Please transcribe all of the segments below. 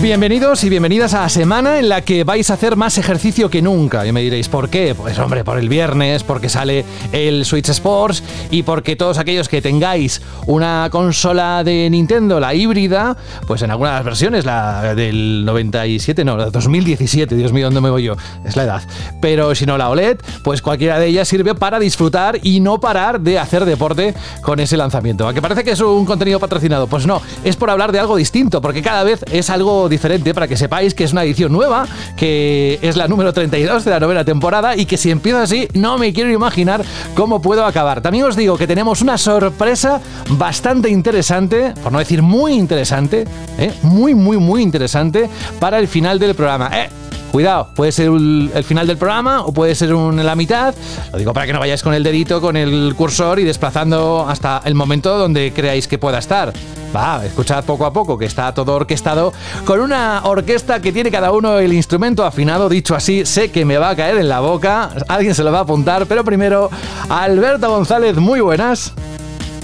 Bienvenidos y bienvenidas a la semana en la que vais a hacer más ejercicio que nunca. Y me diréis, ¿por qué? Pues hombre, por el viernes, porque sale el Switch Sports y porque todos aquellos que tengáis una consola de Nintendo, la híbrida, pues en algunas versiones, la del 97, no, la 2017, Dios mío, ¿dónde me voy yo? Es la edad. Pero si no la OLED, pues cualquiera de ellas sirve para disfrutar y no parar de hacer deporte con ese lanzamiento. ¿A que parece que es un contenido patrocinado? Pues no, es por hablar de algo distinto, porque cada vez es algo diferente para que sepáis que es una edición nueva, que es la número 32 de la novena temporada y que si empieza así no me quiero imaginar cómo puedo acabar. También os digo que tenemos una sorpresa bastante interesante, por no decir muy interesante, ¿eh? muy, muy, muy interesante para el final del programa. Eh, Cuidado, puede ser el final del programa o puede ser la mitad. Lo digo para que no vayáis con el dedito, con el cursor y desplazando hasta el momento donde creáis que pueda estar. Va, escuchad poco a poco que está todo orquestado con una orquesta que tiene cada uno el instrumento afinado. Dicho así, sé que me va a caer en la boca. Alguien se lo va a apuntar, pero primero, Alberto González, muy buenas.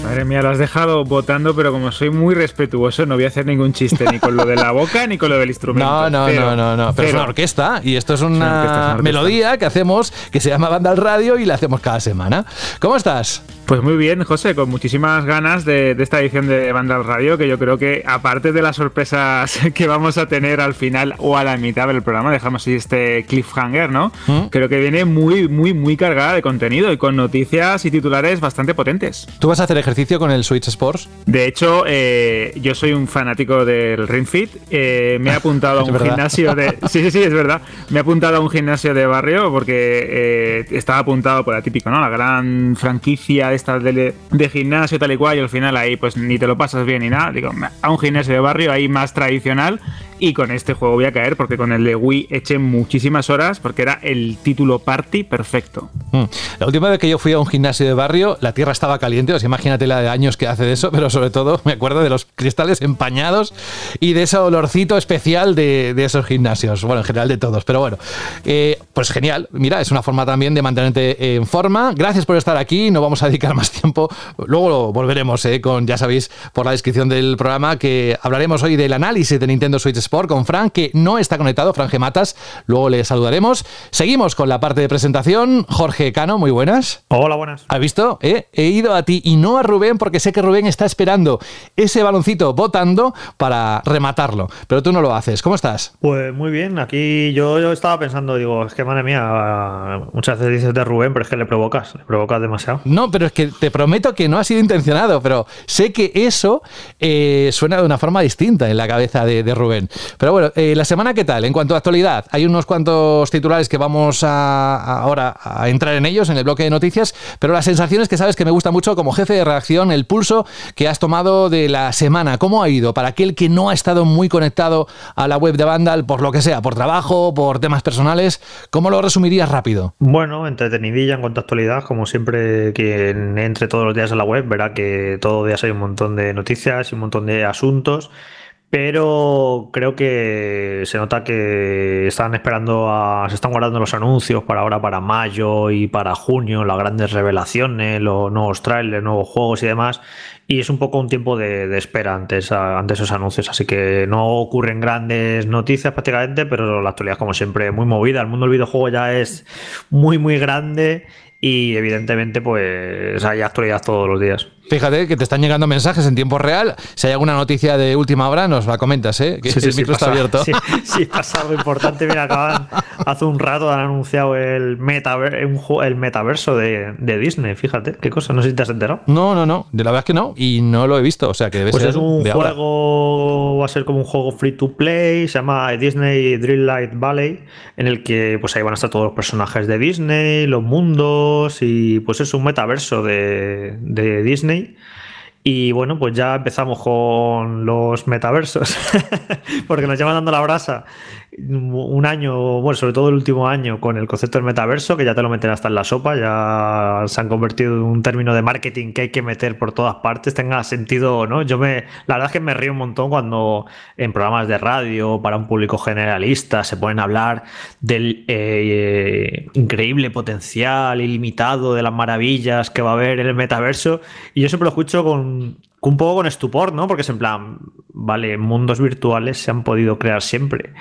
Madre mía, lo has dejado votando, pero como soy muy respetuoso, no voy a hacer ningún chiste ni con lo de la boca ni con lo del instrumento. No, no, no, no, no. Pero es una orquesta y esto es una, melodía que hacemos que se llama Banda al Radio y la hacemos cada semana. ¿Cómo estás? Pues muy bien, José, con muchísimas ganas de, esta edición de Banda al Radio, que yo creo que aparte de las sorpresas que vamos a tener al final o a la mitad del programa, dejamos así este cliffhanger, ¿no? ¿Mm? Creo que viene muy, muy, muy cargada de contenido y con noticias y titulares bastante potentes. ¿Tú vas a hacer ejercicio con el Switch Sports? De hecho, eh, yo soy un fanático del Ring Fit. Eh, me he apuntado a un gimnasio de. Sí, sí, sí, es verdad. Me he apuntado a un gimnasio de barrio porque eh, estaba apuntado por la típico, ¿no? La gran franquicia de de, gimnasio tal y cual y al final ahí pues ni te lo pasas bien ni nada. Digo, a un gimnasio de barrio ahí más tradicional y con este juego voy a caer porque con el de Wii eché muchísimas horas porque era el título party perfecto. Hmm. La última vez que yo fui a un gimnasio de barrio, la tierra estaba caliente, sea, imagínate la de años que hace de eso, pero sobre todo me acuerdo de los cristales empañados y de ese olorcito especial de, esos gimnasios. Bueno, en general de todos, pero bueno, eh, pues genial. Mira, es una forma también de mantenerte en forma. Gracias por estar aquí, no vamos a dedicar más tiempo. Luego volveremos eh, con, ya sabéis, por la descripción del programa que hablaremos hoy del análisis de Nintendo Switch Sport con Frank, que no está conectado, Fran Gematas. Luego le saludaremos. Seguimos con la parte de presentación. Jorge Cano, muy buenas. Hola, buenas. ¿Has visto? Eh, he ido a ti y no a Rubén porque sé que Rubén está esperando ese baloncito votando para rematarlo. Pero tú no lo haces. ¿Cómo estás? Pues muy bien. Aquí yo, yo estaba pensando, digo, es que madre mía, muchas veces dices de Rubén, pero es que le provocas, le provocas demasiado. No, pero es que te prometo que no ha sido intencionado, pero sé que eso eh, suena de una forma distinta en la cabeza de, Rubén. Pero bueno, eh, la semana, ¿qué tal? En cuanto a actualidad, hay unos cuantos titulares que vamos a, ahora a entrar en ellos en el bloque de noticias, pero la sensación es que sabes que me gusta mucho como jefe de reacción el pulso que has tomado de la semana. ¿Cómo ha ido para aquel que no ha estado muy conectado a la web de Vandal por lo que sea, por trabajo, por temas personales? ¿Cómo lo resumirías rápido? Bueno, entretenidilla en cuanto a actualidad, como siempre quien entre todos los días en la web verá que todos los días hay un montón de noticias y un montón de asuntos pero creo que se nota que están esperando a, se están guardando los anuncios para ahora para mayo y para junio las grandes revelaciones los nuevos trailers nuevos juegos y demás. Y es un poco un tiempo de, espera antes, ante esos anuncios. Así que no ocurren grandes noticias prácticamente pero la actualidad como siempre muy movida. El mundo del videojuego ya es muy muy grande y evidentemente pues hay actualidad todos los días. Fíjate que te están llegando mensajes en tiempo real. Si hay alguna noticia de última hora, nos la comentas, ¿eh? Que el micro está abierto. Sí, pasa algo importante. Mira, acaban, hace un rato han anunciado el, metaver, el metaverso de, Disney. Fíjate, qué cosa, no sé si te has enterado. No, no, no. De la verdad es que no. Y no lo he visto. O sea, que debe pues ser. es un juego, va a ser como un juego free to play. Se llama Disney Dreamlight Valley. En el que pues ahí van a estar todos los personajes de Disney, los mundos. Y pues es un metaverso de, de Disney y bueno, pues ya empezamos con los metaversos, porque nos llevan dando la brasa un año, bueno, sobre todo el último año, con el concepto del metaverso, que ya te lo meten hasta en la sopa, ya se han convertido en un término de marketing que hay que meter por todas partes, tenga sentido o no. Yo me, la verdad es que me río un montón cuando en programas de radio, para un público generalista, se pueden hablar del eh, increíble potencial ilimitado, de las maravillas que va a haber en el metaverso. Y yo siempre lo escucho con un poco con estupor, ¿no? Porque es en plan, vale, mundos virtuales se han podido crear siempre.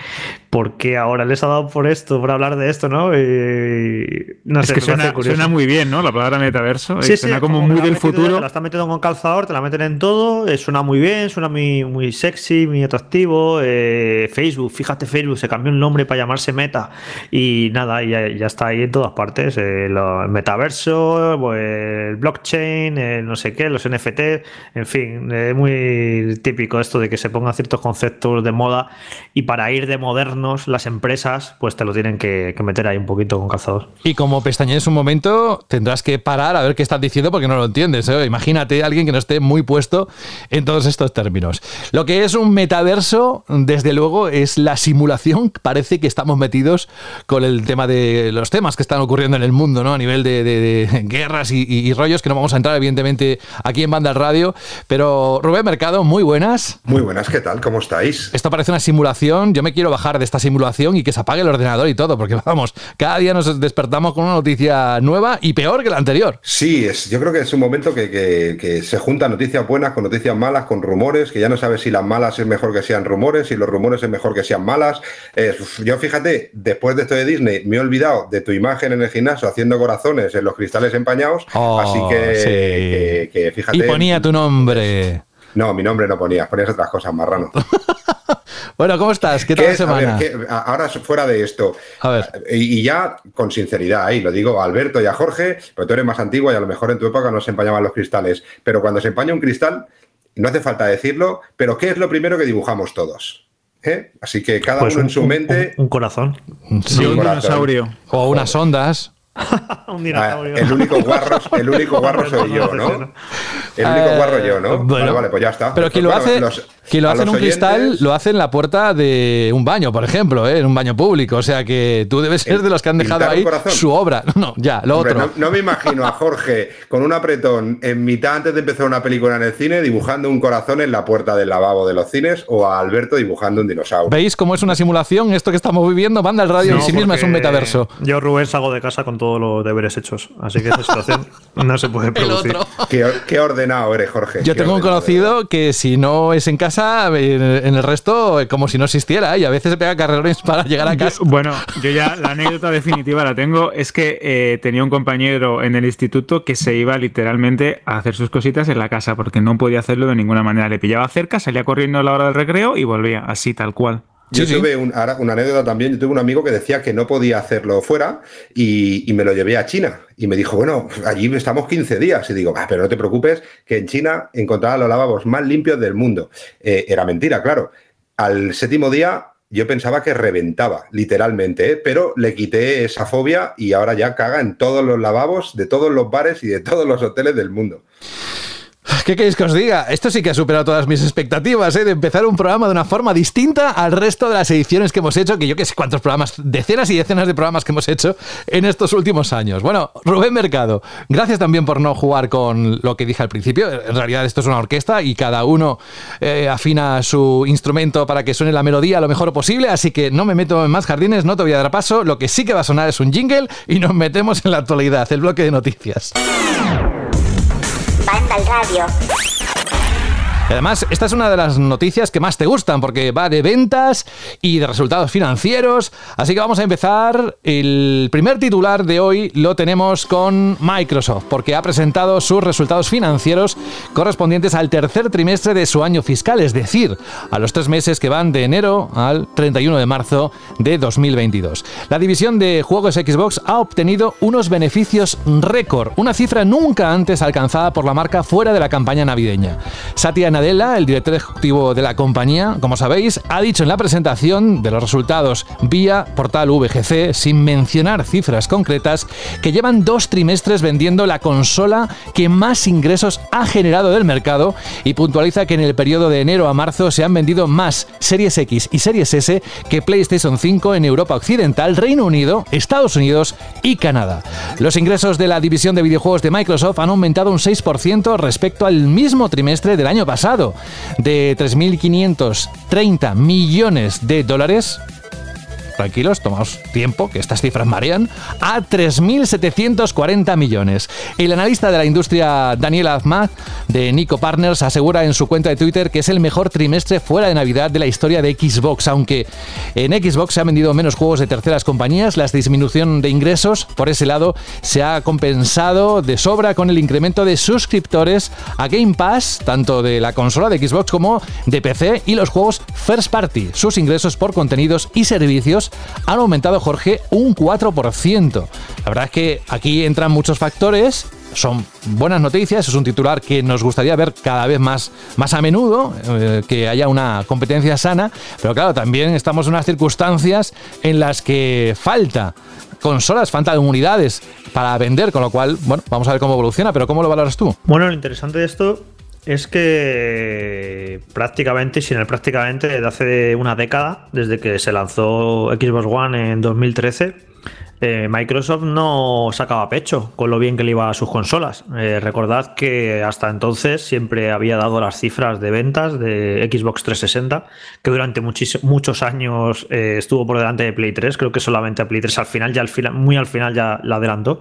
¿Por qué ahora les ha dado por esto, por hablar de esto, no? no sé, que suena, muy bien, ¿no? La palabra metaverso. Sí, suena como, muy del futuro. Te la están metiendo con calzador, te la meten en todo, eh, suena muy bien, suena muy, muy sexy, muy atractivo. Eh, Facebook, fíjate, Facebook se cambió el nombre para llamarse Meta y nada, ya, ya está ahí en todas partes. Eh, el metaverso, el blockchain, no sé qué, los NFT, en fin, es muy típico esto de que se pongan ciertos conceptos de moda y para ir de modernos las empresas pues te lo tienen que, meter ahí un poquito con calzador. Y como pestañees un momento tendrás que parar a ver qué estás diciendo porque no lo entiendes. ¿eh? Imagínate a alguien que no esté muy puesto en todos estos términos. Lo que es un metaverso, desde luego, es la simulación. Parece que estamos metidos con el tema de los temas que están ocurriendo en el mundo, ¿no? A nivel de, guerras y, rollos que no vamos a entrar, evidentemente, aquí en Banda Radio. Pero Rubén Mercado, muy buenas. Muy buenas, ¿qué tal? ¿Cómo estáis? Esto parece una simulación. Yo me quiero bajar de esta simulación y que se apague el ordenador y todo, porque vamos, cada día nos despertamos con una noticia nueva y peor que la anterior. Sí, es, yo creo que es un momento que, se juntan noticias buenas con noticias malas, con rumores, que ya no sabes si las malas es mejor que sean rumores, y los rumores es mejor que sean malas. yo fíjate, después de esto de Disney, me he olvidado de tu imagen en el gimnasio haciendo corazones en los cristales empañados, oh, así que fíjate. Y ponía tu nombre no, mi nombre no ponías, ponías otras cosas, marrano. bueno, ¿cómo estás? ¿Qué tal la semana? ahora fuera de esto, a ver. Y, ya con sinceridad, ahí lo digo a Alberto y a Jorge, pero tú eres más antiguo y a lo mejor en tu época no se empañaban los cristales, pero cuando se empaña un cristal, no hace falta decirlo, pero ¿qué es lo primero que dibujamos todos? ¿Eh? Así que cada pues uno en su mente... Un, corazón. Sí, un, dinosaurio. O unas ondas. un dinosaurio. Ah, el único guarro, el único guarro soy yo, ¿no? El único guarro yo, ¿no? vale, vale, pues ya está. Pero quien lo hace, lo hace en un cristal, lo hace en la puerta de un baño, por ejemplo, ¿eh? en un baño público. O sea que tú debes ser de los que han dejado ahí su obra. No, ya, lo otro. No, me imagino a Jorge con un apretón en mitad antes de empezar una película en el cine dibujando un corazón en la puerta del lavabo de los cines o a Alberto dibujando un dinosaurio. ¿Veis cómo es una simulación? Esto que estamos viviendo, banda al radio en sí misma es un metaverso. Yo, Rubén, salgo de casa con todos los deberes hechos. Así que esa situación no se puede producir. Qué, ordenado eres, Jorge. Yo tengo un conocido que si no es en casa, en el resto como si no existiera y a veces se pega carrerones para llegar a casa. bueno, yo ya la anécdota definitiva la tengo. Es que eh, tenía un compañero en el instituto que se iba literalmente a hacer sus cositas en la casa porque no podía hacerlo de ninguna manera. Le pillaba cerca, salía corriendo a la hora del recreo y volvía, así tal cual. Yo tuve una anécdota también, yo tuve un amigo que decía que no podía hacerlo fuera y, me lo llevé a China. Y me dijo, bueno, allí estamos 15 días. Y digo, ah, pero no te preocupes, que en China encontraba los lavabos más limpios del mundo. Eh, era mentira, claro. Al séptimo día yo pensaba que reventaba, literalmente, ¿eh? pero le quité esa fobia y ahora ya caga en todos los lavabos de todos los bares y de todos los hoteles del mundo. ¿Qué queréis que os diga? Esto sí que ha superado todas mis expectativas, ¿eh? de empezar un programa de una forma distinta al resto de las ediciones que hemos hecho, que yo que sé cuántos programas, decenas y decenas de programas que hemos hecho en estos últimos años. Bueno, Rubén Mercado, gracias también por no jugar con lo que dije al principio. En realidad esto es una orquesta y cada uno eh, afina su instrumento para que suene la melodía lo mejor posible, así que no me meto en más jardines, no te voy a dar paso. Lo que sí que va a sonar es un jingle y nos metemos en la actualidad, el bloque de noticias. Al Además, esta es una de las noticias que más te gustan porque va de ventas y de resultados financieros. Así que vamos a empezar. El primer titular de hoy lo tenemos con Microsoft porque ha presentado sus resultados financieros correspondientes al tercer trimestre de su año fiscal, es decir, a los tres meses que van de enero al 31 de marzo de 2022. La división de juegos Xbox ha obtenido unos beneficios récord, una cifra nunca antes alcanzada por la marca fuera de la campaña navideña. Satya Nadella, el director ejecutivo de la compañía, como sabéis, ha dicho en la presentación de los resultados vía portal VGC, sin mencionar cifras concretas, que llevan dos trimestres vendiendo la consola que más ingresos ha generado del mercado y puntualiza que en el periodo de enero a marzo se han vendido más Series X y Series S que PlayStation 5 en Europa Occidental, Reino Unido, Estados Unidos y Canadá. Los ingresos de la división de videojuegos de Microsoft han aumentado un 6% respecto al mismo trimestre del año pasado, de 3.530 millones de dólares tranquilos, tomaos tiempo, que estas cifras marean, a 3.740 millones. El analista de la industria Daniel Azmaz de Nico Partners asegura en su cuenta de Twitter que es el mejor trimestre fuera de Navidad de la historia de Xbox, aunque en Xbox se han vendido menos juegos de terceras compañías, la disminución de ingresos por ese lado se ha compensado de sobra con el incremento de suscriptores a Game Pass, tanto de la consola de Xbox como de PC y los juegos First Party. Sus ingresos por contenidos y servicios han aumentado, Jorge, un 4%. La verdad es que aquí entran muchos factores son buenas noticias, es un titular que nos gustaría ver cada vez más, más a menudo, eh, que haya una competencia sana, pero claro, también estamos en unas circunstancias en las que falta consolas, falta unidades para vender, con lo cual, bueno, vamos a ver cómo evoluciona, pero ¿cómo lo valoras tú? Bueno, lo interesante de esto es que prácticamente, sin el prácticamente, desde hace una década, desde que se lanzó Xbox One en 2013, eh, Microsoft no sacaba pecho con lo bien que le iba a sus consolas. Eh, recordad que hasta entonces siempre había dado las cifras de ventas de Xbox 360, que durante muchos años eh, estuvo por delante de Play 3, creo que solamente a Play 3 al final, ya al final, muy al final ya la adelantó.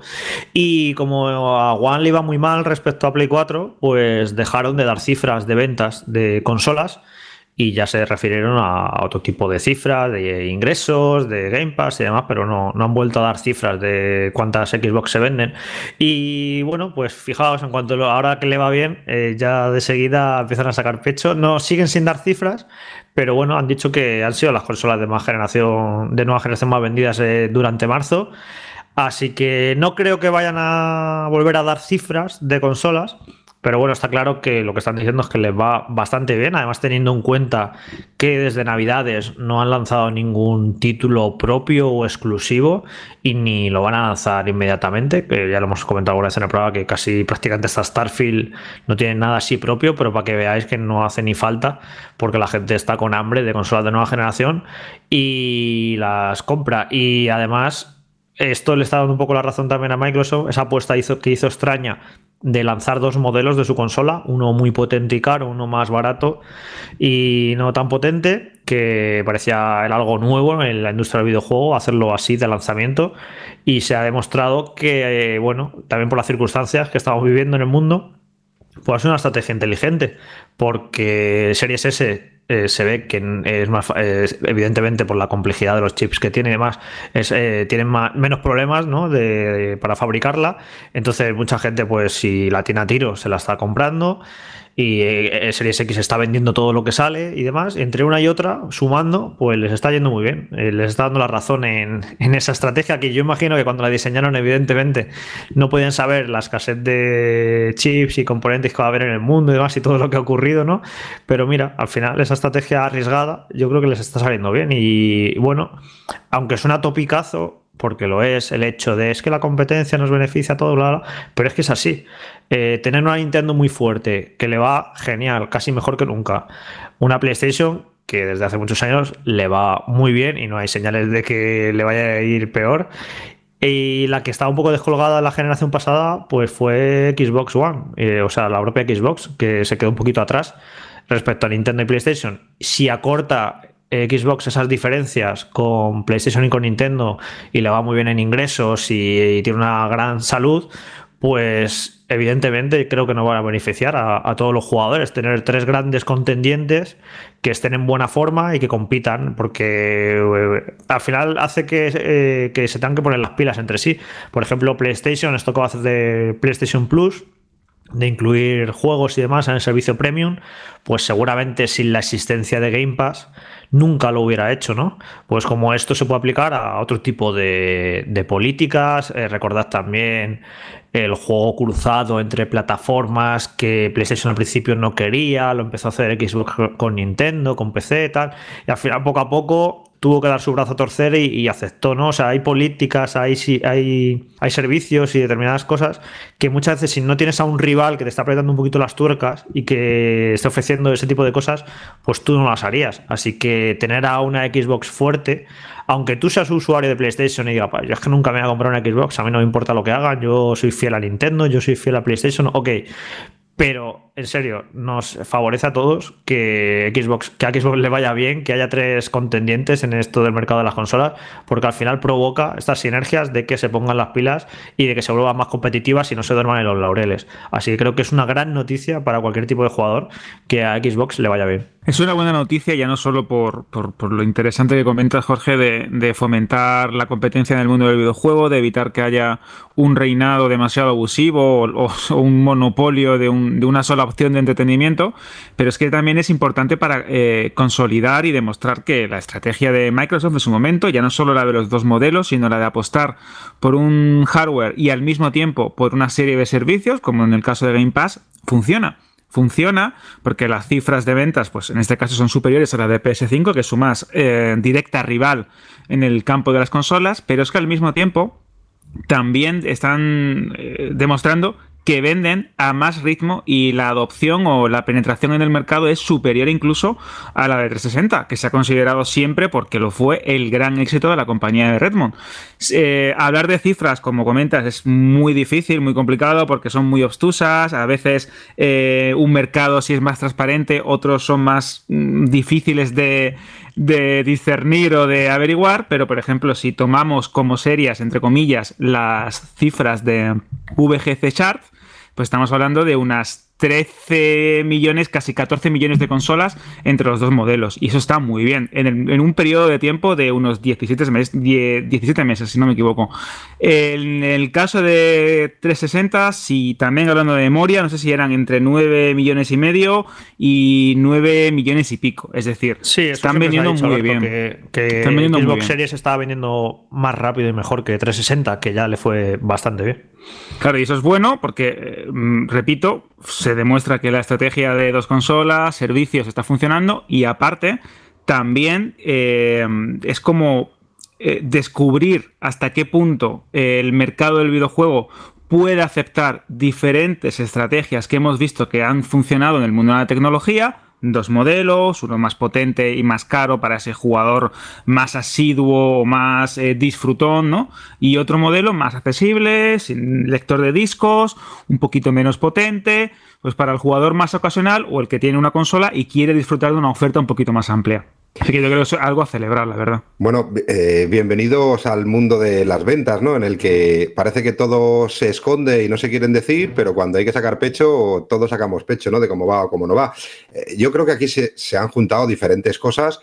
Y como a One le iba muy mal respecto a Play 4, pues dejaron de dar cifras de ventas de consolas y ya se refirieron a otro tipo de cifras, de ingresos, de Game Pass y demás, pero no, no han vuelto a dar cifras de cuántas Xbox se venden. Y bueno, pues fijaos, en cuanto ahora que le va bien, eh, ya de seguida empiezan a sacar pecho. No siguen sin dar cifras, pero bueno, han dicho que han sido las consolas de generación, de nueva generación más vendidas eh, durante marzo. Así que no creo que vayan a volver a dar cifras de consolas pero bueno, está claro que lo que están diciendo es que les va bastante bien, además teniendo en cuenta que desde Navidades no han lanzado ningún título propio o exclusivo y ni lo van a lanzar inmediatamente, que ya lo hemos comentado alguna vez en el programa que casi prácticamente hasta Starfield no tiene nada así propio, pero para que veáis que no hace ni falta porque la gente está con hambre de consolas de nueva generación y las compra. Y además esto le está dando un poco la razón también a Microsoft, esa apuesta hizo, que hizo extraña de lanzar dos modelos de su consola, uno muy potente y caro, uno más barato y no tan potente, que parecía algo nuevo en la industria del videojuego, hacerlo así de lanzamiento, y se ha demostrado que, eh, bueno, también por las circunstancias que estamos viviendo en el mundo, pues es una estrategia inteligente, porque Series S eh, se ve que es más, evidentemente por la complejidad de los chips que tiene y demás, es, eh, tienen menos problemas ¿no? de, para fabricarla. Entonces, mucha gente, pues si la tiene a tiro, se la está comprando y eh, Series X está vendiendo todo lo que sale y demás, entre una y otra, sumando, pues les está yendo muy bien. Eh, les está dando la razón en, esa estrategia que yo imagino que cuando la diseñaron, evidentemente, no podían saber la escasez de chips y componentes que va a haber en el mundo y demás y todo lo que ha ocurrido, ¿no? Pero mira, al final esa estrategia arriesgada yo creo que les está saliendo bien y bueno, aunque suena topicazo, porque lo es, el hecho de es que la competencia nos beneficia a todos, bla, pero es que es así. Eh, tener una Nintendo muy fuerte, que le va genial, casi mejor que nunca. Una PlayStation que desde hace muchos años le va muy bien y no hay señales de que le vaya a ir peor. Y la que estaba un poco descolgada la generación pasada, pues fue Xbox One, eh, o sea, la propia Xbox, que se quedó un poquito atrás respecto a Nintendo y PlayStation. Si acorta Xbox esas diferencias con PlayStation y con Nintendo y le va muy bien en ingresos y, tiene una gran salud, pues evidentemente creo que no va a beneficiar a, todos los jugadores. Tener tres grandes contendientes que estén en buena forma y que compitan, porque eh, al final hace que, eh, que, se tengan que poner las pilas entre sí. Por ejemplo, PlayStation, esto que hacer de PlayStation Plus, de incluir juegos y demás en el servicio premium, pues seguramente sin la existencia de Game Pass nunca lo hubiera hecho, ¿no? Pues como esto se puede aplicar a otro tipo de, políticas, eh, recordad también el juego cruzado entre plataformas que PlayStation al principio no quería, lo empezó a hacer Xbox con Nintendo, con PC y tal, y al final poco a poco tuvo que dar su brazo a torcer y, aceptó, ¿no? O sea, hay políticas, hay, hay, hay servicios y determinadas cosas que muchas veces si no tienes a un rival que te está apretando un poquito las tuercas y que esté ofreciendo ese tipo de cosas, pues tú no las harías. Así que tener a una Xbox fuerte, aunque tú seas usuario de PlayStation y digas, yo es que nunca me voy a comprar una Xbox, a mí no me importa lo que hagan, yo soy fiel a Nintendo, yo soy fiel a PlayStation, ok, pero, en serio, nos favorece a todos que Xbox, que a Xbox le vaya bien, que haya tres contendientes en esto del mercado de las consolas, porque al final provoca estas sinergias de que se pongan las pilas y de que se vuelvan más competitivas y no se duerman en los laureles. Así que creo que es una gran noticia para cualquier tipo de jugador que a Xbox le vaya bien. Es una buena noticia ya no solo por, lo interesante que comentas, Jorge, de, fomentar la competencia en el mundo del videojuego, de evitar que haya un reinado demasiado abusivo o, un monopolio de, una sola opción de entretenimiento, pero es que también es importante para eh, consolidar y demostrar que la estrategia de Microsoft en su momento, ya no solo la de los dos modelos, sino la de apostar por un hardware y al mismo tiempo por una serie de servicios, como en el caso de Game Pass, funciona. Funciona porque las cifras de ventas, pues en este caso son superiores a la de PS5, que es su más eh, directa rival en el campo de las consolas, pero es que al mismo tiempo también están eh, demostrando que venden a más ritmo y la adopción o la penetración en el mercado es superior incluso a la de 360, que se ha considerado siempre porque lo fue el gran éxito de la compañía de Redmond. Eh, hablar de cifras, como comentas, es muy difícil, muy complicado porque son muy obtusas, a veces eh, un mercado sí es más transparente, otros son más mm, difíciles de, de discernir o de averiguar, pero por ejemplo, si tomamos como serias, entre comillas, las cifras de VGC Chart, pues estamos hablando de unas 13 millones, casi 14 millones de consolas entre los dos modelos. Y eso está muy bien. En, un periodo de tiempo de unos 17 meses, 17 meses, si no me equivoco. En el caso de 360, si también hablando de memoria, no sé si eran entre 9 millones y medio y 9 millones y pico. Es decir, están vendiendo muy bien. Que, que Xbox Series estaba vendiendo más rápido y mejor que 360, que ya le fue bastante bien. Claro, y eso es bueno porque, eh, repito, se demuestra que la estrategia de dos consolas, servicios, está funcionando y aparte también eh, es como eh, descubrir hasta qué punto el mercado del videojuego puede aceptar diferentes estrategias que hemos visto que han funcionado en el mundo de la tecnología dos modelos, uno más potente y más caro para ese jugador más asiduo o más eh, disfrutón, ¿no? Y otro modelo más accesible, sin lector de discos, un poquito menos potente, pues para el jugador más ocasional o el que tiene una consola y quiere disfrutar de una oferta un poquito más amplia. Así que yo creo que es algo a celebrar, la verdad. Bueno, eh, bienvenidos al mundo de las ventas, ¿no? En el que parece que todo se esconde y no se quieren decir, pero cuando hay que sacar pecho, todos sacamos pecho, ¿no? De cómo va o cómo no va. Eh, yo creo que aquí se, se han juntado diferentes cosas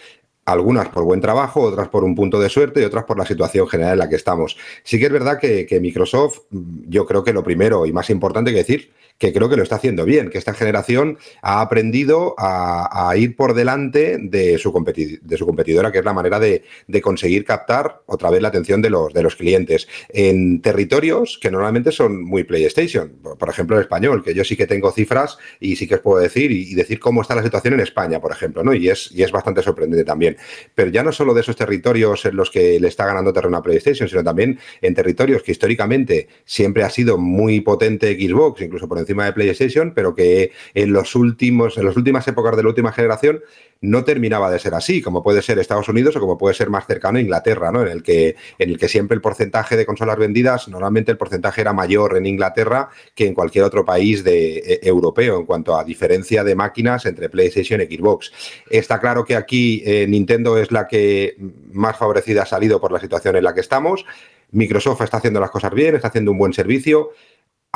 algunas por buen trabajo, otras por un punto de suerte y otras por la situación general en la que estamos. Sí que es verdad que, Microsoft, yo creo que lo primero y más importante que decir que creo que lo está haciendo bien, que esta generación ha aprendido a, ir por delante de su, competidora, que es la manera de, conseguir captar otra vez la atención de los, clientes en territorios que normalmente son muy PlayStation. Por ejemplo, el español, que yo sí que tengo cifras y sí que os puedo decir y, decir cómo está la situación en España, por ejemplo, ¿no? Y es bastante sorprendente también. Pero ya no solo de esos territorios en los que le está ganando terreno a PlayStation, sino también en territorios que históricamente siempre ha sido muy potente Xbox, incluso por encima de PlayStation, pero que en los últimos, en las últimas épocas de la última generación no terminaba de ser así, como puede ser Estados Unidos o como puede ser más cercano a Inglaterra, ¿no? En el que, en el que siempre el porcentaje de consolas vendidas, normalmente el porcentaje era mayor en Inglaterra que en cualquier otro país de, e, europeo en cuanto a diferencia de máquinas entre PlayStation y Xbox. Está claro que aquí eh, Nintendo es la que más favorecida ha salido por la situación en la que estamos. Microsoft está haciendo las cosas bien, está haciendo un buen servicio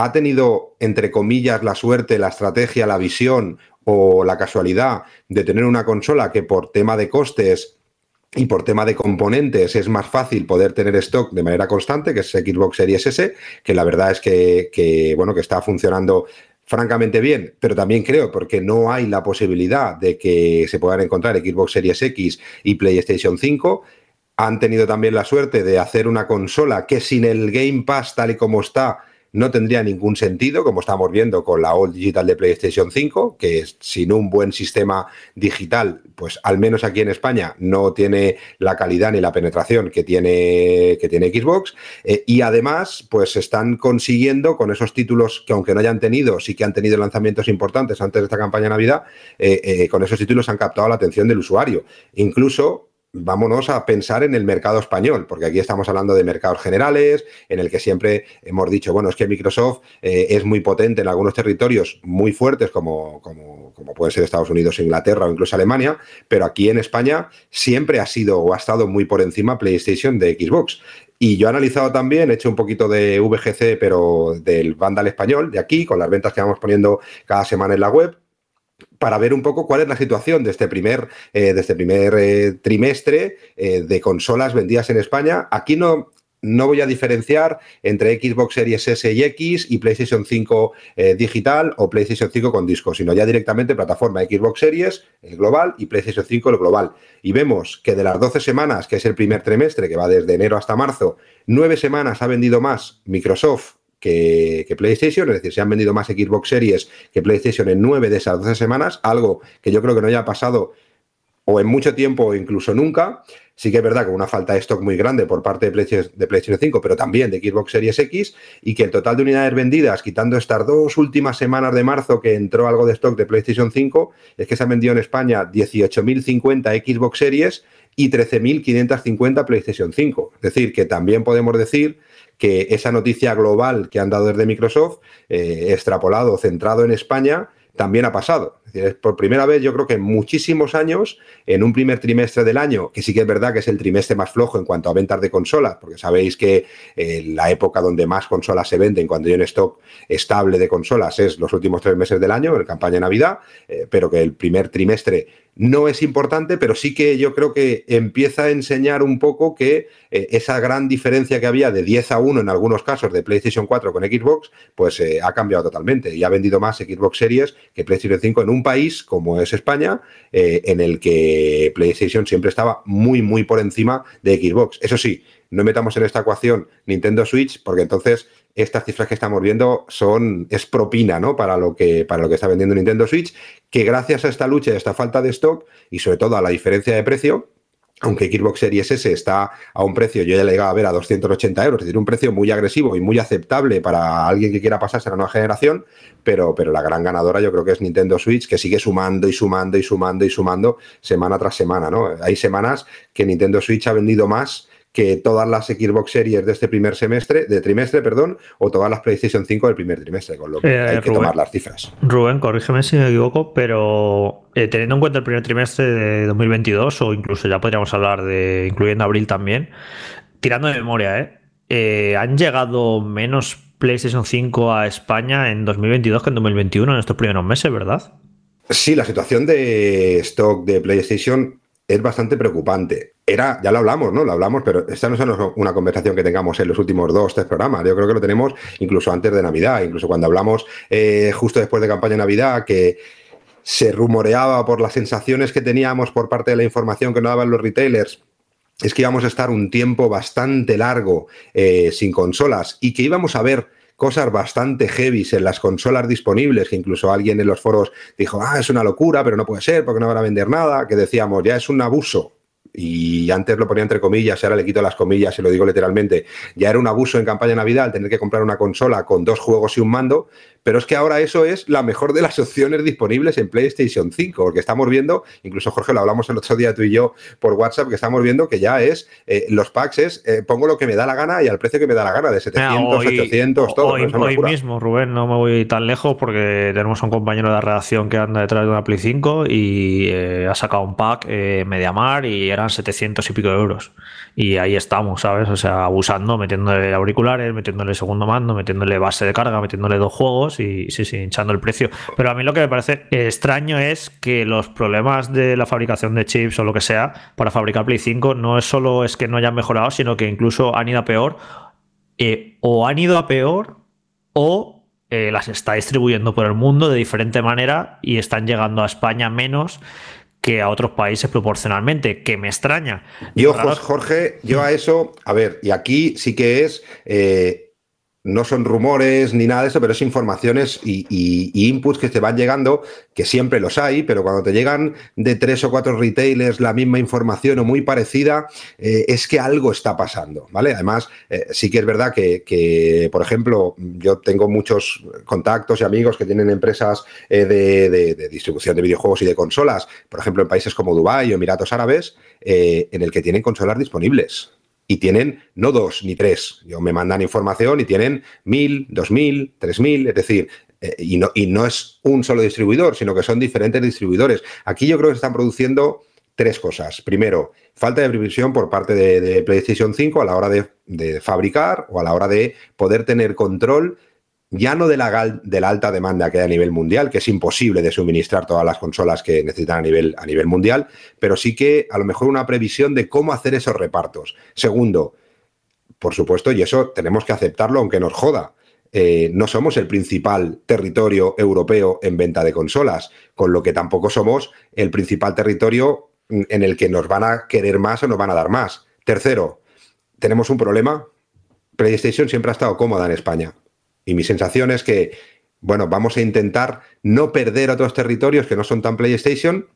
ha tenido, entre comillas, la suerte, la estrategia, la visión o la casualidad de tener una consola que por tema de costes y por tema de componentes es más fácil poder tener stock de manera constante, que es Xbox Series S, que la verdad es que, bueno, que está funcionando francamente bien, pero también creo porque no hay la posibilidad de que se puedan encontrar Xbox Series X y PlayStation 5. Han tenido también la suerte de hacer una consola que sin el Game Pass tal y como está, no tendría ningún sentido, como estamos viendo con la All Digital de PlayStation 5, que sin un buen sistema digital, pues al menos aquí en España no tiene la calidad ni la penetración que tiene, que tiene Xbox. Eh, y además, pues están consiguiendo con esos títulos que aunque no hayan tenido, sí que han tenido lanzamientos importantes antes de esta campaña Navidad, eh, eh, con esos títulos han captado la atención del usuario. Incluso vámonos a pensar en el mercado español, porque aquí estamos hablando de mercados generales, en el que siempre hemos dicho, bueno, es que Microsoft eh, es muy potente en algunos territorios muy fuertes, como, como, como pueden ser Estados Unidos, Inglaterra o incluso Alemania, pero aquí en España siempre ha sido o ha estado muy por encima PlayStation de Xbox. Y yo he analizado también, he hecho un poquito de VGC, pero del Vandal español, de aquí, con las ventas que vamos poniendo cada semana en la web para ver un poco cuál es la situación de este primer, eh, de este primer eh, trimestre eh, de consolas vendidas en España. Aquí no, no voy a diferenciar entre Xbox Series S y X y PlayStation 5 digital o PlayStation 5 con disco, sino ya directamente plataforma Xbox Series, el global, y PlayStation 5, el global. Y vemos que de las 12 semanas, que es el primer trimestre, que va desde enero hasta marzo, nueve semanas ha vendido más Microsoft que, PlayStation, es decir, se han vendido más Xbox Series que PlayStation en nueve de esas 12 semanas, algo que yo creo que no haya pasado o en mucho tiempo o incluso nunca. Sí que es verdad que una falta de stock muy grande por parte de PlayStation, de PlayStation 5, pero también de Xbox Series X, y que el total de unidades vendidas, quitando estas dos últimas semanas de marzo que entró algo de stock de PlayStation 5, es que se han vendido en España 18.050 Xbox Series y 13.550 PlayStation 5. Es decir, que también podemos decir que esa noticia global que han dado desde Microsoft, eh, extrapolado, centrado en España, también ha pasado. Es por primera vez, yo creo que en muchísimos años, en un primer trimestre del año, que sí que es verdad que es el trimestre más flojo en cuanto a ventas de consolas, porque sabéis que eh, la época donde más consolas se venden, cuando hay un stock estable de consolas, es los últimos tres meses del año, en campaña Navidad, eh, pero que el primer trimestre no es importante, pero sí que yo creo que empieza a enseñar un poco que eh, esa gran diferencia que había de 10 a 1 en algunos casos de PlayStation 4 con Xbox, pues ha cambiado totalmente y ha vendido más Xbox Series que PlayStation 5 en un país como es España, eh, en el que PlayStation siempre estaba muy, muy por encima de Xbox. Eso sí, no metamos en esta ecuación Nintendo Switch, porque entonces estas cifras que estamos viendo son es propina ¿no? para, lo que, para lo que está vendiendo Nintendo Switch, que gracias a esta lucha y a esta falta de stock y sobre todo a la diferencia de precio, aunque Xbox Series S está a un precio, yo ya le llegaba a ver a 280 euros, es decir, un precio muy agresivo y muy aceptable para alguien que quiera pasarse a la nueva generación, pero, pero la gran ganadora yo creo que es Nintendo Switch, que sigue sumando y sumando y sumando y sumando semana tras semana, ¿no? Hay semanas que Nintendo Switch ha vendido más que todas las Xbox Series de este primer semestre, de trimestre, perdón, o todas las PlayStation 5 del primer trimestre, con lo que eh, hay que tomar las cifras. Rubén, corrígeme si me equivoco, pero eh, teniendo en cuenta el primer trimestre de 2022, o incluso ya podríamos hablar de, incluyendo abril también, tirando de memoria, ¿eh? eh han llegado menos PlayStation 5 a España en 2022 que en 2021, en estos primeros meses, ¿verdad? Sí, la situación de stock de PlayStation es bastante preocupante. Era, ya lo hablamos, ¿no? Lo hablamos, pero esta no es una conversación que tengamos en los últimos dos, tres programas. Yo creo que lo tenemos incluso antes de Navidad, incluso cuando hablamos eh, justo después de campaña Navidad, que se rumoreaba por las sensaciones que teníamos por parte de la información que nos daban los retailers es que íbamos a estar un tiempo bastante largo eh, sin consolas y que íbamos a ver cosas bastante heavy en las consolas disponibles, que incluso alguien en los foros dijo, ah, es una locura, pero no puede ser porque no van a vender nada, que decíamos, ya es un abuso y antes lo ponía entre comillas, ahora le quito las comillas y lo digo literalmente, ya era un abuso en campaña Navidad tener que comprar una consola con dos juegos y un mando, pero es que ahora eso es la mejor de las opciones disponibles en PlayStation 5, porque estamos viendo, incluso Jorge lo hablamos el otro día tú y yo por WhatsApp, que estamos viendo que ya es, eh, los packs es, eh, pongo lo que me da la gana y al precio que me da la gana, de 700, 800, todo. Hoy, hoy mismo, Rubén, no me voy tan lejos porque tenemos a un compañero de la redacción que anda detrás de una Play 5 y eh, ha sacado un pack Mediamar y eran 700 y pico de euros. Y ahí estamos, ¿sabes? O sea, abusando, metiéndole auriculares, metiéndole segundo mando, metiéndole base de carga, metiéndole dos juegos y sí, sí, hinchando el precio. Pero a mí lo que me parece extraño es que los problemas de la fabricación de chips o lo que sea para fabricar Play 5 no es solo es que no hayan mejorado, sino que incluso han ido a peor. Eh, o han ido a peor o eh, las está distribuyendo por el mundo de diferente manera y están llegando a España menos que a otros países proporcionalmente, que me extraña. Yo, Jorge, yo a eso, a ver, y aquí sí que es eh, no son rumores ni nada de eso, pero es informaciones y, inputs que te van llegando, que siempre los hay, pero cuando te llegan de tres o cuatro retailers la misma información o muy parecida, eh, es que algo está pasando, ¿vale? Además, eh, sí que es verdad que, por ejemplo, yo tengo muchos contactos y amigos que tienen empresas eh, de, distribución de videojuegos y de consolas, por ejemplo, en países como Dubái o Emiratos Árabes, en el que tienen consolas disponibles y tienen no dos ni tres. Yo me mandan información y tienen mil, dos mil, tres mil, es decir, eh, y, no, y no es un solo distribuidor, sino que son diferentes distribuidores. Aquí yo creo que están produciendo tres cosas. Primero, falta de previsión por parte de, PlayStation 5 a la hora de, fabricar o a la hora de poder tener control ya no de la, de la, alta demanda que hay a nivel mundial, que es imposible de suministrar todas las consolas que necesitan a nivel, a nivel mundial, pero sí que a lo mejor una previsión de cómo hacer esos repartos. Segundo, por supuesto, y eso tenemos que aceptarlo aunque nos joda. Eh, no somos el principal territorio europeo en venta de consolas, con lo que tampoco somos el principal territorio en el que nos van a querer más o nos van a dar más. Tercero, tenemos un problema. PlayStation siempre ha estado cómoda en España. Y mi sensación es que, bueno, vamos a intentar no perder otros territorios que no son tan PlayStation,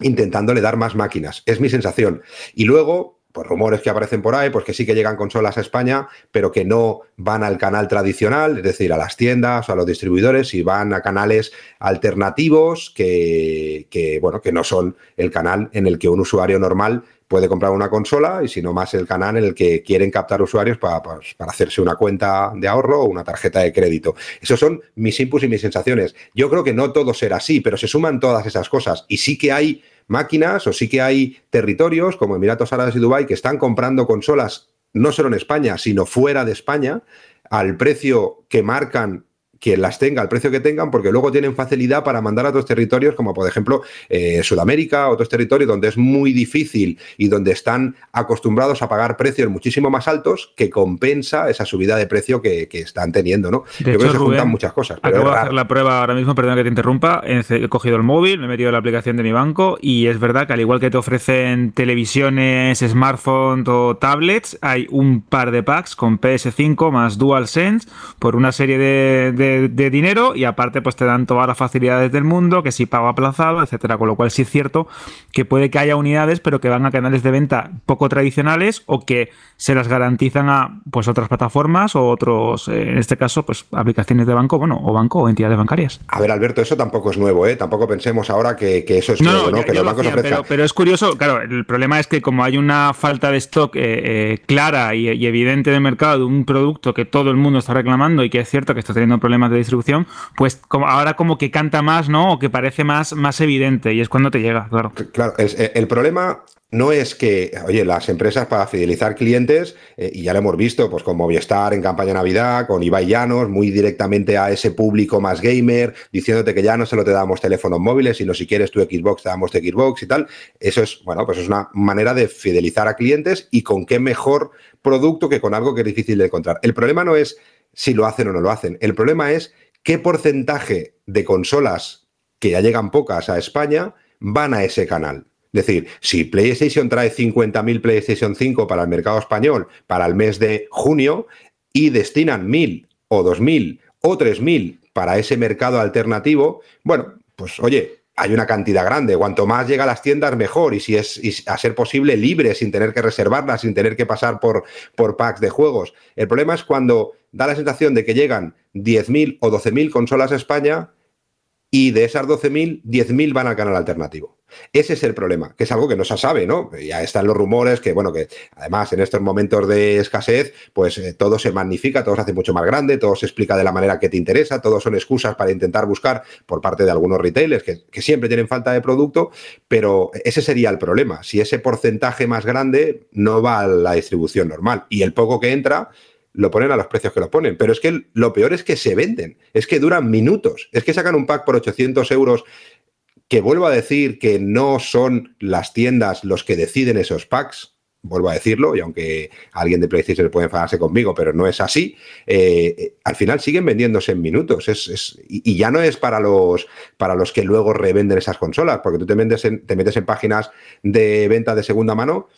intentándole dar más máquinas. Es mi sensación. Y luego, pues rumores que aparecen por ahí, pues que sí que llegan consolas a España, pero que no van al canal tradicional, es decir, a las tiendas a los distribuidores, y van a canales alternativos que, que, bueno, que no son el canal en el que un usuario normal puede comprar una consola y si no más el canal en el que quieren captar usuarios para, para, hacerse una cuenta de ahorro o una tarjeta de crédito. Esos son mis inputs y mis sensaciones. Yo creo que no todo será así, pero se suman todas esas cosas y sí que hay máquinas o sí que hay territorios como Emiratos Árabes y Dubái que están comprando consolas no solo en España, sino fuera de España al precio que marcan quien las tenga, al precio que tengan, porque luego tienen facilidad para mandar a otros territorios, como por ejemplo eh, Sudamérica, otros territorios donde es muy difícil y donde están acostumbrados a pagar precios muchísimo más altos, que compensa esa subida de precio que, están teniendo, ¿no? Yo creo que se juntan muchas cosas. Pero acabo de hacer la prueba ahora mismo, perdón que te interrumpa, he cogido el móvil, me he metido en la aplicación de mi banco y es verdad que al igual que te ofrecen televisiones, smartphones o tablets, hay un par de packs con PS5 más DualSense por una serie de de, dinero y aparte pues te dan todas las facilidades del mundo, que si pago aplazado, etcétera. Con lo cual sí es cierto que puede que haya unidades, pero que van a canales de venta poco tradicionales o que se las garantizan a pues otras plataformas o otros, eh, en este caso, pues aplicaciones de banco, bueno, o banco o entidades bancarias. A ver, Alberto, eso tampoco es nuevo, ¿eh? Tampoco pensemos ahora que, eso es nuevo, ¿no? que los bancos pero, es curioso, claro, el problema es que como hay una falta de stock eh, eh, clara y, y evidente de mercado de un producto que todo el mundo está reclamando y que es cierto que está teniendo problemas de distribución, pues como ahora como que canta más, ¿no? O que parece más, más evidente y es cuando te llega, claro. Claro, eh, el problema no es que, oye, las empresas para fidelizar clientes, eh, y ya lo hemos visto, pues con Movistar en campaña Navidad, con Ibai Llanos, muy directamente a ese público más gamer, diciéndote que ya no solo te damos teléfonos móviles, sino si quieres tu Xbox, te damos tu Xbox y tal. Eso es, bueno, pues es una manera de fidelizar a clientes y con qué mejor producto que con algo que es difícil de encontrar. El problema no es si lo hacen o no lo hacen. El problema es qué porcentaje de consolas, que ya llegan pocas a España, van a ese canal. Es decir, si PlayStation trae 50.000 PlayStation 5 para el mercado español para el mes de junio y destinan 1.000 o 2.000 o 3.000 para ese mercado alternativo, bueno, pues oye, hay una cantidad grande. Cuanto más llega a las tiendas, mejor. Y si es a ser posible, libre, sin tener que reservarlas, sin tener que pasar por, por packs de juegos. El problema es cuando da la sensación de que llegan 10.000 o 12.000 consolas a España y de esas 12.000, 10.000 van al canal alternativo. Ese es el problema, que es algo que no se sabe, ¿no? Ya están los rumores que, bueno, que además en estos momentos de escasez, pues eh, todo se magnifica, todo se hace mucho más grande, todo se explica de la manera que te interesa, todo son excusas para intentar buscar por parte de algunos retailers que, que siempre tienen falta de producto, pero ese sería el problema. Si ese porcentaje más grande no va a la distribución normal y el poco que entra, lo ponen a los precios que lo ponen. Pero es que lo peor es que se venden, es que duran minutos, es que sacan un pack por 800 euros que vuelvo a decir que no son las tiendas los que deciden esos packs, vuelvo a decirlo, y aunque alguien de PlayStation puede enfadarse conmigo, pero no es así, eh, eh, al final siguen vendiéndose en minutos. Es, y, ya no es para los, para los que luego revenden esas consolas, porque tú te, te metes en páginas de venta de segunda mano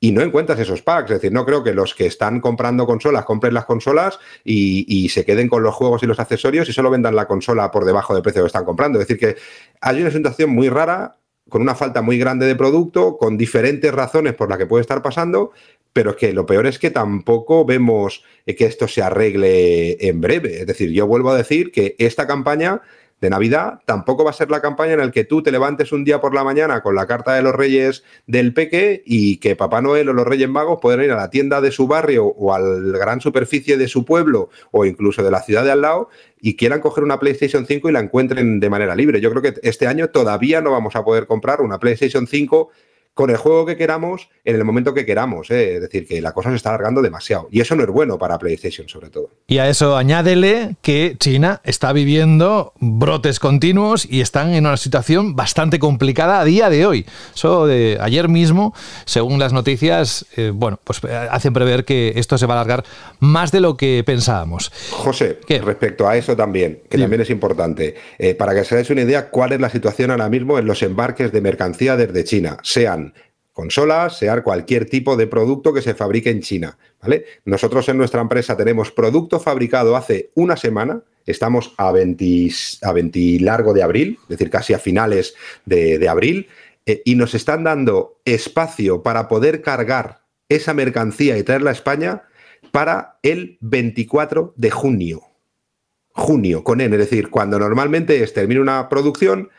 y no encuentras esos packs. Es decir, no creo que los que están comprando consolas compren las consolas y, se queden con los juegos y los accesorios y solo vendan la consola por debajo del precio que están comprando. Es decir, que hay una situación muy rara, con una falta muy grande de producto, con diferentes razones por las que puede estar pasando, pero es que lo peor es que tampoco vemos que esto se arregle en breve. Es decir, yo vuelvo a decir que esta campaña de Navidad, tampoco va a ser la campaña en la que tú te levantes un día por la mañana con la carta de los Reyes del Peque y que Papá Noel o los Reyes Magos puedan ir a la tienda de su barrio o a la gran superficie de su pueblo o incluso de la ciudad de al lado y quieran coger una PlayStation 5 y la encuentren de manera libre. Yo creo que este año todavía no vamos a poder comprar una PlayStation 5 con el juego que queramos en el momento que queramos. ¿eh? Es decir, que la cosa se está alargando demasiado. Y eso no es bueno para PlayStation, sobre todo. Y a eso añádele que China está viviendo brotes continuos y están en una situación bastante complicada a día de hoy. Eso de ayer mismo, según las noticias, eh, bueno, pues eh, hacen prever que esto se va a alargar más de lo que pensábamos. José, respecto a eso también, que también es importante, para que se hagáis una idea cuál es la situación ahora mismo en los embarques de mercancía desde China, sean consolas, sea cualquier tipo de producto que se fabrique en China. ¿vale? Nosotros en nuestra empresa tenemos producto fabricado hace una semana, estamos a 20, a largo de abril, es decir, casi a finales de, abril, eh, y nos están dando espacio para poder cargar esa mercancía y traerla a España para el 24 de junio. Junio, con N, es decir, cuando normalmente termina una producción,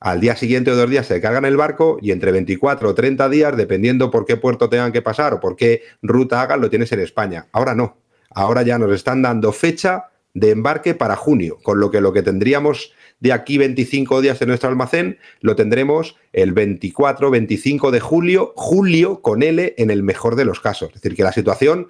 al día siguiente o dos días se cargan el barco y entre 24 o 30 días, dependiendo por qué puerto tengan que pasar o por qué ruta hagan, lo tienes en España. Ahora no. Ahora ya nos están dando fecha de embarque para junio, con lo que lo que tendríamos de aquí 25 días en nuestro almacén, lo tendremos el 24, 25 de julio, julio con L en el mejor de los casos. Es decir, que la situación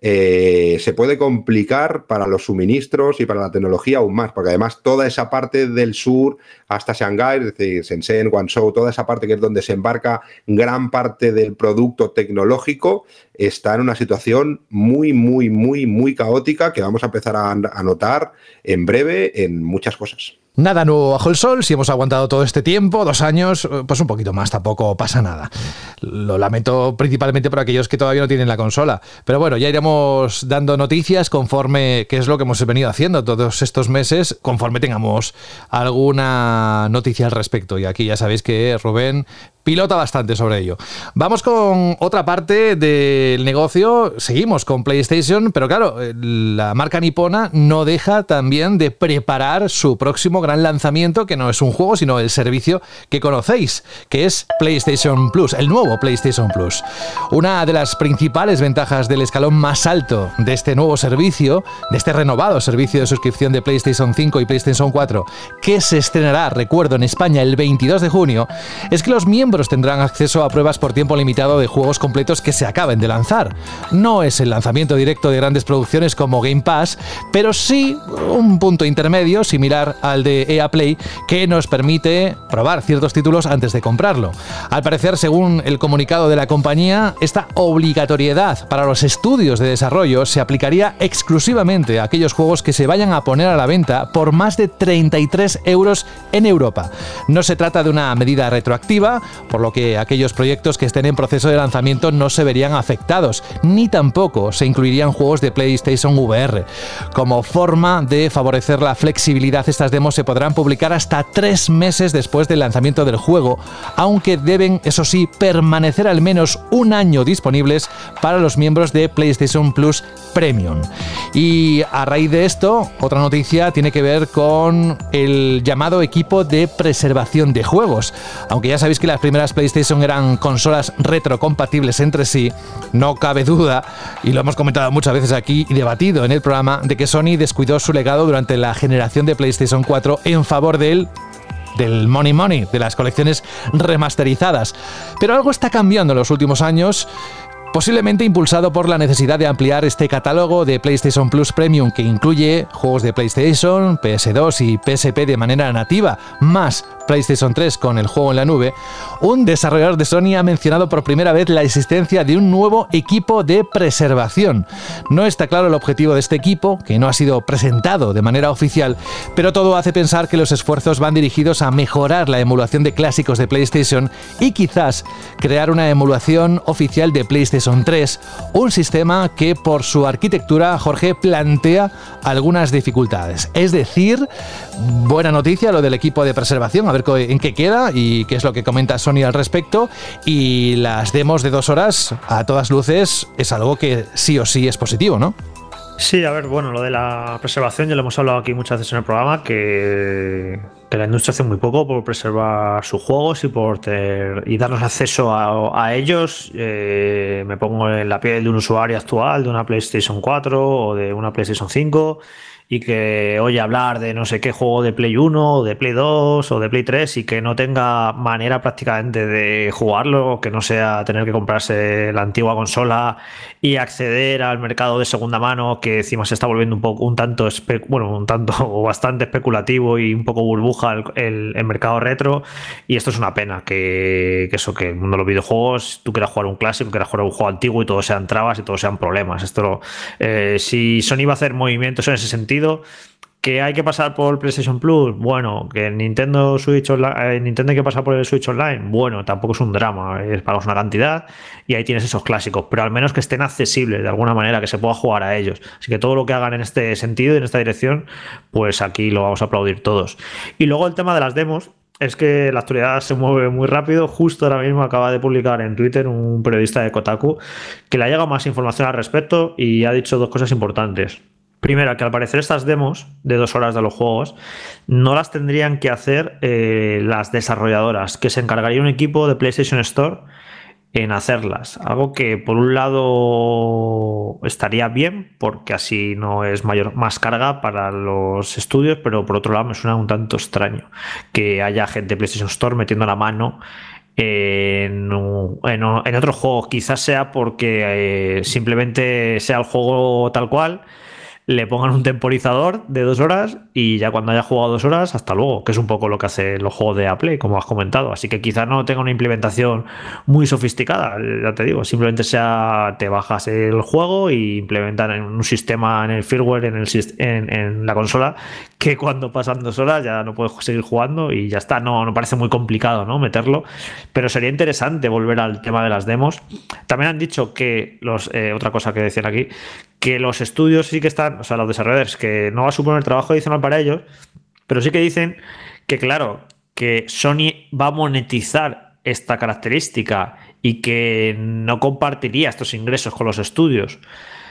eh, se puede complicar para los suministros y para la tecnología aún más, porque además toda esa parte del sur hasta Shanghái, es decir, Shenzhen, Guangzhou, toda esa parte que es donde se embarca gran parte del producto tecnológico, está en una situación muy, muy, muy, muy caótica que vamos a empezar a notar en breve en muchas cosas. Nada nuevo bajo el sol, si hemos aguantado todo este tiempo, dos años, eh, pues un poquito más, tampoco pasa nada. Lo lamento principalmente por aquellos que todavía no tienen la consola. Pero bueno, ya iremos dando noticias conforme, que es lo que hemos venido haciendo todos estos meses, conforme tengamos alguna noticia al respecto. Y aquí ya sabéis que Rubén pilota bastante sobre ello. Vamos con otra parte del negocio. Seguimos con PlayStation, pero claro, la marca nipona no deja también de preparar su próximo gran lanzamiento, que no es un juego, sino el servicio que conocéis, que es PlayStation Plus, el nuevo PlayStation Plus. Una de las principales ventajas del escalón más alto de este nuevo servicio, de este renovado servicio de suscripción de PlayStation 5 y PlayStation 4, que se estrenará, recuerdo, en España el 22 de junio, es que los miembros tendrán acceso a pruebas por tiempo limitado de juegos completos que se acaben de lanzar. No es el lanzamiento directo de grandes producciones como Game Pass, pero sí un punto intermedio similar al de EA Play que nos permite probar ciertos títulos antes de comprarlo. Al parecer, según el comunicado de la compañía, esta obligatoriedad para los estudios de desarrollo se aplicaría exclusivamente a aquellos juegos que se vayan a poner a la venta por más de 33 euros en Europa. No se trata de una medida retroactiva, por lo que aquellos proyectos que estén en proceso de lanzamiento no se verían afectados, ni tampoco se incluirían juegos de PlayStation VR. Como forma de favorecer la flexibilidad, estas demos se podrán publicar hasta tres meses después del lanzamiento del juego, aunque deben, eso sí, permanecer al menos un año disponibles para los miembros de PlayStation Plus Premium. Y a raíz de esto, otra noticia tiene que ver con el llamado equipo de preservación de juegos. Aunque ya sabéis que las primeras PlayStation eran consolas retrocompatibles entre sí, no cabe duda, y lo hemos comentado muchas veces aquí y debatido en el programa, de que Sony descuidó su legado durante la generación de PlayStation 4 en favor del del Money Money, de las colecciones remasterizadas. Pero algo está cambiando en los últimos años posiblemente impulsado por la necesidad de ampliar este catálogo de PlayStation Plus Premium que incluye juegos de PlayStation, PS2 y PSP de manera nativa, más PlayStation 3 con el juego en la nube, un desarrollador de Sony ha mencionado por primera vez la existencia de un nuevo equipo de preservación. No está claro el objetivo de este equipo, que no ha sido presentado de manera oficial, pero todo hace pensar que los esfuerzos van dirigidos a mejorar la emulación de clásicos de PlayStation y quizás crear una emulación oficial de PlayStation 3, un sistema que por su arquitectura, Jorge, plantea algunas dificultades. Es decir, buena noticia lo del equipo de preservación, en qué queda y qué es lo que comenta Sony al respecto. Y las demos de dos horas, a todas luces, es algo que sí o sí es positivo, ¿no? Sí, a ver, bueno, lo de la preservación ya lo hemos hablado aquí muchas veces en el programa, que, la industria hace muy poco por preservar sus juegos y por y darnos acceso a, ellos. Eh, me pongo en la piel de un usuario actual, de una PlayStation 4 o de una PlayStation 5 y que oye hablar de no sé qué juego de Play 1 o de Play 2 o de Play 3 y que no tenga manera prácticamente de jugarlo, que no sea tener que comprarse la antigua consola y acceder al mercado de segunda mano que encima se está volviendo un poco un tanto bueno, un tanto o bastante especulativo y un poco burbuja el, mercado retro y esto es una pena que, eso que el mundo de los videojuegos tú quieras jugar un clásico, quieras jugar un juego antiguo y todo sean trabas y todo sean problemas. Esto eh, si Sony va a hacer movimientos en ese sentido ¿Que hay que pasar por PlayStation Plus? Bueno, que Nintendo Switch eh, Nintendo hay que pasar por el Switch Online. Bueno, tampoco es un drama, es una cantidad y ahí tienes esos clásicos, pero al menos que estén accesibles de alguna manera, que se pueda jugar a ellos. Así que todo lo que hagan en este sentido y en esta dirección, pues aquí lo vamos a aplaudir todos. Y luego el tema de las demos, es que la actualidad se mueve muy rápido. Justo ahora mismo acaba de publicar en Twitter un periodista de Kotaku que le ha llegado más información al respecto y ha dicho dos cosas importantes. Primero, que al parecer estas demos de dos horas de los juegos no las tendrían que hacer eh, las desarrolladoras, que se encargaría un equipo de PlayStation Store en hacerlas. Algo que por un lado estaría bien, porque así no es mayor, más carga para los estudios, pero por otro lado me suena un tanto extraño que haya gente de PlayStation Store metiendo la mano en, en, otro juego. Quizás sea porque eh, simplemente sea el juego tal cual le pongan un temporizador de dos horas y ya cuando haya jugado dos horas, hasta luego, que es un poco lo que hace los juegos de Apple, como has comentado. Así que quizá no tenga una implementación muy sofisticada, ya te digo, simplemente sea te bajas el juego y implementan un sistema en el firmware, en, el, en, en la consola, que cuando pasan dos horas ya no puedes seguir jugando y ya está. No, no parece muy complicado ¿no? meterlo, pero sería interesante volver al tema de las demos. También han dicho que los, eh, otra cosa que decían aquí, que los estudios sí que están, o sea, los desarrolladores, que no va a suponer trabajo adicional para ellos, pero sí que dicen que, claro, que Sony va a monetizar esta característica y que no compartiría estos ingresos con los estudios.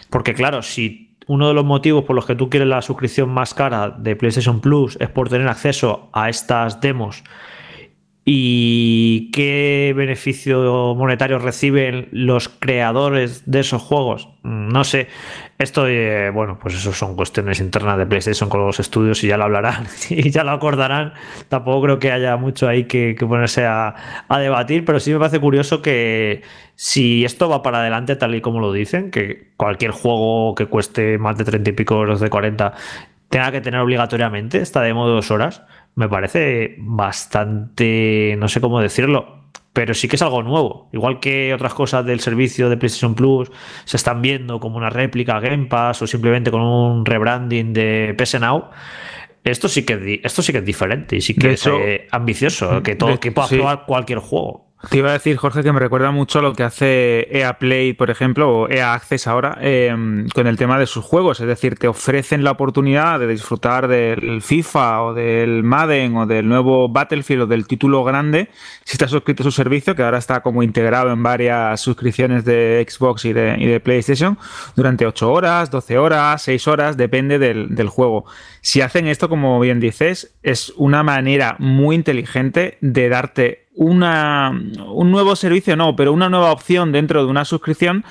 Porque, claro, si uno de los motivos por los que tú quieres la suscripción más cara de PlayStation Plus es por tener acceso a estas demos y qué beneficio monetario reciben los creadores de esos juegos. Mm, no sé, esto, eh, bueno, pues eso son cuestiones internas de PlayStation con los estudios y ya lo hablarán y ya lo acordarán. Tampoco creo que haya mucho ahí que, ponerse a, debatir, pero sí me parece curioso que si esto va para adelante tal y como lo dicen, que cualquier juego que cueste más de 30 y pico euros de 40 tenga que tener obligatoriamente esta demo de dos horas me parece bastante, no sé cómo decirlo, pero sí que es algo nuevo. Igual que otras cosas del servicio de PlayStation Plus se están viendo como una réplica Game Pass o simplemente con un rebranding de PS Now. Esto sí que, esto sí que es diferente y sí que es eh, ambicioso, que todo que pueda jugar cualquier juego. Te iba a decir, Jorge, que me recuerda mucho a lo que hace EA Play, por ejemplo, o EA Access ahora, em, con el tema de sus juegos. Es decir, te ofrecen la oportunidad de disfrutar del FIFA o del Madden o del nuevo Battlefield o del título grande si estás suscrito a su servicio, que ahora está como integrado en varias suscripciones de Xbox y de, PlayStation, durante 8 horas, 12 horas, 6 horas, depende del, del juego. Si hacen esto, como bien dices, es una manera muy inteligente de darte una, un nuevo servicio, no, pero una nueva opción dentro de una suscripción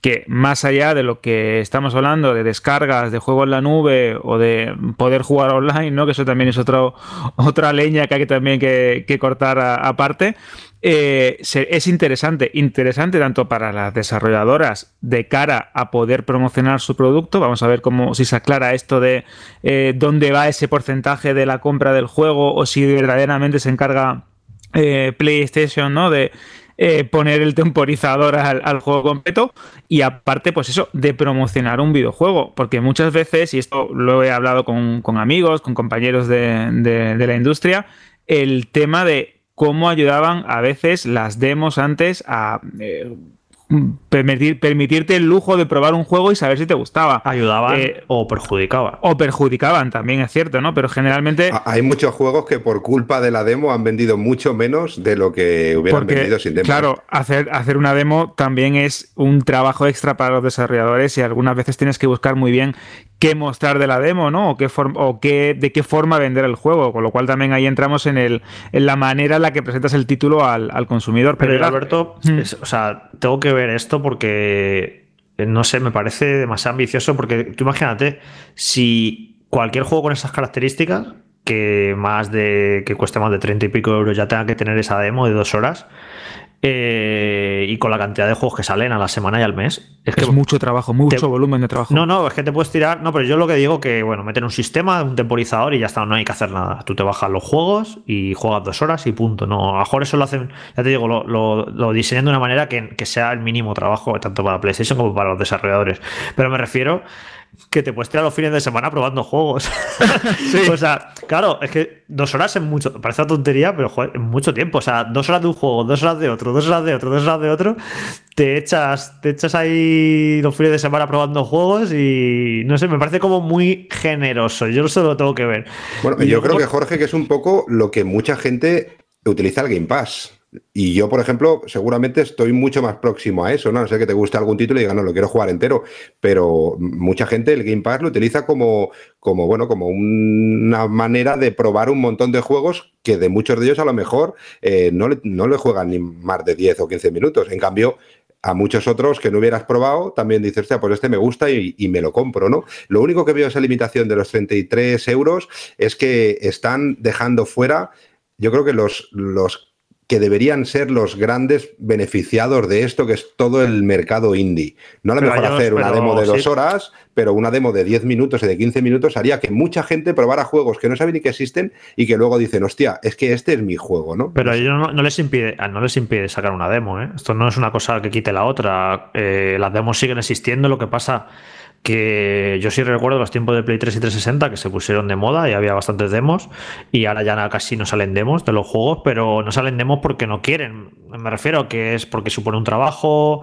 que más allá de lo que estamos hablando de descargas de juegos en la nube o de poder jugar online, ¿no? que eso también es otra leña que hay que también que, cortar aparte, eh, es interesante, interesante tanto para las desarrolladoras de cara a poder promocionar su producto. Vamos a ver cómo si se aclara esto de eh, dónde va ese porcentaje de la compra del juego o si verdaderamente se encarga eh, PlayStation, ¿no? De poner el temporizador al, juego completo y aparte, pues eso, de promocionar un videojuego, porque muchas veces, y esto lo he hablado con, amigos, con compañeros de, de la industria, el tema de cómo ayudaban a veces las demos antes a eh, permitir, permitirte el lujo de probar un juego y saber si te gustaba. Ayudaban eh, o perjudicaban. O perjudicaban, también es cierto, ¿no? Pero generalmente... Hay muchos juegos que por culpa de la demo han vendido mucho menos de lo que hubieran vendido sin demo. Claro, hacer, hacer una demo también es un trabajo extra para los desarrolladores y algunas veces tienes que buscar muy bien qué mostrar de la demo, ¿no? O, qué o qué, de qué forma vender el juego, con lo cual también ahí entramos en, el, en la manera en la que presentas el título al, consumidor. Pero, Alberto, mm. o sea, tengo que ver esto porque, eh, no sé, me parece demasiado ambicioso porque tú imagínate, si cualquier juego con esas características, que más de que cueste más de 30 y pico euros ya tenga que tener esa demo de dos horas, eh, y con la cantidad de juegos que salen a la semana y al mes. Es que es mucho trabajo, mucho volumen de trabajo. No, no, es que te puedes tirar. No, pero yo lo que digo que, bueno, meten un sistema, un temporizador y ya está, no hay que hacer nada. Tú te bajas los juegos y juegas dos horas y punto. No, a lo mejor eso lo hacen, ya te digo, lo, lo, diseñan de una manera que, que sea el mínimo trabajo, tanto para PlayStation como para los desarrolladores. Pero me refiero que te puedes tirar los fines de semana probando juegos. o sea, claro, es que dos horas es mucho, parece una tontería, pero joder, es mucho tiempo. O sea, dos horas de un juego, dos horas de otro, dos horas de otro, dos horas de otro, te echas, te echas ahí los fines de semana probando juegos y no sé, me parece como muy generoso. Yo eso lo tengo que ver. Bueno, yo creo que Jorge, que es un poco lo que mucha gente utiliza el Game Pass. Y yo, por ejemplo, seguramente estoy mucho más próximo a eso, ¿no? No sé que te guste algún título y diga, no, lo quiero jugar entero. Pero mucha gente el Game Pass lo utiliza como, como, bueno, como una manera de probar un montón de juegos que de muchos de ellos a lo mejor eh, no, le, no le juegan ni más de 10 o 15 minutos. En cambio, a muchos otros que no hubieras probado, también dices, sea, pues este me gusta y, me lo compro, ¿no? Lo único que veo esa limitación de los 33 euros es que están dejando fuera, yo creo que los que deberían ser los grandes beneficiados de esto, que es todo el mercado indie. No a lo mejor hacer una demo de dos horas, pero una demo de 10 minutos y de 15 minutos haría que mucha gente probara juegos que no saben ni que existen y que luego dicen, hostia, es que este es mi juego, ¿no? Pero ellos no, les impide, no les impide sacar una demo, ¿eh? Esto no es una cosa que quite la otra. Eh, las demos siguen existiendo, lo que pasa que yo sí recuerdo los tiempos de Play 3 y 360 que se pusieron de moda y había bastantes demos y ahora ya casi no salen demos de los juegos, pero no salen demos porque no quieren. Me refiero a que es porque supone un trabajo,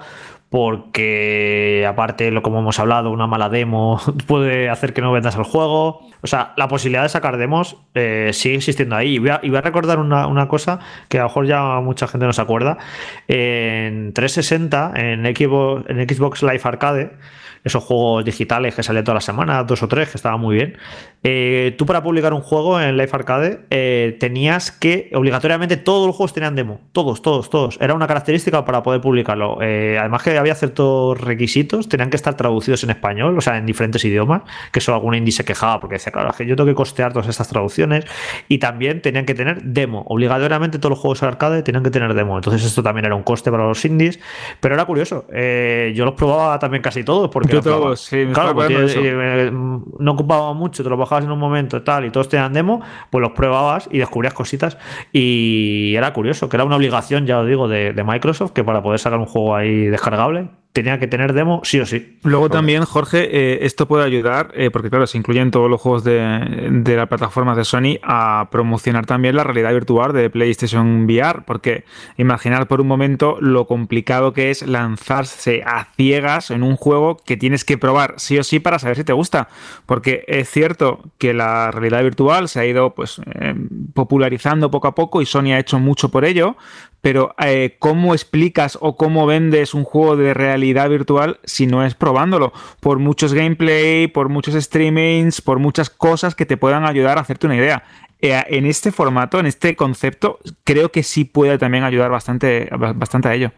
porque aparte, lo como hemos hablado, una mala demo puede hacer que no vendas el juego. O sea, la posibilidad de sacar demos eh, sigue existiendo ahí. Y voy a, recordar una, una, cosa que a lo mejor ya mucha gente no se acuerda. En 360, en Xbox, en Xbox Live Arcade, esos juegos digitales que salían toda la semana, dos o tres, que estaban muy bien. Eh, tú para publicar un juego en Life Arcade eh, tenías que, obligatoriamente, todos los juegos tenían demo. Todos, todos, todos. Era una característica para poder publicarlo. Eh, además que había ciertos requisitos, tenían que estar traducidos en español, o sea, en diferentes idiomas, que eso algún indie se quejaba porque decía, claro, que yo tengo que costear todas estas traducciones. Y también tenían que tener demo. Obligatoriamente todos los juegos de arcade tenían que tener demo. Entonces esto también era un coste para los indies. Pero era curioso. yo los probaba también casi todos porque claro, pues eh, no ocupaba mucho, te lo en un momento tal y todos tenían demo, pues los probabas y descubrías cositas. Y era curioso, que era una obligación, ya os digo, de Microsoft que para poder sacar un juego ahí descargable tenía que tener demo sí o sí. Luego también, Jorge, eh, esto puede ayudar, eh, porque claro, se incluyen todos los juegos de, de la plataforma de Sony a promocionar también la realidad virtual de PlayStation VR, porque imaginar por un momento lo complicado que es lanzarse a ciegas en un juego que tienes que probar sí o sí para saber si te gusta, porque es cierto que la realidad virtual se ha ido pues eh, popularizando poco a poco y Sony ha hecho mucho por ello, pero eh, ¿cómo explicas o cómo vendes un juego de realidad virtual si no es probándolo? Por muchos gameplay, por muchos streamings, por muchas cosas que te puedan ayudar a hacerte una idea. Eh, en este formato, en este concepto, creo que sí puede también ayudar bastante, bastante a ello.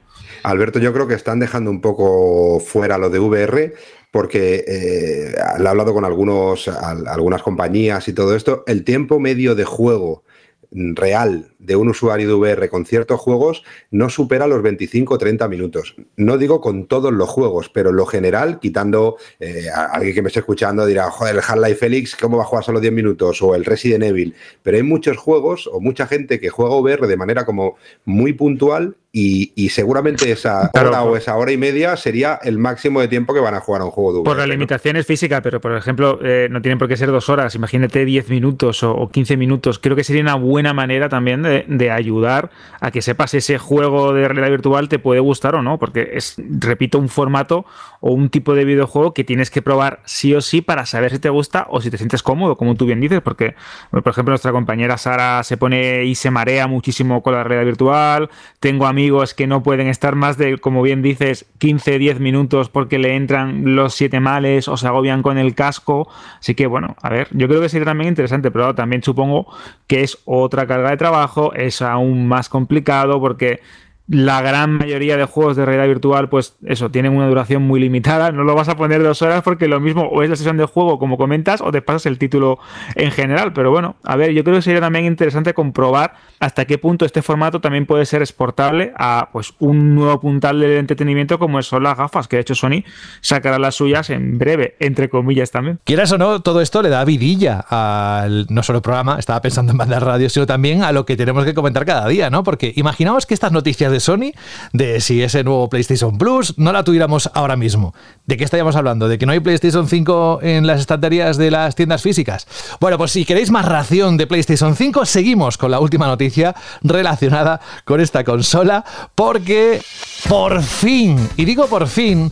Alberto, yo creo que están dejando un poco fuera lo de VR porque eh, he hablado con algunos, algunas compañías y todo esto, el tiempo medio de juego real de un usuario de VR con ciertos juegos no supera los 25 o 30 minutos. No digo con todos los juegos, pero en lo general, quitando eh, a alguien que me esté escuchando dirá, joder, el Half-Life Felix, ¿cómo va a jugar solo 10 minutos? O el Resident Evil. Pero hay muchos juegos o mucha gente que juega VR de manera como muy puntual y, seguramente esa hora o esa hora y media sería el máximo de tiempo que van a jugar a un juego de VR. Por la limitación es física, pero por ejemplo, eh, no tienen por qué ser dos horas. Imagínate 10 minutos o, o 15 minutos. Creo que sería una buena manera también de, ayudar a que sepas ese juego de realidad virtual te puede gustar o no, porque es, repito, un formato o un tipo de videojuego que tienes que probar sí o sí para saber si te gusta o si te sientes cómodo, como tú bien dices, porque, por ejemplo, nuestra compañera Sara se pone y se marea muchísimo con la realidad virtual. Tengo amigos amigos que no pueden estar más de, como bien dices, 15, 10 minutos porque le entran los siete males o se agobian con el casco. Así que bueno, a ver, yo creo que sería también interesante, pero también supongo que es otra carga de trabajo, es aún más complicado porque la gran mayoría de juegos de realidad virtual, pues eso, tienen una duración muy limitada. No lo vas a poner dos horas porque lo mismo o es la sesión de juego, como comentas, o te pasas el título en general. Pero bueno, a ver, yo creo que sería también interesante comprobar hasta qué punto este formato también puede ser exportable a pues un nuevo puntal de entretenimiento como son las gafas, que de hecho Sony sacará las suyas en breve, entre comillas también. Quieras o no, todo esto le da vidilla al no solo programa, estaba pensando en mandar radio, sino también a lo que tenemos que comentar cada día, ¿no? Porque imaginaos que estas noticias de Sony, de si ese nuevo PlayStation Plus, no la tuviéramos ahora mismo. ¿De qué estaríamos hablando? ¿De que no hay PlayStation 5 en las estanterías de las tiendas físicas? Bueno, pues si queréis más ración de PlayStation 5, seguimos con la última noticia relacionada con esta consola, porque por fin, y digo por fin,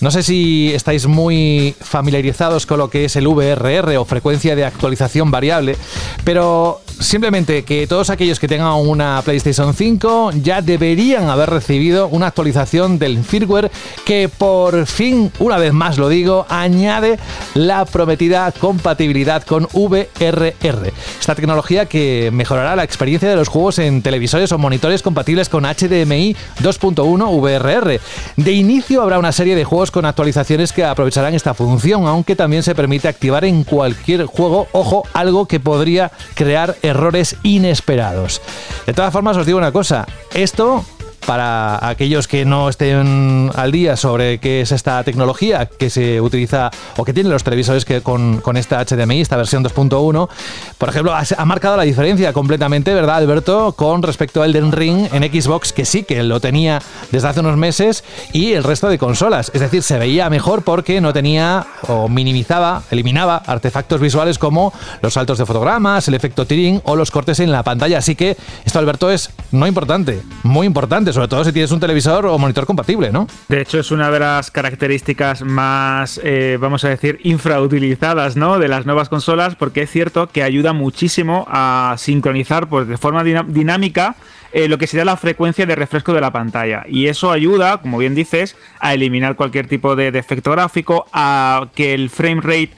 no sé si estáis muy familiarizados con lo que es el VRR o frecuencia de actualización variable, pero simplemente que todos aquellos que tengan una PlayStation 5 ya deberían haber recibido una actualización del firmware que por fin, una vez más lo digo, añade la prometida compatibilidad con VRR. Esta tecnología que mejorará la experiencia de los juegos en televisores o monitores compatibles con HDMI 2.1 VRR. De inicio habrá una serie de juegos con actualizaciones que aprovecharán esta función, aunque también se permite activar en cualquier juego, ojo, algo que podría crear errores inesperados. De todas formas, os digo una cosa, esto para aquellos que no estén al día sobre qué es esta tecnología que se utiliza o que tienen los televisores que con, con esta HDMI, esta versión 2.1, por ejemplo, ha, marcado la diferencia completamente, ¿verdad, Alberto? Con respecto al Den Ring en Xbox, que sí que lo tenía desde hace unos meses, y el resto de consolas. Es decir, se veía mejor porque no tenía o minimizaba, eliminaba artefactos visuales como los saltos de fotogramas, el efecto tearing o los cortes en la pantalla. Así que esto, Alberto, es no importante, muy importante sobre todo si tienes un televisor o monitor compatible, ¿no? De hecho, es una de las características más, eh, vamos a decir, infrautilizadas, ¿no? De las nuevas consolas, porque es cierto que ayuda muchísimo a sincronizar pues, de forma dinámica eh, lo que sería la frecuencia de refresco de la pantalla. Y eso ayuda, como bien dices, a eliminar cualquier tipo de defecto gráfico, a que el frame rate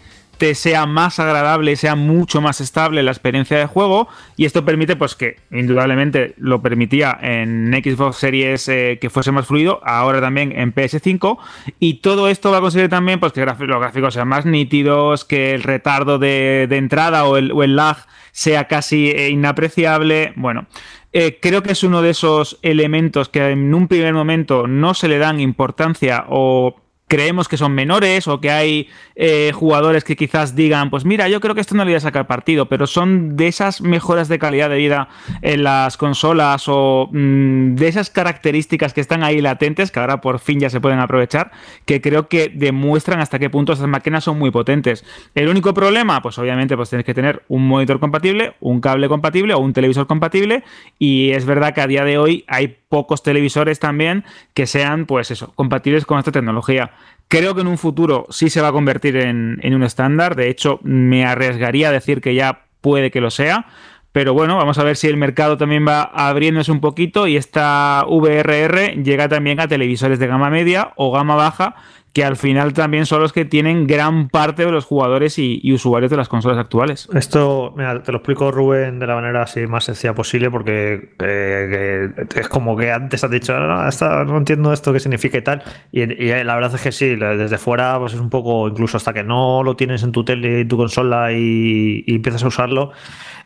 sea más agradable, sea mucho más estable la experiencia de juego y esto permite pues que indudablemente lo permitía en Xbox Series eh, que fuese más fluido, ahora también en PS5 y todo esto va a conseguir también pues que los gráficos sean más nítidos, que el retardo de, entrada o el, lag sea casi eh, inapreciable, bueno. Eh, creo que es uno de esos elementos que en un primer momento no se le dan importancia o creemos que son menores o que hay eh, jugadores que quizás digan, pues mira, yo creo que esto no le voy a sacar partido, pero son de esas mejoras de calidad de vida en las consolas o mm, de esas características que están ahí latentes, que ahora por fin ya se pueden aprovechar, que creo que demuestran hasta qué punto estas máquinas son muy potentes. El único problema, pues obviamente, pues tienes que tener un monitor compatible, un cable compatible o un televisor compatible, y es verdad que a día de hoy hay pocos televisores también que sean, pues eso, compatibles con esta tecnología. Creo que en un futuro sí se va a convertir en, un estándar. De hecho, me arriesgaría a decir que ya puede que lo sea. Pero bueno, vamos a ver si el mercado también va abriéndose un poquito y esta VRR llega también a televisores de gama media o gama baja que al final también son los que tienen gran parte de los jugadores y, usuarios de las consolas actuales. Esto, te lo explico Rubén de la manera así más sencilla posible porque eh, es como que antes has dicho, no, entiendo esto qué significa y tal. Y, la verdad es que sí, desde fuera pues es un poco, incluso hasta que no lo tienes en tu tele y tu consola y empiezas a usarlo,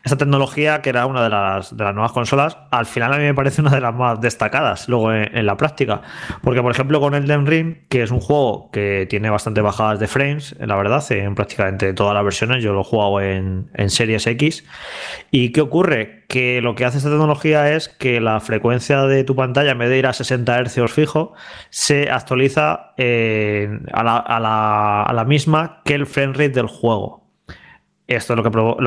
esta tecnología, que era una de las, nuevas consolas, al final a mí me parece una de las más destacadas luego en, la práctica. Porque, por ejemplo, con Elden Ring, que es un juego que tiene bastante bajadas de frames, la verdad, en prácticamente todas las versiones, yo lo he jugado en, en Series X. ¿Y qué ocurre? Que lo que hace esta tecnología es que la frecuencia de tu pantalla, en vez de ir a 60 Hz fijo, se actualiza eh, a, la, a, la, a la misma que el frame rate del juego. Esto es lo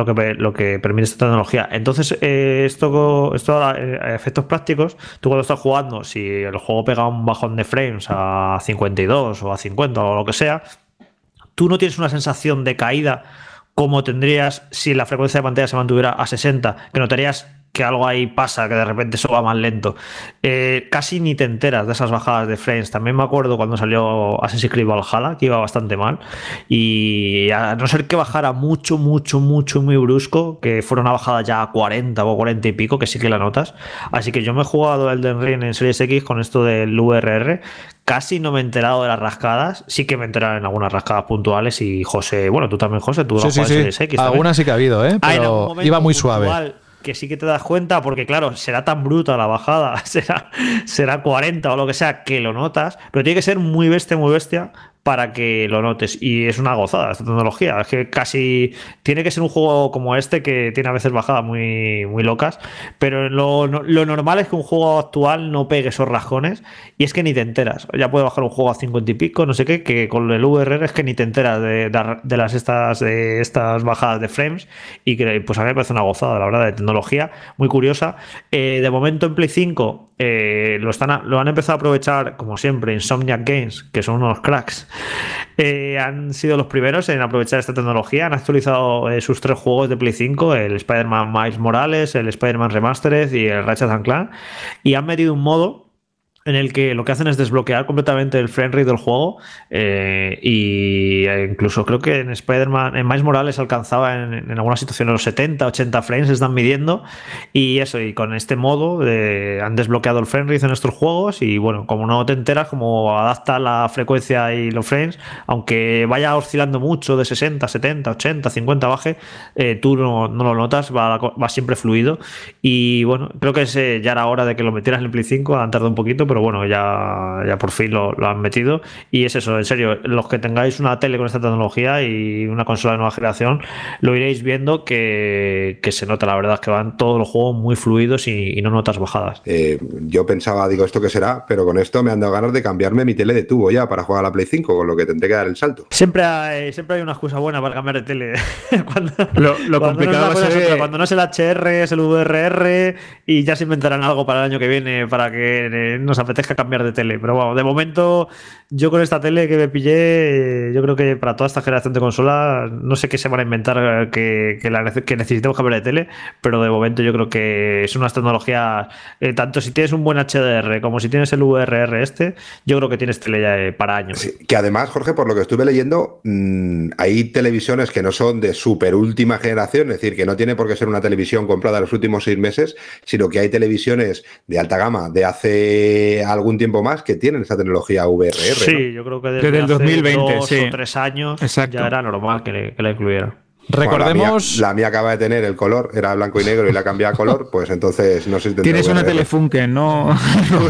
que, lo que, permite esta tecnología. Entonces, eh, esto, esto a efectos prácticos, tú cuando estás jugando, si el juego pega un bajón de frames a 52 o a 50 o lo que sea, tú no tienes una sensación de caída como tendrías si la frecuencia de pantalla se mantuviera a 60, que notarías que algo ahí pasa, que de repente eso va más lento. Eh, casi ni te enteras de esas bajadas de frames. También me acuerdo cuando salió Assassin's Creed Valhalla, que iba bastante mal. Y a no ser que bajara mucho, mucho, mucho, muy brusco, que fuera una bajada ya a 40 o 40 y pico, que sí que la notas. Así que yo me he jugado Elden Ring en Series X con esto del VRR. Casi no me he enterado de las rascadas. Sí que me he enterado en algunas rascadas puntuales. Y José, bueno, tú también, José, tú sí, sí, sí. Series X. Algunas sí que ha habido, ¿eh? Ah, Pero iba muy suave que sí que te das cuenta, porque claro, será tan bruta la bajada, será, será 40 o lo que sea, que lo notas, pero tiene que ser muy bestia, muy bestia para que lo notes. Y es una gozada esta tecnología. Es que casi tiene que ser un juego como este que tiene a veces bajadas muy, muy locas. Pero lo, normal es que un juego actual no pegue esos rajones. Y es que ni te enteras. Ya puede bajar un juego a 50 y pico, no sé qué, que con el VRR es que ni te enteras de, de, las estas, de estas bajadas de frames. Y que pues a mí me parece una gozada, la verdad, de tecnología. Muy curiosa. Eh, de momento en Play 5 eh, lo, están lo han empezado a aprovechar, como siempre, Insomniac Games, que son unos cracks. Eh, han sido los primeros en aprovechar esta tecnología. Han actualizado eh, sus tres juegos de Play 5, el Spider-Man Miles Morales, el Spider-Man Remastered y el Ratchet Clank. Y han metido un modo en el que lo que hacen es desbloquear completamente el frame rate del juego eh, y eh, incluso creo que en Spider-Man, en Miles Morales alcanzaba en, en algunas situaciones los 70, 80 frames, están midiendo y eso, y con este modo eh, han desbloqueado el frame rate en estos juegos y bueno, como no te enteras, como adapta la frecuencia y los frames, aunque vaya oscilando mucho de 60, 70, 80, 50 baje, tú no, lo notas, va, va, siempre fluido y bueno, creo que ya era hora de que lo metieras en el Play 5, han tardado un poquito, pero bueno, ya, ya por fin lo, han metido. Y es eso, en serio, los que tengáis una tele con esta tecnología y una consola de nueva generación, lo iréis viendo que, se nota, la verdad, que van todos los juegos muy fluidos y, no notas bajadas. Eh, yo pensaba, digo, ¿esto qué será? Pero con esto me han dado ganas de cambiarme mi tele de tubo ya para jugar a la Play 5, con lo que tendré que dar el salto. Siempre hay, siempre hay una excusa buena para cambiar de tele. cuando, lo, complicado no es, cuando no es el HR, es el VRR y ya se inventarán algo para el año que viene para que nos apetezca cambiar de tele. Pero bueno, de momento, yo con esta tele que me pillé, yo creo que para toda esta generación de consolas, no sé qué se van a inventar que, que, necesitemos cambiar de tele, pero de momento yo creo que es unas tecnologías, eh, tanto si tienes un buen HDR como si tienes el VRR este, yo creo que tienes tele ya eh, para años. que además, Jorge, por lo que estuve leyendo, mm, hay televisiones que no son de super última generación, es decir, que no tiene por qué ser una televisión comprada en los últimos seis meses, sino que hay televisiones de alta gama de hace algún tiempo más que tienen esta tecnología VRR. Sí, yo creo que desde, el 2020, dos o tres años ya era normal que, la incluyera. Recordemos. la, mía, acaba de tener el color, era blanco y negro y la cambié a color, pues entonces no sé si Tienes una Telefunken, ¿no?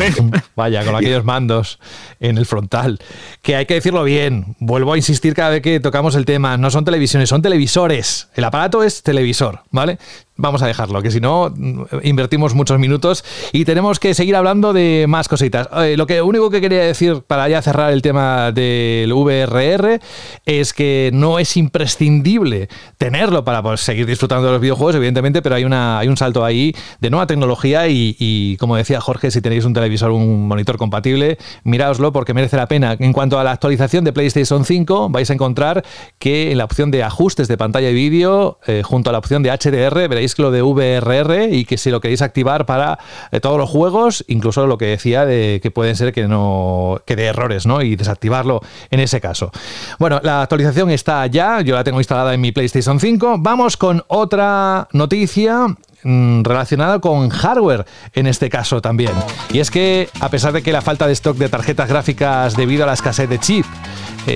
Vaya, con aquellos mandos en el frontal. Que hay que decirlo bien, vuelvo a insistir cada vez que tocamos el tema, no son televisiones, son televisores. El aparato es televisor, ¿vale? Vamos a dejarlo, que si no invertimos muchos minutos y tenemos que seguir hablando de más cositas. Eh, lo que único que quería decir para ya cerrar el tema del VRR es que no es imprescindible tenerlo para pues, seguir disfrutando de los videojuegos, evidentemente, pero hay, una, hay un salto ahí de nueva tecnología y, como decía Jorge, si tenéis un televisor, un monitor compatible, miraoslo porque merece la pena. En cuanto a la actualización de PlayStation 5, vais a encontrar que en la opción de ajustes de pantalla y vídeo, eh, junto a la opción de HDR, veréis que lo de VRR y que si lo queréis activar para eh, todos los juegos, incluso lo que decía de que pueden ser que no que de errores, ¿no? Y desactivarlo en ese caso. Bueno, la actualización está ya, yo la tengo instalada en mi PlayStation 5. Vamos con otra noticia Mm, relacionado con hardware en este caso también. Y es que a pesar de que la falta de stock de tarjetas gráficas debido a la escasez de chip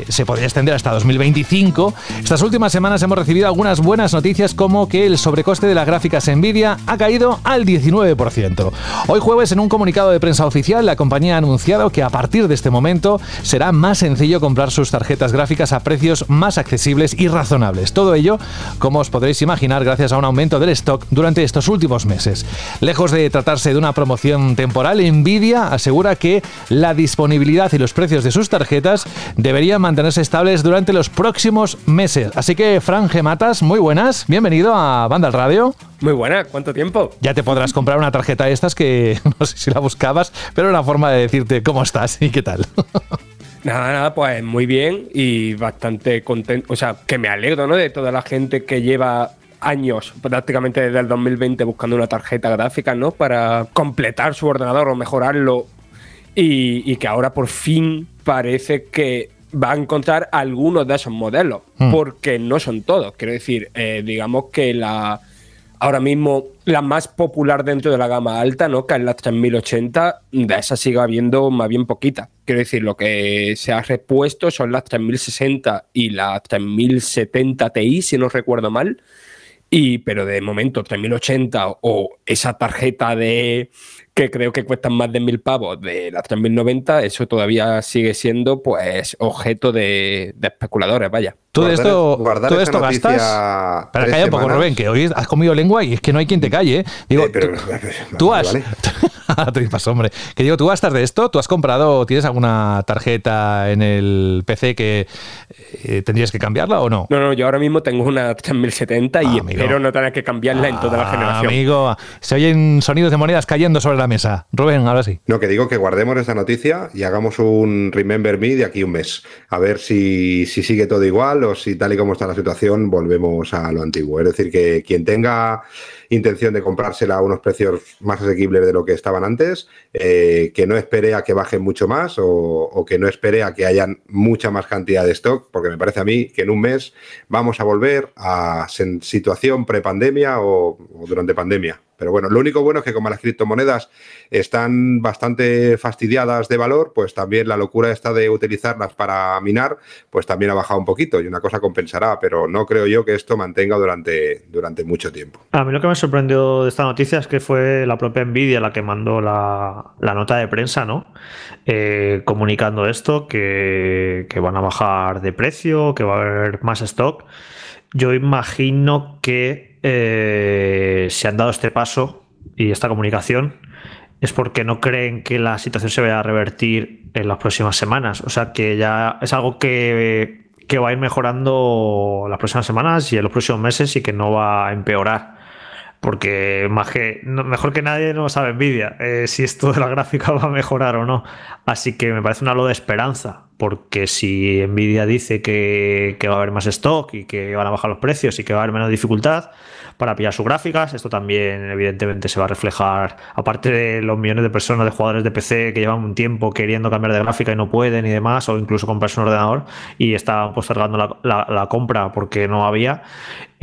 se podría extender hasta 2025, estas últimas semanas hemos recibido algunas buenas noticias como que el sobrecoste de las gráficas Nvidia ha caído al 19%. Hoy jueves en un comunicado de prensa oficial la compañía ha anunciado que a partir de este momento será más sencillo comprar sus tarjetas gráficas a precios más accesibles y razonables. Todo ello, como os podréis imaginar, gracias a un aumento del stock durante estos últimos meses. Lejos de tratarse de una promoción temporal, Nvidia asegura que la disponibilidad y los precios de sus tarjetas deberían mantenerse estables durante los próximos meses. Así que, Fran Gematas, muy buenas, bienvenido a Banda al Radio. Muy buena, ¿cuánto tiempo? Ya te podrás comprar una tarjeta de estas que no sé si la buscabas, pero una forma de decirte cómo estás y qué tal. Nada, nada, pues muy bien y bastante contento. O sea, que me alegro, ¿no? De toda la gente que lleva años, prácticamente desde el 2020, buscando una tarjeta gráfica, ¿no? Para completar su ordenador o mejorarlo. Y, que ahora por fin parece que va a encontrar algunos de esos modelos, hmm. porque no son todos. Quiero decir, eh, digamos que la ahora mismo la más popular dentro de la gama alta, ¿no? Que es la 3080, de esa sigue habiendo más bien poquita. Quiero decir, lo que se ha repuesto son las 3060 y la 3070 Ti, si no recuerdo mal. Y, pero de momento, 3080 o esa tarjeta de que creo que cuestan más de mil pavos de la 3090, eso todavía sigue siendo pues objeto de, especuladores, vaya. Todo esto, todo esto gastas. Para calla un poco, Rubén, que hoy has comido lengua y es que no hay quien te calle. ¿eh? Digo, tú, has. hombre. Que digo, tú gastas de esto, tú has comprado, ¿tienes alguna tarjeta en el PC que eh, ¿tendrías que cambiarla o no? No, no, yo ahora mismo tengo una 3070 y ah, espero no tener que cambiarla en toda la ah, generación. Amigo, se oyen sonidos de monedas cayendo sobre la mesa. Rubén, ahora sí. No, que digo que guardemos esta noticia y hagamos un Remember Me de aquí un mes. A ver si, si sigue todo igual si tal y como está la situación volvemos a lo antiguo. Es decir, que quien tenga intención de comprársela a unos precios más asequibles de lo que estaban antes, eh, que no espere a que bajen mucho más o, que no espere a que hayan mucha más cantidad de stock, porque me parece a mí que en un mes vamos a volver a situación prepandemia o, o durante pandemia. Pero bueno, lo único bueno es que como las criptomonedas están bastante fastidiadas de valor, pues también la locura esta de utilizarlas para minar, pues también ha bajado un poquito y una cosa compensará, pero no creo yo que esto mantenga durante, durante mucho tiempo. A mí lo que me sorprendió de esta noticia es que fue la propia Nvidia la que mandó la, nota de prensa, ¿no? Eh, comunicando esto, que, van a bajar de precio, que va a haber más stock. Yo imagino que eh, se han dado este paso y esta comunicación es porque no creen que la situación se vaya a revertir en las próximas semanas. O sea que ya es algo que va a ir mejorando las próximas semanas y en los próximos meses y que no va a empeorar porque más que, mejor que nadie no sabe envidia eh, si esto de la gráfica va a mejorar o no. Así que me parece una lo de esperanza, porque si Nvidia dice que, va a haber más stock y que van a bajar los precios y que va a haber menos dificultad para pillar sus gráficas, esto también evidentemente se va a reflejar, aparte de los millones de personas, de jugadores de PC que llevan un tiempo queriendo cambiar de gráfica y no pueden y demás, o incluso comprarse un ordenador y están postergando la, la compra porque no había.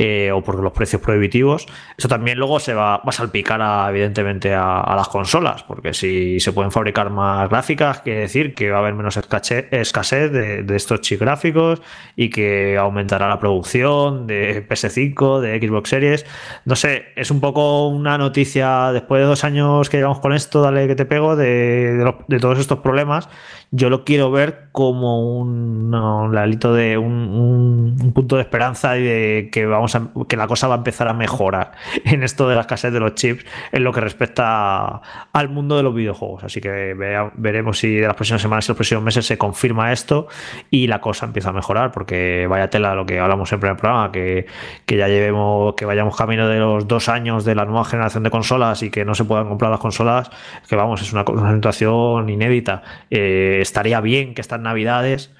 Eh, o por los precios prohibitivos. Eso también luego se va, a salpicar evidentemente a, las consolas, porque si se pueden fabricar más gráficas, quiere decir que va a haber menos escasez de, estos chips gráficos y que aumentará la producción de PS5, de Xbox Series. No sé, es un poco una noticia después de dos años que llevamos con esto, dale que te pego, de todos estos problemas yo lo quiero ver como un, alito de un, punto de esperanza y de que vamos a, que la cosa va a empezar a mejorar en esto de la escasez de los chips en lo que respecta al mundo de los videojuegos. Así que veremos si de las próximas semanas y los próximos meses se confirma esto y la cosa empieza a mejorar, porque vaya tela lo que hablamos en el programa, que, que ya llevemos, que vayamos camino de los dos años de la nueva generación de consolas y que no se puedan comprar las consolas, que vamos, es una, situación inédita. Eh, estaría bien que estas navidades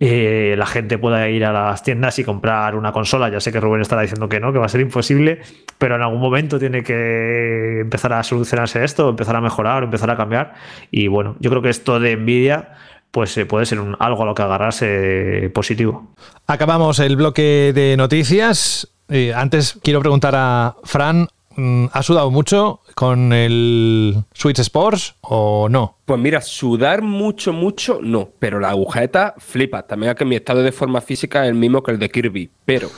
eh, la gente pueda ir a las tiendas y comprar una consola. Ya sé que Rubén estará diciendo que no, que va a ser imposible, pero en algún momento tiene que empezar a solucionarse esto, empezar a mejorar, empezar a cambiar. Y bueno, yo creo que esto de Nvidia pues eh, puede ser algo a lo que agarrarse positivo. Acabamos el bloque de noticias. Eh, antes quiero preguntar a Fran, mm, ¿ha sudado mucho con el Switch Sports o no? Pues mira, sudar mucho, mucho, no. Pero la agujeta flipa. También que mi estado de forma física es el mismo que el de Kirby. Pero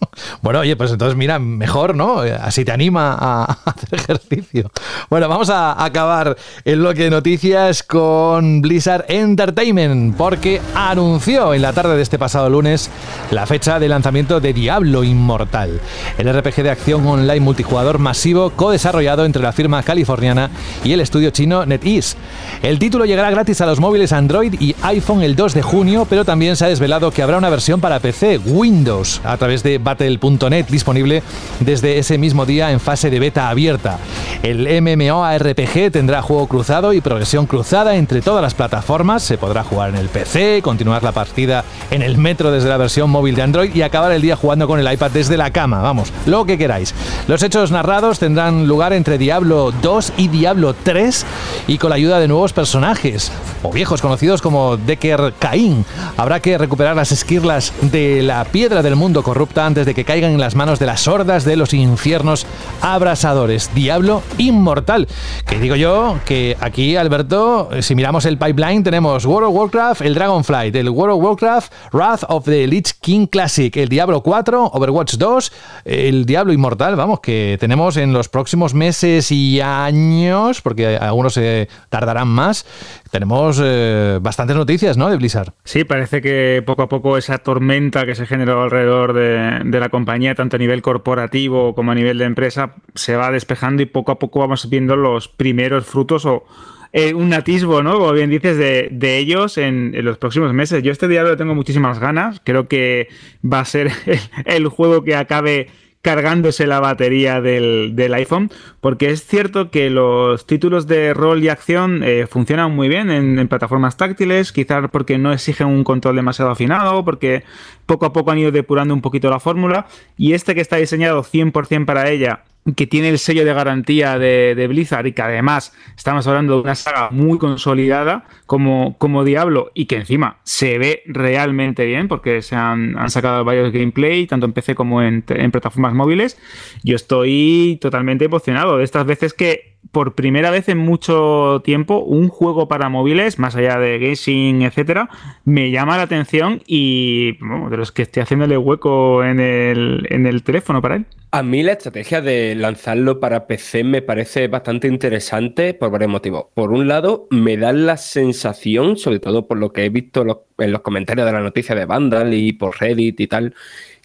Bueno, oye, pues entonces mira, mejor, ¿no? Así te anima a hacer ejercicio. Bueno, vamos a acabar el bloque de noticias con Blizzard Entertainment, porque anunció en la tarde de este pasado lunes la fecha de lanzamiento de Diablo Inmortal, el RPG de acción online multijugador masivo co-desarrollado entre la firma californiana y el estudio chino NetEase. El título llegará gratis a los móviles Android y iPhone el 2 de junio, pero también se ha desvelado que habrá una versión para PC, Windows, a través de Battle.net, disponible desde ese mismo día en fase de beta abierta. El MMORPG tendrá juego cruzado y progresión cruzada entre todas las plataformas. Se podrá jugar en el PC, continuar la partida en el metro desde la versión móvil de Android y acabar el día jugando con el iPad desde la cama. Vamos, lo que queráis. Los hechos narrados tendrán lugar entre Diablo 2 y Diablo 3 y con la ayuda de nuevos personajes o viejos conocidos como Decker Cain. Habrá que recuperar las esquirlas de la piedra del mundo corrupta antes de que caigan en las manos de las hordas de los infiernos abrasadores. Diablo inmortal. Que digo yo que aquí, Alberto, si miramos el pipeline, tenemos World of Warcraft, el Dragonflight, el World of Warcraft, Wrath of the Lich King Classic, el Diablo 4, Overwatch 2, el Diablo inmortal, vamos, que tenemos en los próximos meses y años, porque algunos se tardarán más, tenemos eh, bastantes noticias, ¿no? De Blizzard. Sí, parece que poco a poco esa tormenta que se generó alrededor de, la compañía, tanto a nivel corporativo como a nivel de empresa, se va despejando y poco a poco vamos viendo los primeros frutos o eh, un atisbo, ¿no? Como bien dices, de, ellos en, los próximos meses. Yo este diálogo tengo muchísimas ganas. Creo que va a ser el juego que acabe cargándose la batería del, iPhone, porque es cierto que los títulos de rol y acción eh, funcionan muy bien en, en, plataformas táctiles, quizás porque no exigen un control demasiado afinado, porque poco a poco han ido depurando un poquito la fórmula, y este que está diseñado 100% para ella que tiene el sello de garantía de, Blizzard y que además estamos hablando de una saga muy consolidada como, como Diablo y que encima se ve realmente bien porque se han, han sacado varios gameplay tanto en PC como en, plataformas móviles. Yo estoy totalmente emocionado de estas veces que por primera vez en mucho tiempo un juego para móviles, más allá de gaming, etcétera, me llama la atención y de los que estoy haciéndole hueco en el, en el teléfono para él. A mí la estrategia de lanzarlo para PC me parece bastante interesante por varios motivos. Por un lado, me da la sensación, sobre todo por lo que he visto en los comentarios de la noticia de Vandal y por Reddit y tal,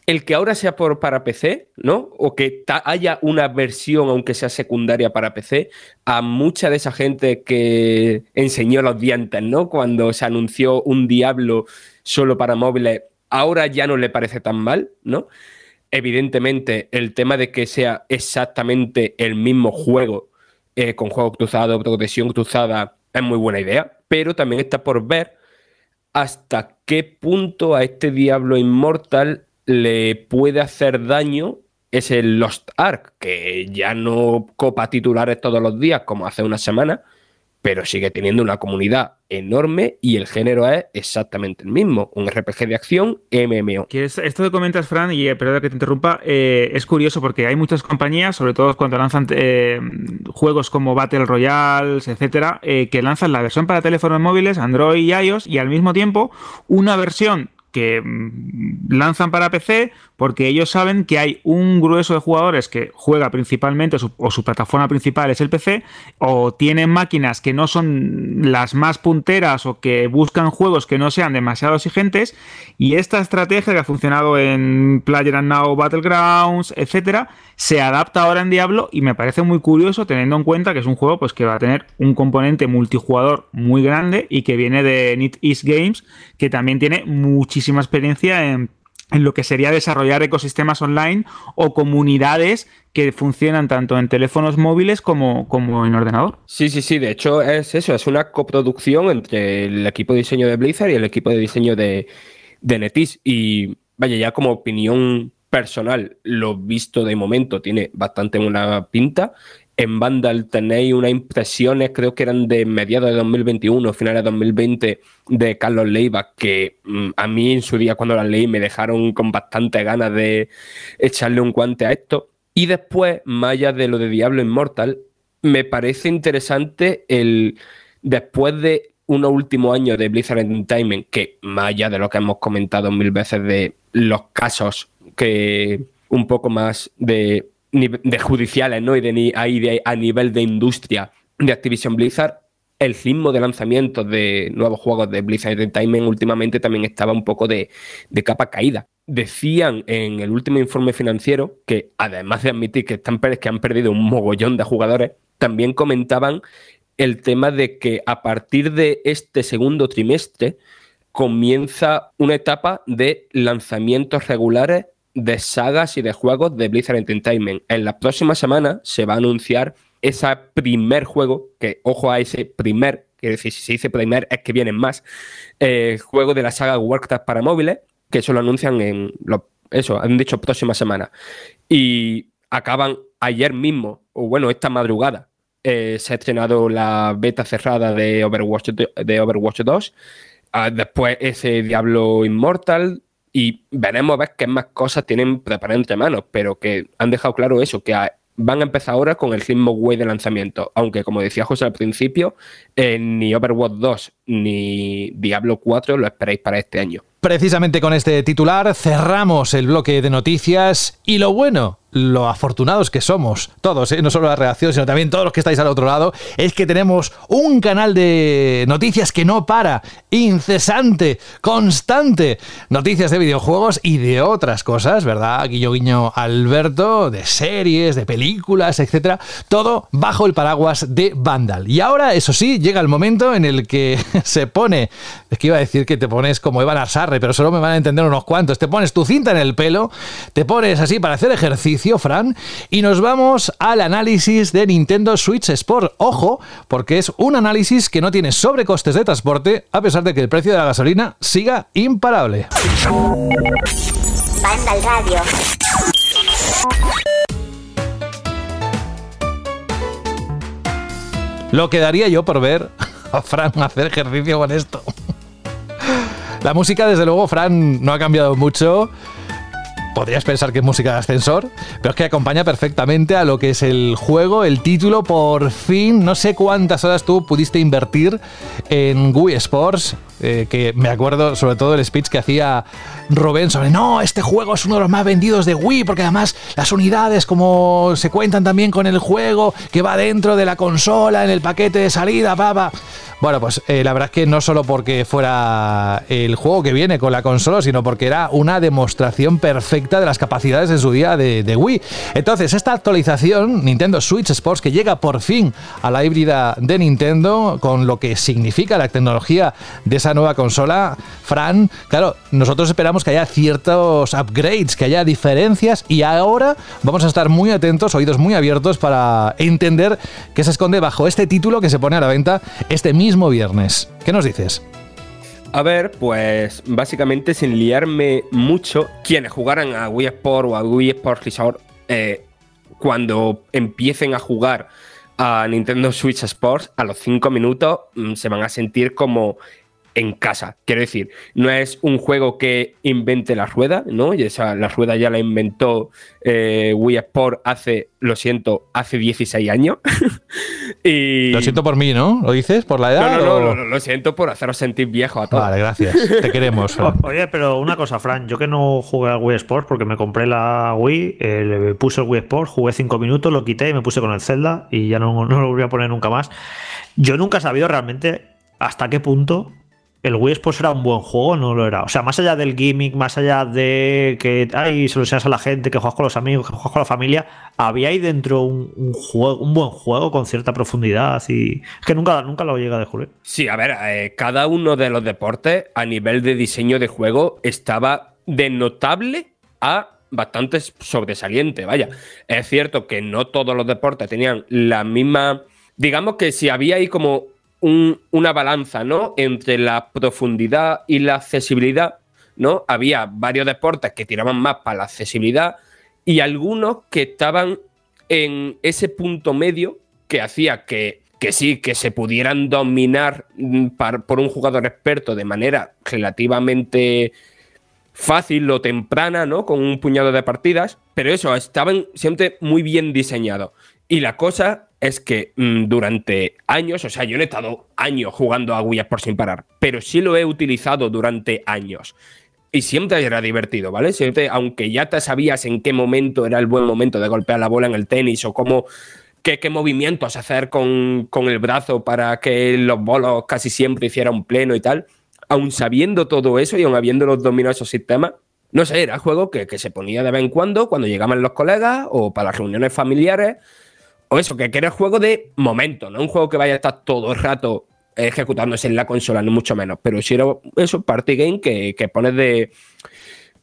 el que ahora sea por, para PC, ¿no? O que haya una versión, aunque sea secundaria para PC, a mucha de esa gente que enseñó los dientes, ¿no? Cuando se anunció un Diablo solo para móviles, ahora ya no le parece tan mal, ¿no? Evidentemente, el tema de que sea exactamente el mismo juego, eh, con juego cruzado, progresión cruzada, es muy buena idea, pero también está por ver hasta qué punto a este Diablo Inmortal le puede hacer daño es el Lost Ark, que ya no copa titulares todos los días como hace una semana, pero sigue teniendo una comunidad enorme y el género es exactamente el mismo, un RPG de acción MMO. Esto que comentas, Fran, y eh, perdón que te interrumpa, eh, es curioso porque hay muchas compañías, sobre todo cuando lanzan eh, juegos como Battle Royale, etcétera, que lanzan la versión para teléfonos móviles, Android y iOS, y al mismo tiempo una versión que mm, lanzan para PC porque ellos saben que hay un grueso de jugadores que juega principalmente o su plataforma principal es el PC o tienen máquinas que no son las más punteras o que buscan juegos que no sean demasiado exigentes y esta estrategia que ha funcionado en Player Now Battlegrounds, etcétera, se adapta ahora en Diablo y me parece muy curioso teniendo en cuenta que es un juego pues que va a tener un componente multijugador muy grande y que viene de NetEase Games que también tiene muchísima experiencia en lo que sería desarrollar ecosistemas online o comunidades que funcionan tanto en teléfonos móviles como, como en ordenador. Sí, sí, sí, de hecho es eso, es una coproducción entre el equipo de diseño de Blizzard y el equipo de diseño de, de Netis. Y vaya, ya como opinión personal, lo visto de momento tiene bastante una pinta. En Vandal tenéis unas impresiones, creo que eran de mediados de 2021, finales de 2020, de Carlos Leiva, que mm, a mí en su día cuando las leí me dejaron con bastante ganas de echarle un guante a esto. Y después, más allá de lo de Diablo Immortal, me parece interesante el, después de unos últimos años de Blizzard Entertainment, que más allá de lo que hemos comentado mil veces de los casos que un poco más de, de judiciales, ¿no? Y de, ahí de, a nivel de industria de Activision Blizzard, el ritmo de lanzamiento de nuevos juegos de Blizzard Entertainment últimamente también estaba un poco de, de capa caída decían en el último informe financiero que, además de admitir que están que han perdido un mogollón de jugadores, también comentaban el tema de que a partir de este segundo trimestre comienza una etapa de lanzamientos regulares de sagas y de juegos de Blizzard Entertainment. En la próxima semana se va a anunciar ese primer juego, que ojo a ese primer, quiere decir, si se dice primer es que vienen más, eh, juego de la saga Warcraft para móviles, que eso lo anuncian en, eso, han dicho próxima semana. Y acaban ayer mismo, o bueno, esta madrugada, eh, se ha estrenado la beta cerrada de Overwatch, de Overwatch 2. Ah, después ese Diablo Immortal. Y veremos a ver qué más cosas tienen preparadas entre manos. Pero que han dejado claro eso, que van a empezar ahora con el ritmo way de lanzamiento. Aunque, como decía José al principio, eh, ni Overwatch 2 ni Diablo 4 lo esperéis para este año. Precisamente con este titular cerramos el bloque de noticias y lo bueno lo afortunados que somos, todos, ¿eh? no solo la redacción, sino también todos los que estáis al otro lado, es que tenemos un canal de noticias que no para, incesante, constante. Noticias de videojuegos y de otras cosas, ¿verdad? Guiño Guiño Alberto, de series, de películas, etcétera. Todo bajo el paraguas de Vandal. Y ahora, eso sí, llega el momento en el que se pone, es que iba a decir que te pones como Evan Arsarre, pero solo me van a entender unos cuantos. Te pones tu cinta en el pelo, te pones así para hacer ejercicio Fran, y nos vamos al análisis de Nintendo Switch Sport. Ojo, porque es un análisis que no tiene sobrecostes de transporte, a pesar de que el precio de la gasolina siga imparable. Radio. Lo quedaría yo por ver a Fran hacer ejercicio con esto. La música, desde luego, Fran, no ha cambiado mucho podrías pensar que es música de ascensor, pero es que acompaña perfectamente a lo que es el juego, el título. Por fin, no sé cuántas horas tú pudiste invertir en Wii Sports, eh, que me acuerdo sobre todo el speech que hacía Robén sobre, no, este juego es uno de los más vendidos de Wii, porque además las unidades como se cuentan también con el juego que va dentro de la consola, en el paquete de salida, papa. Bueno, pues eh, la verdad es que no solo porque fuera el juego que viene con la consola, sino porque era una demostración perfecta de las capacidades en su día de, de, Wii. Entonces, esta actualización, Nintendo Switch Sports, que llega por fin a la híbrida de Nintendo, con lo que significa la tecnología de esa nueva consola, Fran, claro, nosotros esperamos que haya ciertos upgrades, que haya diferencias, y ahora vamos a estar muy atentos, oídos muy abiertos para entender qué se esconde bajo este título que se pone a la venta este mismo viernes. ¿Qué nos dices? A ver, pues básicamente sin liarme mucho, quienes jugaran a Wii Sport o a Wii Sport Resort, eh, cuando empiecen a jugar a Nintendo Switch Sports, a los 5 minutos mm, se van a sentir como en casa. Quiero decir, no es un juego que invente la rueda, ¿no? Y esa, la rueda ya la inventó eh, Wii Sport hace, lo siento, hace 16 años. y... Lo siento por mí, ¿no? ¿Lo dices? ¿Por la edad? No, no, no, lo siento por haceros sentir viejo a todos. Vale, gracias. Te queremos. Oye, pero una cosa, Fran, yo que no jugué a Wii Sport porque me compré la Wii, eh, le puse el Wii Sport, jugué 5 minutos, lo quité y me puse con el Zelda y ya no, no lo volví a poner nunca más. Yo nunca he sabido realmente hasta qué punto el Wii Sports era un buen juego, no lo era. O sea, más allá del gimmick, más allá de que ay, se lo enseñas a la gente, que juegas con los amigos, que juegas con la familia, había ahí dentro un, juego, un buen juego con cierta profundidad y es que nunca, nunca lo llega a descubrir. Sí, a ver, eh, cada uno de los deportes a nivel de diseño de juego estaba de notable a bastante sobresaliente. Vaya, es cierto que no todos los deportes tenían la misma. Digamos que si había ahí como una balanza, ¿no? Entre la profundidad y la accesibilidad, ¿no? Había varios deportes que tiraban más para la accesibilidad y algunos que estaban en ese punto medio que hacía que, que sí, que se pudieran dominar mm, por un jugador experto de manera relativamente fácil o temprana, ¿no? Con un puñado de partidas, pero eso, estaban siempre muy bien diseñados. Y la cosa es que mm, durante años, o sea, yo he estado años jugando a Wii por sin parar, pero sí lo he utilizado durante años. Y siempre era divertido, ¿vale? Siempre, aunque ya te sabías en qué momento era el buen momento de golpear la bola en el tenis o cómo, qué, qué movimientos hacer con, con el brazo para que los bolos casi siempre hicieran un pleno y tal, aún sabiendo todo eso y aún habiendo los dominado esos sistemas, no sé, era juego que, que, se ponía de vez en cuando, cuando llegaban los colegas o para las reuniones familiares, o eso, que, que era juego de momento, no un juego que vaya a estar todo el rato ejecutándose en la consola, ni mucho menos, pero si era eso, party game que, que pones de,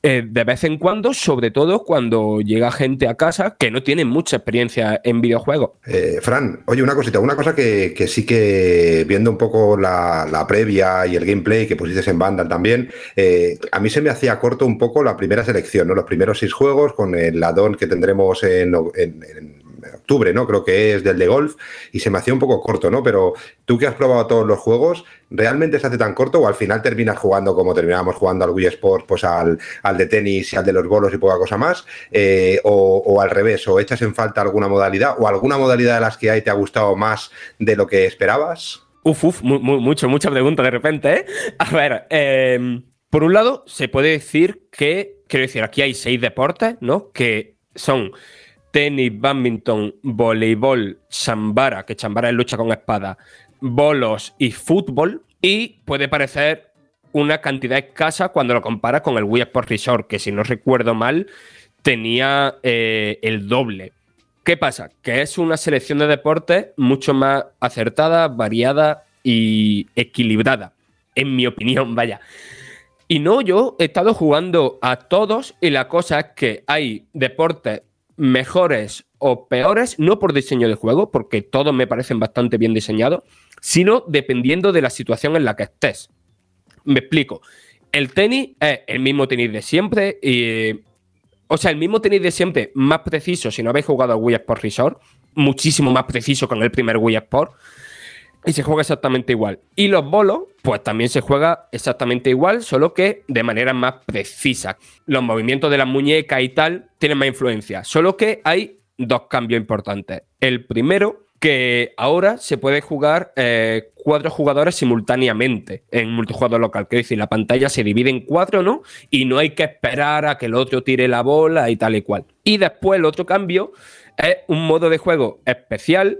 eh, de vez en cuando, sobre todo cuando llega gente a casa que no tiene mucha experiencia en videojuegos. Eh, Fran, oye, una cosita, una cosa que, sí que viendo un poco la, previa y el gameplay que pusiste en Vandal también, eh, a mí se me hacía corto un poco la primera selección, ¿no? Los primeros seis juegos con el ladón que tendremos en, en octubre, ¿no? Creo que es del de golf, y se me hacía un poco corto, ¿no? Pero tú que has probado todos los juegos, ¿realmente se hace tan corto o al final terminas jugando como terminábamos jugando al Wii Sports, pues al, de tenis y al de los bolos y poca cosa más? Eh, o, al revés, o echas en falta alguna modalidad o alguna modalidad de las que hay te ha gustado más de lo que esperabas? Uf, uf, mucho, mucha pregunta de repente, ¿eh? A ver, em, por un lado, se puede decir que, quiero decir, aquí hay seis deportes, ¿no? Que son tenis, badminton, voleibol, chambara, que chambara es lucha con espada, bolos y fútbol. Y puede parecer una cantidad escasa cuando lo comparas con el Wii Sports Resort, que si no recuerdo mal, tenía eh, el doble. ¿Qué pasa? Que es una selección de deportes mucho más acertada, variada y equilibrada, en mi opinión, vaya. Y no, yo he estado jugando a todos y la cosa es que hay deportes mejores o peores, no por diseño de juego, porque todos me parecen bastante bien diseñados, sino dependiendo de la situación en la que estés. Me explico. El tenis es el mismo tenis de siempre y... O sea, el mismo tenis de siempre, más preciso si no habéis jugado al Wii Sport Resort, muchísimo más preciso con el primer Wii Sport y se juega exactamente igual. Y los bolos, pues también se juega exactamente igual, solo que de manera más precisa. Los movimientos de la muñeca y tal tienen más influencia, solo que hay dos cambios importantes. El primero, que ahora se puede jugar eh, cuatro jugadores simultáneamente en multijugador local. Quiero decir, la pantalla se divide en cuatro, ¿no? Y no hay que esperar a que el otro tire la bola y tal y cual. Y después el otro cambio es un modo de juego especial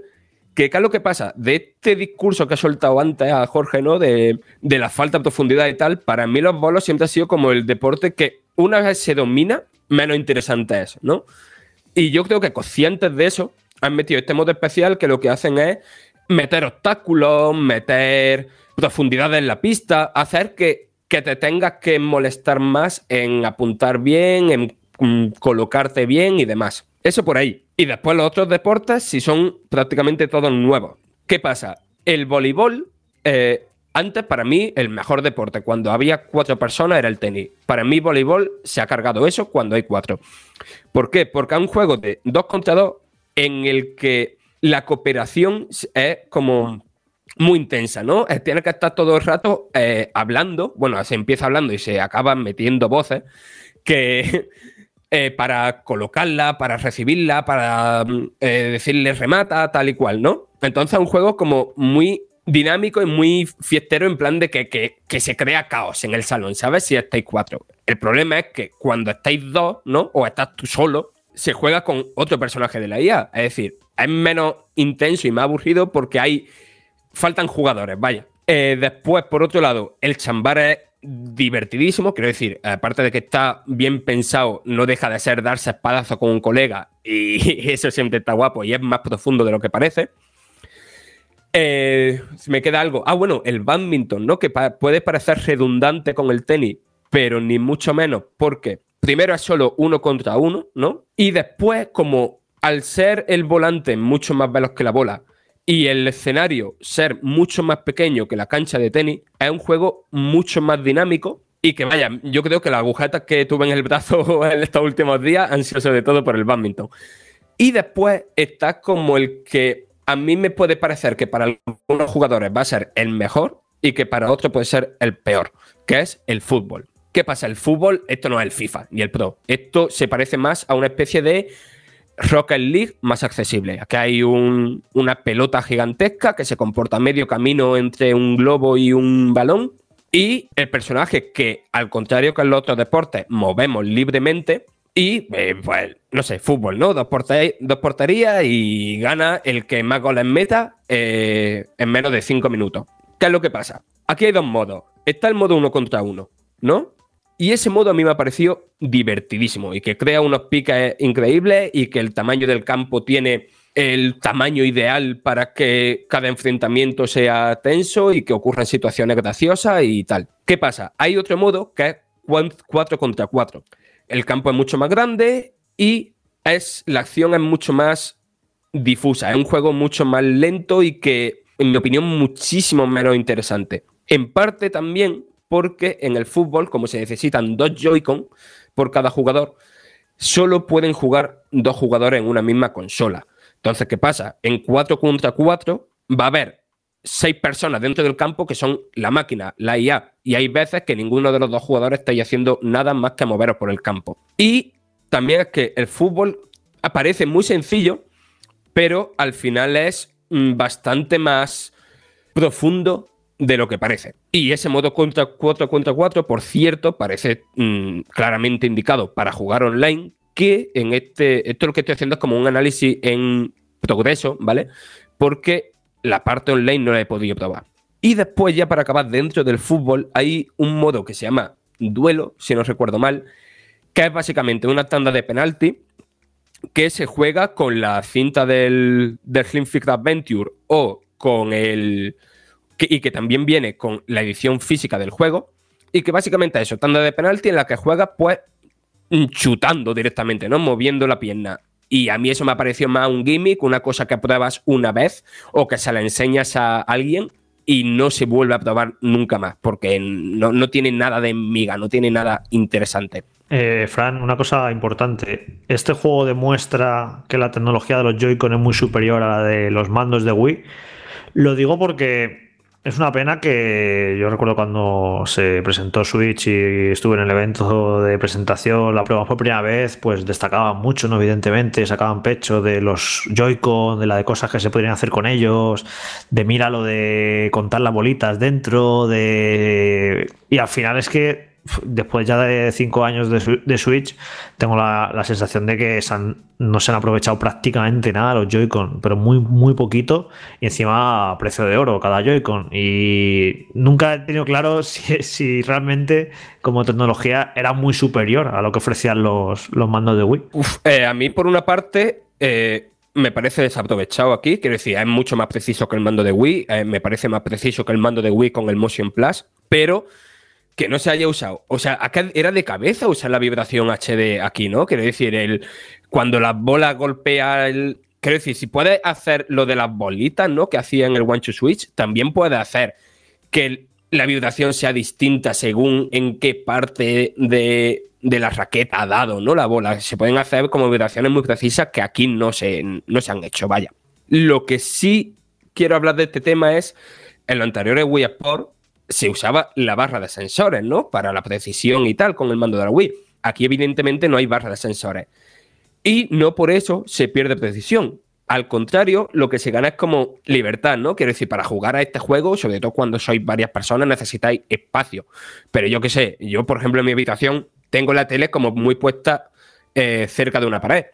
¿Qué, es lo que pasa? De este discurso que ha soltado antes a Jorge, ¿no? De, la falta de profundidad y tal, para mí los bolos siempre ha sido como el deporte que una vez se domina, menos interesante es, ¿no? Y yo creo que conscientes de eso, han metido este modo especial que lo que hacen es meter obstáculos, meter profundidad en la pista, hacer que, que te tengas que molestar más en apuntar bien, en mm, colocarte bien y demás. Eso por ahí. Y después los otros deportes, si son prácticamente todos nuevos. ¿Qué pasa? El voleibol, eh, antes para mí el mejor deporte, cuando había cuatro personas, era el tenis. Para mí voleibol se ha cargado eso cuando hay cuatro. ¿Por qué? Porque es un juego de dos contra dos en el que la cooperación es como muy intensa, ¿no? Eh, tiene que estar todo el rato eh, hablando, bueno, se empieza hablando y se acaban metiendo voces que eh, para colocarla, para recibirla, para mm, eh, decirle remata, tal y cual, ¿no? Entonces un juego como muy dinámico y muy fiestero en plan de que, que, se crea caos en el salón, ¿sabes? Si estáis cuatro. El problema es que cuando estáis dos, ¿no? O estás tú solo, se juega con otro personaje de la IA. Es decir, es menos intenso y más aburrido porque hay... Faltan jugadores, vaya. Eh, después, por otro lado, el chambar es divertidísimo, quiero decir, aparte de que está bien pensado, no deja de ser darse espadazo con un colega y eso siempre está guapo y es más profundo de lo que parece. Eh, me queda algo. Ah, bueno, el badminton, ¿no? Que puede parecer redundante con el tenis, pero ni mucho menos porque primero es solo uno contra uno, ¿no? Y después, como al ser el volante mucho más veloz que la bola y el escenario ser mucho más pequeño que la cancha de tenis, es un juego mucho más dinámico y que vaya, yo creo que las agujetas que tuve en el brazo en estos últimos días han sido sobre todo por el badminton. Y después está como el que a mí me puede parecer que para algunos jugadores va a ser el mejor y que para otros puede ser el peor, que es el fútbol. ¿Qué pasa? El fútbol, esto no es el FIFA ni el Pro. Esto se parece más a una especie de Rocket League más accesible. Aquí hay una pelota gigantesca que se comporta medio camino entre un globo y un balón. Y el personaje que, al contrario que en los otros deportes, movemos libremente. Y, eh, pues, no sé, fútbol, ¿no? Dos, porterías y gana el que más goles meta eh, en menos de cinco minutos. ¿Qué es lo que pasa? Aquí hay dos modos. Está el modo uno contra uno, ¿no? Y ese modo a mí me ha parecido divertidísimo y que crea unos piques increíbles y que el tamaño del campo tiene el tamaño ideal para que cada enfrentamiento sea tenso y que ocurran situaciones graciosas y tal. ¿Qué pasa? Hay otro modo que es 4 contra 4. El campo es mucho más grande y es, la acción es mucho más difusa. Es un juego mucho más lento y que, en mi opinión, muchísimo menos interesante. En parte también porque en el fútbol, como se necesitan dos Joy-Con por cada jugador, solo pueden jugar dos jugadores en una misma consola. Entonces, ¿qué pasa? En 4 contra 4 va a haber seis personas dentro del campo que son la máquina, la IA, y hay veces que ninguno de los dos jugadores está haciendo nada más que moveros por el campo. Y también es que el fútbol aparece muy sencillo, pero al final es mm, bastante más profundo de lo que parece. Y ese modo contra 4 contra 4, por cierto, parece mm, claramente indicado para jugar online, que en este, esto lo que estoy haciendo es como un análisis en progreso, ¿vale? Porque la parte online no la he podido probar. Y después, ya para acabar dentro del fútbol, hay un modo que se llama duelo, si no recuerdo mal, que es básicamente una tanda de penalti que se juega con la cinta del, del Slim Fit Adventure o con el, y que también viene con la edición física del juego, y que básicamente es eso, tanda de penalti en la que juegas pues chutando directamente, ¿no? Moviendo la pierna. Y a mí eso me ha parecido más un gimmick, una cosa que pruebas una vez o que se la enseñas a alguien y no se vuelve a probar nunca más, porque no, tiene nada de miga, no tiene nada interesante. Eh, Fran, una cosa importante. Este juego demuestra que la tecnología de los Joy-Con es muy superior a la de los mandos de Wii. Lo digo porque es una pena que yo recuerdo cuando se presentó Switch y estuve en el evento de presentación, la prueba por primera vez, pues destacaban mucho, ¿no? Evidentemente, sacaban pecho de los Joy-Con, de la de cosas que se podrían hacer con ellos, de mira lo de contar las bolitas dentro, de. Y al final es que después ya de cinco años de, Switch, tengo la, sensación de que no se han aprovechado prácticamente nada los Joy-Con, pero muy, muy poquito, y encima a precio de oro cada Joy-Con. Y nunca he tenido claro si, realmente como tecnología era muy superior a lo que ofrecían los, los mandos de Wii. Eh, a mí, por una parte, eh, me parece desaprovechado aquí. Quiero decir, es mucho más preciso que el mando de Wii. Eh, me parece más preciso que el mando de Wii con el Motion Plus. Pero que no se haya usado. O sea, acá era de cabeza usar la vibración HD aquí, ¿no? Quiero decir, el, cuando la bola golpea el. Quiero decir, si puede hacer lo de las bolitas, ¿no? Que hacía en el One to Switch, también puede hacer que la vibración sea distinta según en qué parte de, de, la raqueta ha dado, ¿no? La bola. Se pueden hacer como vibraciones muy precisas que aquí no se, no se han hecho, vaya. Lo que sí quiero hablar de este tema es, en lo anterior Wii Sport, se usaba la barra de sensores, ¿no? Para la precisión y tal con el mando de la Wii. Aquí evidentemente no hay barra de sensores. Y no por eso se pierde precisión. Al contrario, lo que se gana es como libertad, ¿no? Quiero decir, para jugar a este juego, sobre todo cuando sois varias personas, necesitáis espacio. Pero yo qué sé, yo por ejemplo en mi habitación tengo la tele como muy puesta eh, cerca de una pared.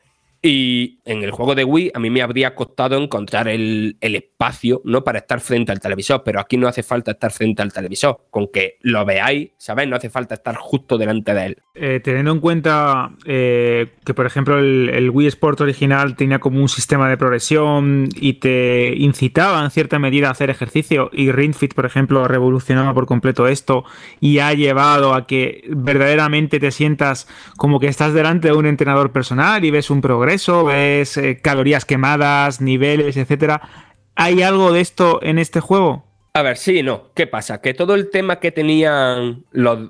Y en el juego de Wii a mí me habría costado encontrar el, el espacio ¿no? Para estar frente al televisor, pero aquí no hace falta estar frente al televisor. Con que lo veáis, ¿sabéis? No hace falta estar justo delante de él. Eh, teniendo en cuenta eh, que, por ejemplo, el, Wii Sport original tenía como un sistema de progresión y te incitaba en cierta medida a hacer ejercicio, y Ring Fit, por ejemplo, revolucionaba por completo esto y ha llevado a que verdaderamente te sientas como que estás delante de un entrenador personal y ves un progreso, ves eh, calorías quemadas, niveles, etcétera. ¿Hay algo de esto en este juego? A ver, sí, no. ¿Qué pasa? Que todo el tema que tenían los,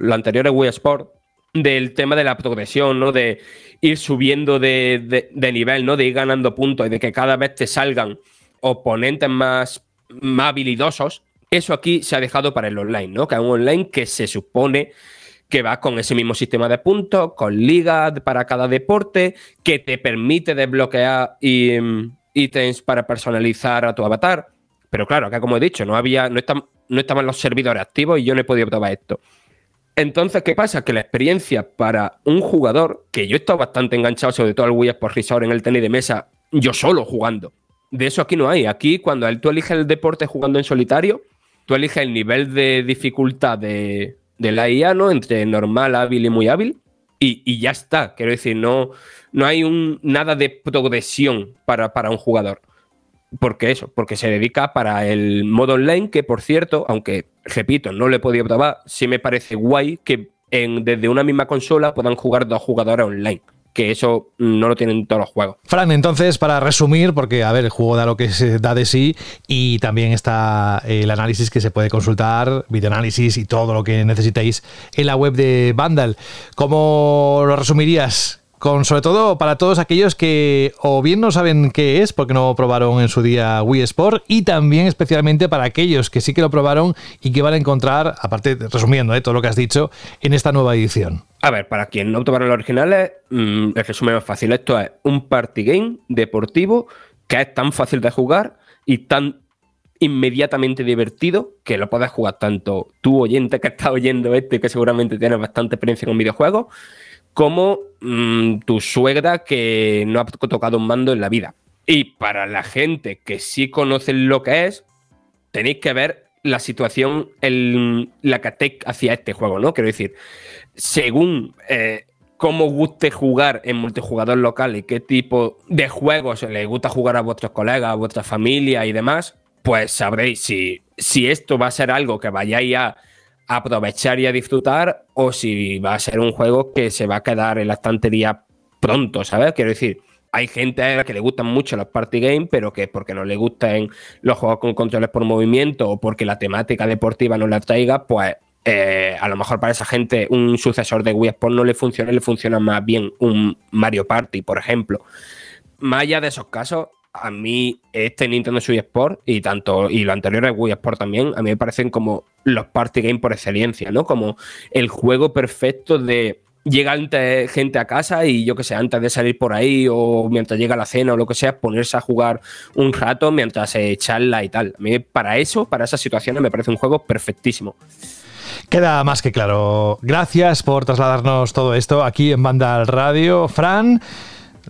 anteriores Wii Sport, del tema de la progresión, ¿no? De ir subiendo de, nivel, ¿no? De ir ganando puntos y de que cada vez te salgan oponentes más, habilidosos. Eso aquí se ha dejado para el online, ¿no? Que es un online que se supone que va con ese mismo sistema de puntos, con ligas para cada deporte, que te permite desbloquear ítems para personalizar a tu avatar. Pero claro, acá como he dicho, no había, no, no estaban los servidores activos y yo no he podido probar esto. Entonces, ¿qué pasa? Que la experiencia para un jugador, que yo he estado bastante enganchado, sobre todo al Wii Sports Resort en el tenis de mesa, yo solo jugando. De eso aquí no hay. Aquí, cuando tú eliges el deporte jugando en solitario, tú eliges el nivel de dificultad de, de la IA, ¿no? Entre normal, hábil y muy hábil. Y, ya está. Quiero decir, no, no hay un, nada de progresión para, para un jugador. Porque eso, porque se dedica para el modo online, que por cierto, aunque repito, no le he podido probar, sí me parece guay que en, desde una misma consola puedan jugar dos jugadores online que eso no lo tienen todos los juegos. Fran, entonces, para resumir, porque a ver, el juego da lo que se da de sí y también está el análisis que se puede consultar, videoanálisis y todo lo que necesitéis en la web de Vandal. ¿Cómo lo resumirías? con sobre todo para todos aquellos que o bien no saben qué es porque no probaron en su día Wii Sport y también especialmente para aquellos que sí que lo probaron y que van a encontrar, aparte resumiendo eh, todo lo que has dicho, en esta nueva edición. A ver, para quien no probaron los originales, mmm, el resumen más fácil. Esto es un party game deportivo que es tan fácil de jugar y tan inmediatamente divertido que lo puedes jugar tanto tú oyente que estás oyendo esto y que seguramente tienes bastante experiencia con videojuegos como mm, tu suegra que no ha tocado un mando en la vida. Y para la gente que sí conoce lo que es, tenéis que ver la situación en la que hacia este juego, ¿no? Quiero decir, según eh, cómo guste jugar en multijugador local y qué tipo de juegos le gusta jugar a vuestros colegas, a vuestra familia y demás, pues sabréis si, si esto va a ser algo que vayáis a aprovechar y a disfrutar o si va a ser un juego que se va a quedar en la estantería pronto, ¿sabes? Quiero decir, hay gente a la que le gustan mucho los party games, pero que porque no le gustan los juegos con controles por movimiento o porque la temática deportiva no la traiga, pues eh, a lo mejor para esa gente un sucesor de Wii Sport no le funciona, le funciona más bien un Mario Party, por ejemplo. Más allá de esos casos, a mí este Nintendo Switch Sport y tanto y lo anterior es Wii Sport también, a mí me parecen como los party games por excelencia, ¿no? Como el juego perfecto de llega gente a casa y yo que sé, antes de salir por ahí o mientras llega la cena o lo que sea, ponerse a jugar un rato mientras se charla y tal. A mí para eso, para esas situaciones me parece un juego perfectísimo. Queda más que claro. Gracias por trasladarnos todo esto aquí en Banda Radio. Fran,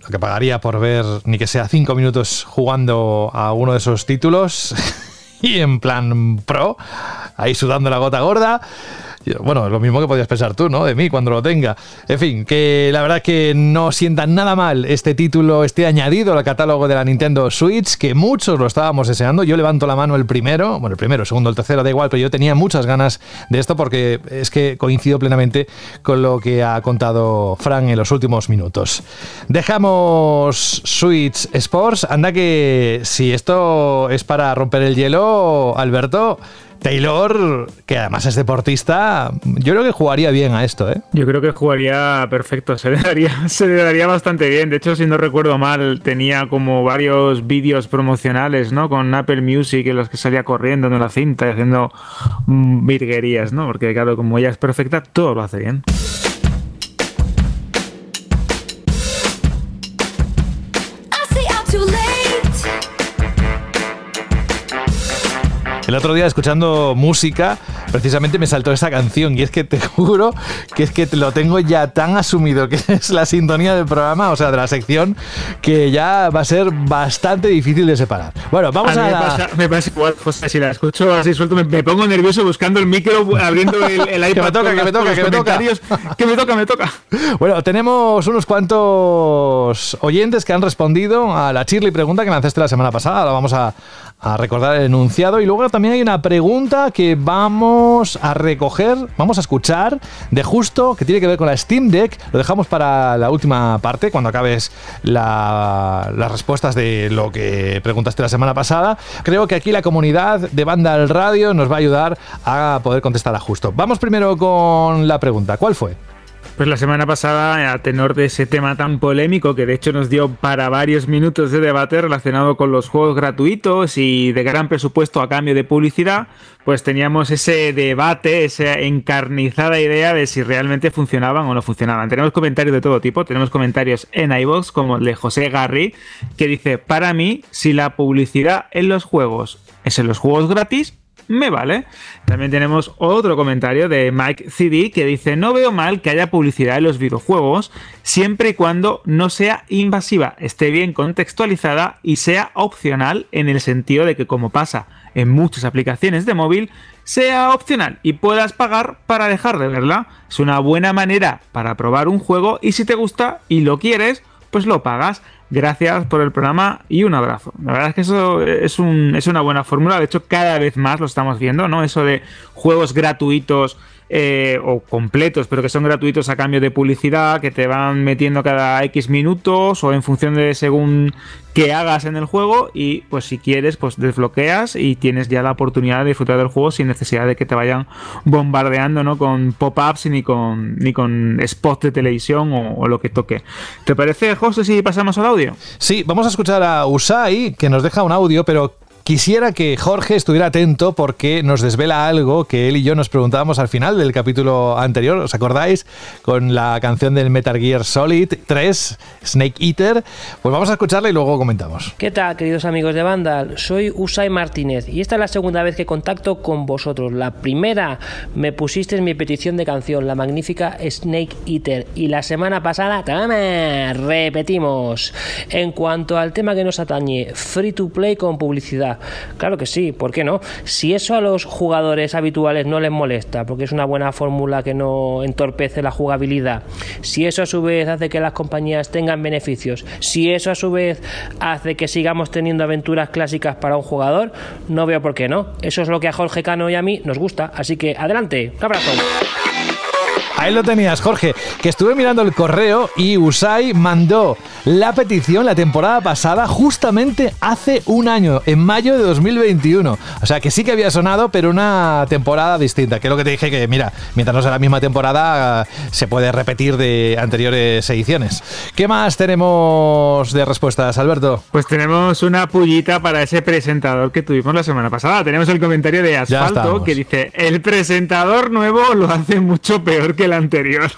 lo que pagaría por ver ni que sea cinco minutos jugando a uno de esos títulos y en plan pro, ahí sudando la gota gorda. Bueno, lo mismo que podías pensar tú, ¿no? De mí cuando lo tenga. En fin, que la verdad que no sientan nada mal este título, este añadido al catálogo de la Nintendo Switch, que muchos lo estábamos deseando. Yo levanto la mano el primero, bueno, el primero, el segundo, el tercero, da igual, pero yo tenía muchas ganas de esto porque es que coincido plenamente con lo que ha contado Frank en los últimos minutos. Dejamos Switch Sports. Anda que si esto es para romper el hielo, Alberto, Taylor, que además es deportista, yo creo que jugaría bien a esto, ¿eh? Yo creo que jugaría perfecto, se le daría, se le daría bastante bien. De hecho, si no recuerdo mal, tenía como varios vídeos promocionales, ¿no? Con Apple Music en los que salía corriendo en la cinta y haciendo virguerías, ¿no? Porque claro, como ella es perfecta, todo lo hace bien. El otro día escuchando música precisamente me saltó esa canción y es que te juro que es que lo tengo ya tan asumido que es la sintonía del programa, o sea, de la sección, que ya va a ser bastante difícil de separar. Bueno, vamos a... a... Me, pasa, me, pasa, igual, José, si la escucho así suelto, me, me pongo nervioso buscando el micro, abriendo el, el iPad. que me toca, que me toca, que me toca. Que me toca, me toca. Bueno, tenemos unos cuantos oyentes que han respondido a la Chirly pregunta que lanzaste la semana pasada. La vamos a, a recordar el enunciado. Y luego también hay una pregunta que vamos a recoger, vamos a escuchar de justo, que tiene que ver con la Steam Deck. Lo dejamos para la última parte, cuando acabes la, las respuestas de lo que preguntaste la semana pasada. Creo que aquí la comunidad de Banda al Radio nos va a ayudar a poder contestar a justo. Vamos primero con la pregunta. ¿Cuál fue? Pues la semana pasada, a tenor de ese tema tan polémico que de hecho nos dio para varios minutos de debate relacionado con los juegos gratuitos y de gran presupuesto a cambio de publicidad, pues teníamos ese debate, esa encarnizada idea de si realmente funcionaban o no funcionaban. Tenemos comentarios de todo tipo, tenemos comentarios en iVoox como el de José Garri, que dice, para mí, si la publicidad en los juegos es en los juegos gratis, me vale. También tenemos otro comentario de Mike CD que dice, no veo mal que haya publicidad en los videojuegos siempre y cuando no sea invasiva, esté bien contextualizada y sea opcional en el sentido de que como pasa en muchas aplicaciones de móvil, sea opcional y puedas pagar para dejar de verla. Es una buena manera para probar un juego y si te gusta y lo quieres, pues lo pagas. Gracias por el programa y un abrazo. La verdad es que eso es, un, es una buena fórmula. De hecho, cada vez más lo estamos viendo, ¿no? Eso de juegos gratuitos eh, o completos, pero que son gratuitos a cambio de publicidad, que te van metiendo cada X minutos o en función de según qué hagas en el juego y pues si quieres pues desbloqueas y tienes ya la oportunidad de disfrutar del juego sin necesidad de que te vayan bombardeando ¿no? con pop-ups ni con, ni con spots de televisión o, o, lo que toque. ¿Te parece, José, si pasamos al audio? Sí, vamos a escuchar a Usai que nos deja un audio, pero Quisiera que Jorge estuviera atento porque nos desvela algo que él y yo nos preguntábamos al final del capítulo anterior, ¿os acordáis? Con la canción del Metal Gear Solid 3, Snake Eater. Pues vamos a escucharla y luego comentamos. ¿Qué tal, queridos amigos de Vandal? Soy Usai Martínez y esta es la segunda vez que contacto con vosotros. La primera me pusisteis mi petición de canción, la magnífica Snake Eater. Y la semana pasada, ¡tama! Repetimos. En cuanto al tema que nos atañe, free to play con publicidad. Claro que sí, ¿por qué no? Si eso a los jugadores habituales no les molesta, porque es una buena fórmula que no entorpece la jugabilidad, si eso a su vez hace que las compañías tengan beneficios, si eso a su vez hace que sigamos teniendo aventuras clásicas para un jugador, no veo por qué no. Eso es lo que a Jorge Cano y a mí nos gusta, así que adelante, un abrazo. Ahí lo tenías, Jorge, que estuve mirando el correo y Usai mandó la petición la temporada pasada justamente hace un año, en mayo de 2021. O sea que sí que había sonado, pero una temporada distinta. Que es lo que te dije que, mira, mientras no sea la misma temporada, se puede repetir de anteriores ediciones. ¿Qué más tenemos de respuestas, Alberto? Pues tenemos una pullita para ese presentador que tuvimos la semana pasada. Tenemos el comentario de Asfalto que dice, el presentador nuevo lo hace mucho peor que el anterior.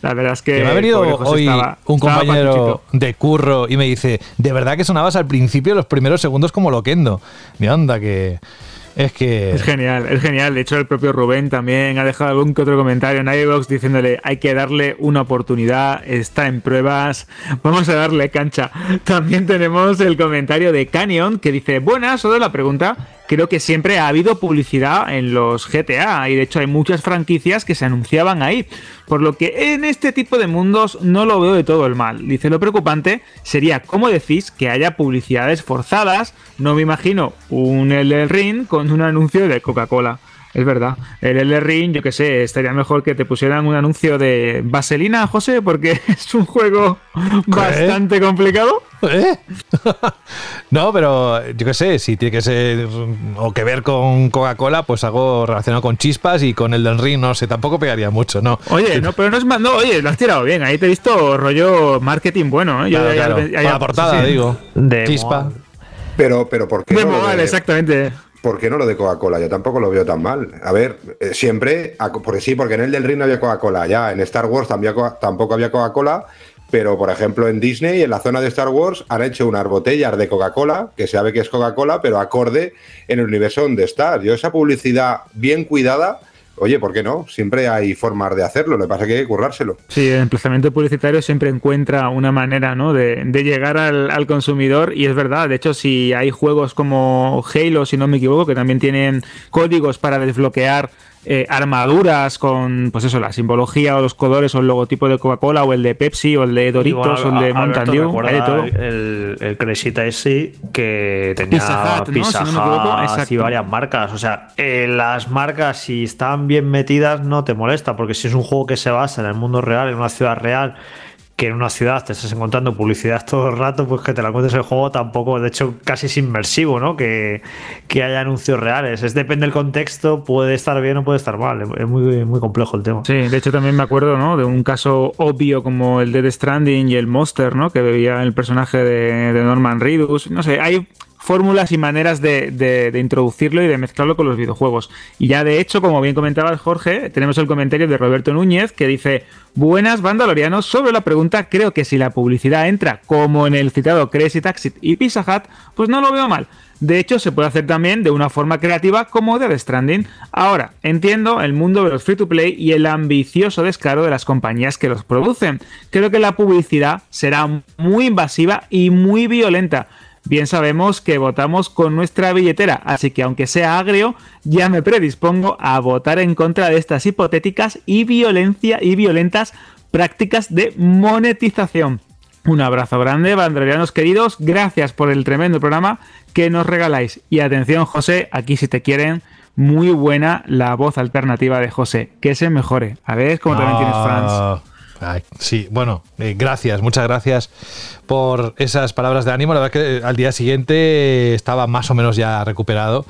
La verdad es que, que me ha venido hoy estaba, un compañero de curro y me dice, de verdad que sonabas al principio los primeros segundos como loquendo. De onda que... Es que. Es genial, es genial. De hecho, el propio Rubén también ha dejado algún que otro comentario en iVoox diciéndole: hay que darle una oportunidad, está en pruebas, vamos a darle cancha. También tenemos el comentario de Canyon que dice: Buenas, solo la pregunta. Creo que siempre ha habido publicidad en los GTA y de hecho hay muchas franquicias que se anunciaban ahí. Por lo que en este tipo de mundos no lo veo de todo el mal. Dice lo preocupante sería cómo decís que haya publicidades forzadas. No me imagino un El Ring con un anuncio de Coca-Cola. Es verdad. El L Ring, yo que sé, estaría mejor que te pusieran un anuncio de vaselina, José, porque es un juego ¿Qué? bastante complicado. ¿Eh? no, pero yo que sé, si tiene que ser o que ver con Coca-Cola, pues algo relacionado con chispas y con el del ring, no sé, tampoco pegaría mucho, ¿no? Oye, no, pero no es no, oye, lo has tirado bien, ahí te he visto rollo marketing bueno, ¿eh? Yo, claro, claro. La portada, sí, digo. De chispa. Pero, pero ¿por qué? De no Moal, de... exactamente. ¿Por qué no lo de Coca-Cola? Yo tampoco lo veo tan mal. A ver, eh, siempre, porque sí, porque en el del ring no había Coca-Cola. Ya en Star Wars tampoco había Coca-Cola, pero por ejemplo en Disney, en la zona de Star Wars, han hecho unas botellas de Coca-Cola, que sabe que es Coca-Cola, pero acorde en el universo donde estás. Yo esa publicidad bien cuidada oye, ¿por qué no? Siempre hay formas de hacerlo, lo pasa que hay que currárselo. Sí, el emplazamiento publicitario siempre encuentra una manera ¿no? de, llegar al, consumidor y es verdad, de hecho si hay juegos como Halo, si no me equivoco, que también tienen códigos para desbloquear eh, armaduras con, pues eso, la simbología o los colores o el logotipo de Coca-Cola o el de Pepsi o el de Doritos o el de Mountain Dew, hay de todo. El, el Crescita ese que tenía Pizza Hut, y varias marcas. O sea, eh, las marcas si están bien metidas no te molesta, porque si es un juego que se basa en el mundo real, en una ciudad real que en una ciudad te estás encontrando publicidad todo el rato, pues que te la cuentes el juego tampoco, de hecho, casi es inmersivo, ¿no? Que, haya anuncios reales. Es depende del contexto, puede estar bien o puede estar mal. Es muy, muy complejo el tema. Sí, de hecho también me acuerdo, ¿no? De un caso obvio como el de Stranding y el Monster, ¿no? Que bebía el personaje de, de Norman Reedus. No sé, hay fórmulas y maneras de, introducirlo y de mezclarlo con los videojuegos. Y ya de hecho, como bien comentaba Jorge, tenemos el comentario de Roberto Núñez que dice, buenas bandalorianos, sobre la pregunta, creo que si la publicidad entra como en el citado Crazy Taxi y Pizza Hut, pues no lo veo mal. De hecho, se puede hacer también de una forma creativa como de The Stranding. Ahora, entiendo el mundo de los free to play y el ambicioso descaro de las compañías que los producen. Creo que la publicidad será muy invasiva y muy violenta Bien sabemos que votamos con nuestra billetera, así que aunque sea agrio, ya me predispongo a votar en contra de estas hipotéticas y violencia y violentas prácticas de monetización. Un abrazo grande, bandrerianos queridos, gracias por el tremendo programa que nos regaláis. Y atención, José, aquí si te quieren, muy buena la voz alternativa de José, que se mejore. A ver cómo también tienes fans sí, bueno, eh, gracias, muchas gracias por esas palabras de ánimo. La verdad que al día siguiente estaba más o menos ya recuperado.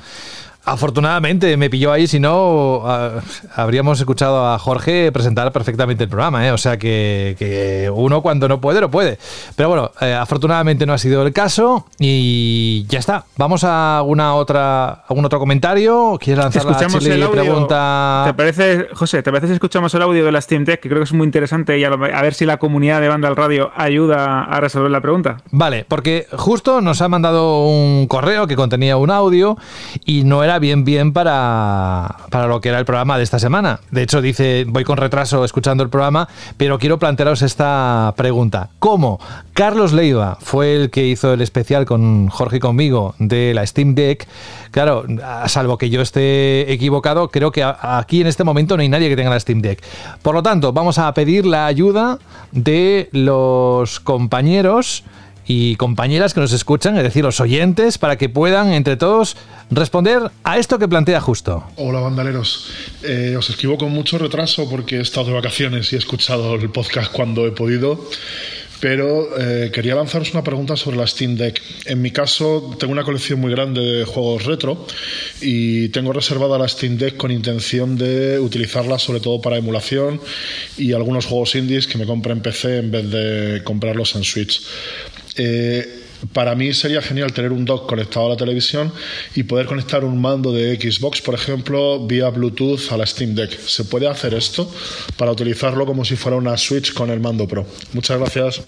Afortunadamente me pilló ahí, si no, ah, habríamos escuchado a Jorge presentar perfectamente el programa, ¿eh? o sea que, uno cuando no puede, no puede. Pero bueno, eh, afortunadamente no ha sido el caso y ya está. Vamos a alguna otra, algún otro comentario. ¿Quieres lanzar escuchamos la el audio. pregunta? ¿Te parece, José, te parece si escuchamos el audio de la Steam que creo que es muy interesante y a, ver si la comunidad de Banda al Radio ayuda a resolver la pregunta? Vale, porque justo nos ha mandado un correo que contenía un audio y no bien, bien para, para lo que era el programa de esta semana. De hecho, dice, voy con retraso escuchando el programa, pero quiero plantearos esta pregunta. ¿Cómo Carlos Leiva fue el que hizo el especial con Jorge y conmigo de la Steam Deck? Claro, salvo que yo esté equivocado, creo que aquí en este momento no hay nadie que tenga la Steam Deck. Por lo tanto, vamos a pedir la ayuda de los compañeros y compañeras que nos escuchan, es decir, los oyentes, para que puedan entre todos responder a esto que plantea justo. Hola bandaleros, eh, os escribo con mucho retraso porque he estado de vacaciones y he escuchado el podcast cuando he podido. Pero eh, quería lanzaros una pregunta sobre la Steam Deck. En mi caso, tengo una colección muy grande de juegos retro y tengo reservada la Steam Deck con intención de utilizarla sobre todo para emulación y algunos juegos indies que me compre en PC en vez de comprarlos en Switch. Eh, para mí sería genial tener un dock conectado a la televisión y poder conectar un mando de Xbox, por ejemplo, vía Bluetooth a la Steam Deck. ¿Se puede hacer esto para utilizarlo como si fuera una Switch con el mando Pro? Muchas gracias.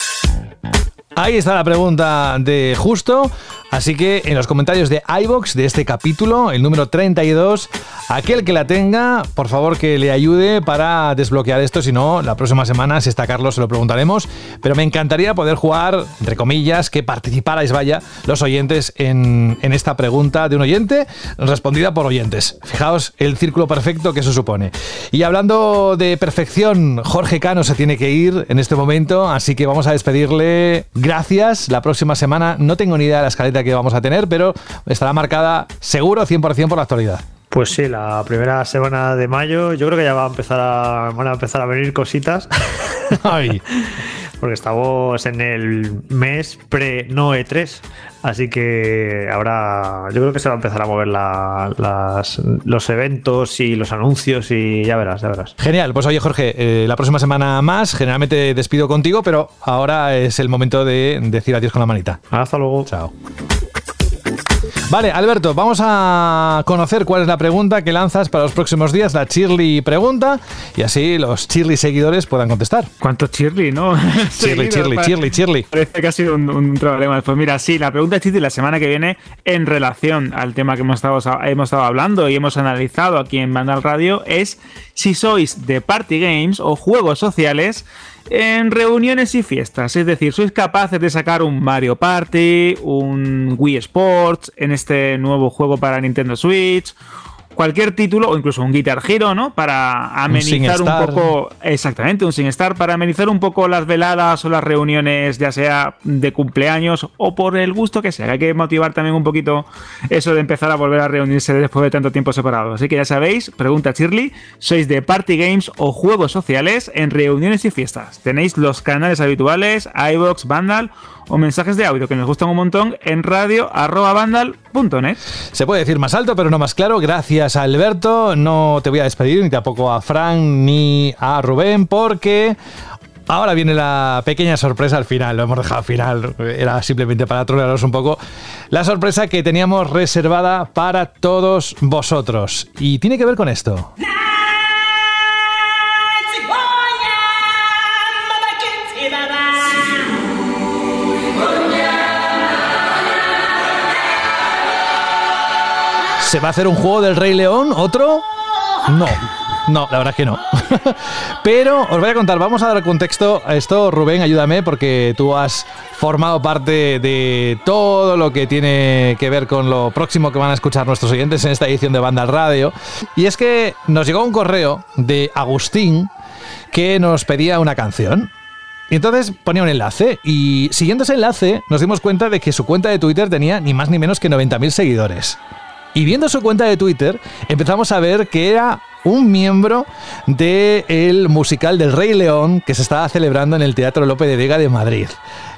Ahí está la pregunta de Justo. Así que en los comentarios de iBox de este capítulo, el número 32, aquel que la tenga, por favor que le ayude para desbloquear esto. Si no, la próxima semana, si está Carlos, se lo preguntaremos. Pero me encantaría poder jugar, entre comillas, que participarais, vaya, los oyentes en, esta pregunta de un oyente respondida por oyentes. Fijaos el círculo perfecto que eso supone. Y hablando de perfección, Jorge Cano se tiene que ir en este momento, así que vamos a despedirle. Gracias. La próxima semana no tengo ni idea de la escaleta que vamos a tener, pero estará marcada seguro 100% por la actualidad. Pues sí, la primera semana de mayo yo creo que ya va a empezar a, van a empezar a venir cositas. Porque estamos en el mes pre-no E3. Así que ahora yo creo que se va a empezar a mover los eventos y los anuncios y ya verás, ya verás. Genial, pues oye Jorge, eh, la próxima semana más, generalmente despido contigo, pero ahora es el momento de decir adiós con la manita. Hasta luego. Chao. Vale, Alberto, vamos a conocer cuál es la pregunta que lanzas para los próximos días, la Chirly pregunta, y así los Chirly seguidores puedan contestar. ¿Cuántos Chirly, no? Chirly, Chirly, Chirly, Chirly. Parece que ha sido un, problema. Pues mira, sí, la pregunta Chirly la semana que viene en relación al tema que hemos estado, hemos estado hablando y hemos analizado aquí en Mandal Radio es si sois de party games o juegos sociales en reuniones y fiestas. Es decir, sois capaces de sacar un Mario Party, un Wii Sports en este nuevo juego para Nintendo Switch, cualquier título o incluso un Guitar Hero, ¿no? Para amenizar un, poco, exactamente, un SingStar, para amenizar un poco las veladas o las reuniones, ya sea de cumpleaños o por el gusto que sea. Hay que motivar también un poquito eso de empezar a volver a reunirse después de tanto tiempo separado. Así que ya sabéis, pregunta Shirley, ¿sois de party games o juegos sociales en reuniones y fiestas? Tenéis los canales habituales, iBox, Vandal o mensajes de audio que nos gustan un montón en radio.bandal.net. Se puede decir más alto, pero no más claro. Gracias, Alberto. No te voy a despedir ni tampoco a Fran ni a Rubén, porque Ahora viene la pequeña sorpresa al final, lo hemos dejado al final, era simplemente para trolearos un poco. La sorpresa que teníamos reservada para todos vosotros. Y tiene que ver con esto. ¿Se va a hacer un juego del Rey León? ¿Otro? No. No, la verdad es que no. Pero os voy a contar, vamos a dar contexto a esto. Rubén, ayúdame porque tú has formado parte de todo lo que tiene que ver con lo próximo que van a escuchar nuestros oyentes en esta edición de Banda Radio. Y es que nos llegó un correo de Agustín que nos pedía una canción. Y entonces ponía un enlace y siguiendo ese enlace nos dimos cuenta de que su cuenta de Twitter tenía ni más ni menos que 90.000 seguidores. Y viendo su cuenta de Twitter, empezamos a ver que era un miembro del musical del Rey León que se estaba celebrando en el Teatro Lope de Vega de Madrid.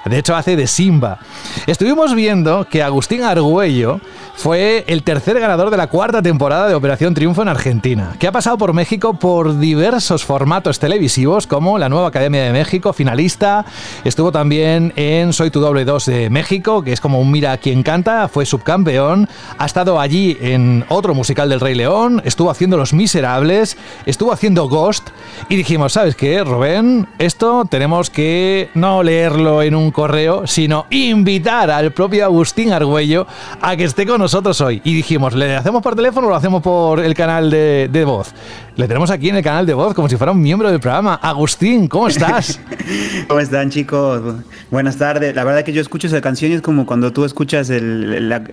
De hecho, hace de Simba. Estuvimos viendo que Agustín Argüello fue el tercer ganador de la cuarta temporada de Operación Triunfo en Argentina, que ha pasado por México por diversos formatos televisivos, como la Nueva Academia de México, finalista. Estuvo también en Soy tu doble 2 de México, que es como un Mira quien canta, fue subcampeón. Ha estado allí en otro musical del Rey León, estuvo haciendo Los Miserables, estuvo haciendo Ghost. Y dijimos, ¿sabes qué, Rubén? Esto tenemos que no leerlo en un correo, sino invitar al propio Agustín Argüello a que esté con nosotros hoy. Y dijimos, ¿le hacemos por teléfono o lo hacemos por el canal de, de voz? Le tenemos aquí en el canal de voz como si fuera un miembro del programa. Agustín, ¿cómo estás? ¿Cómo están, chicos? Buenas tardes. La verdad que yo escucho esa canción es como cuando tú escuchas la,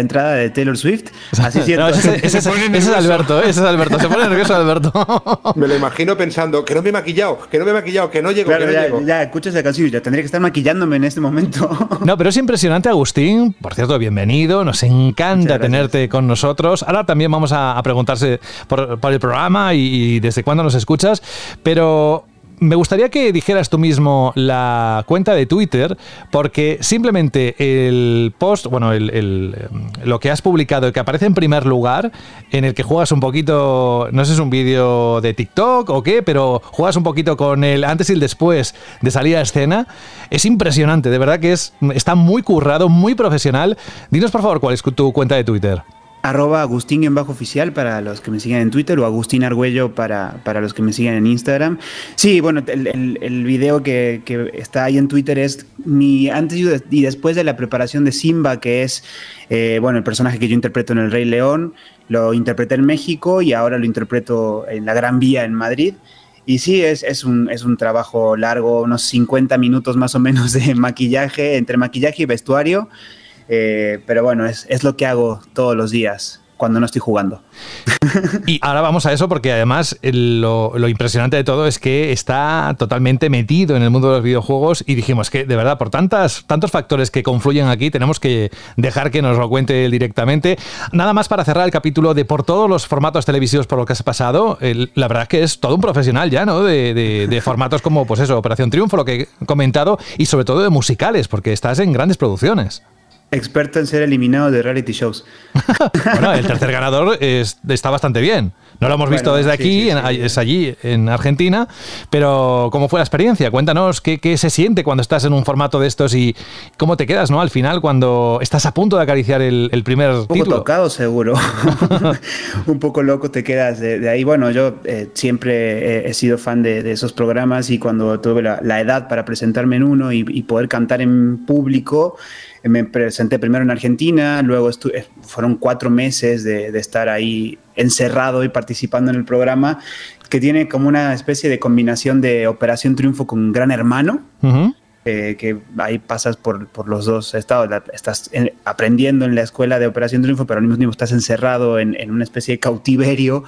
entrada de Taylor Swift. Así cierto. ese, es Alberto, ¿eh? ese es Alberto. Se pone nervioso Alberto. me lo imagino pensando, que no me he maquillado, que no me he maquillado, que no llego, que no ya, llego. Ya, escuchas esa canción, ya tendría que estar maquillándome en este momento. no, pero es impresionante, Agustín. Por cierto, bienvenido. Nos encanta tenerte con nosotros. Ahora también vamos a, preguntarse por, por el programa y, desde cuándo nos escuchas, pero me gustaría que dijeras tú mismo la cuenta de Twitter, porque simplemente el post, bueno, el, lo que has publicado y que aparece en primer lugar, en el que juegas un poquito, no sé si es un vídeo de TikTok o qué, pero juegas un poquito con el antes y el después de salir a escena, es impresionante, de verdad que es, está muy currado, muy profesional. Dinos por favor cuál es tu cuenta de Twitter arroba Agustín en bajo oficial para los que me siguen en Twitter o Agustín Argüello para, para los que me siguen en Instagram. Sí, bueno, el, el, video que, que, está ahí en Twitter es mi antes y después de la preparación de Simba, que es, eh, bueno, el personaje que yo interpreto en El Rey León. Lo interpreté en México y ahora lo interpreto en La Gran Vía en Madrid. Y sí, es, es, un, es un trabajo largo, unos 50 minutos más o menos de maquillaje, entre maquillaje y vestuario. Eh, pero bueno, es, es lo que hago todos los días cuando no estoy jugando. Y ahora vamos a eso porque además lo, lo, impresionante de todo es que está totalmente metido en el mundo de los videojuegos y dijimos que de verdad por tantas, tantos factores que confluyen aquí tenemos que dejar que nos lo cuente directamente. Nada más para cerrar el capítulo de por todos los formatos televisivos por lo que has pasado, la verdad es que es todo un profesional ya, ¿no? De, de, de formatos como pues eso, Operación Triunfo, lo que he comentado y sobre todo de musicales porque estás en grandes producciones. Experto en ser eliminado de reality shows. bueno, el tercer ganador está bastante bien. No lo hemos visto desde aquí, es allí, en Argentina, pero ¿cómo fue la experiencia? Cuéntanos qué, qué, se siente cuando estás en un formato de estos y cómo te quedas, ¿no? Al final, cuando estás a punto de acariciar el, el primer un poco tocado, seguro. un poco loco te quedas de, ahí. Bueno, yo eh, siempre he, sido fan de, de, esos programas y cuando tuve la, la edad para presentarme en uno y, y poder cantar en público, me presenté primero en Argentina, luego eh, fueron cuatro meses de, estar ahí encerrado y participando en el programa, que tiene como una especie de combinación de Operación Triunfo con Gran Hermano. Eh, que ahí pasas por, por, los dos estados, estás aprendiendo en la escuela de Operación Triunfo, pero al mismo tiempo estás encerrado en, en una especie de cautiverio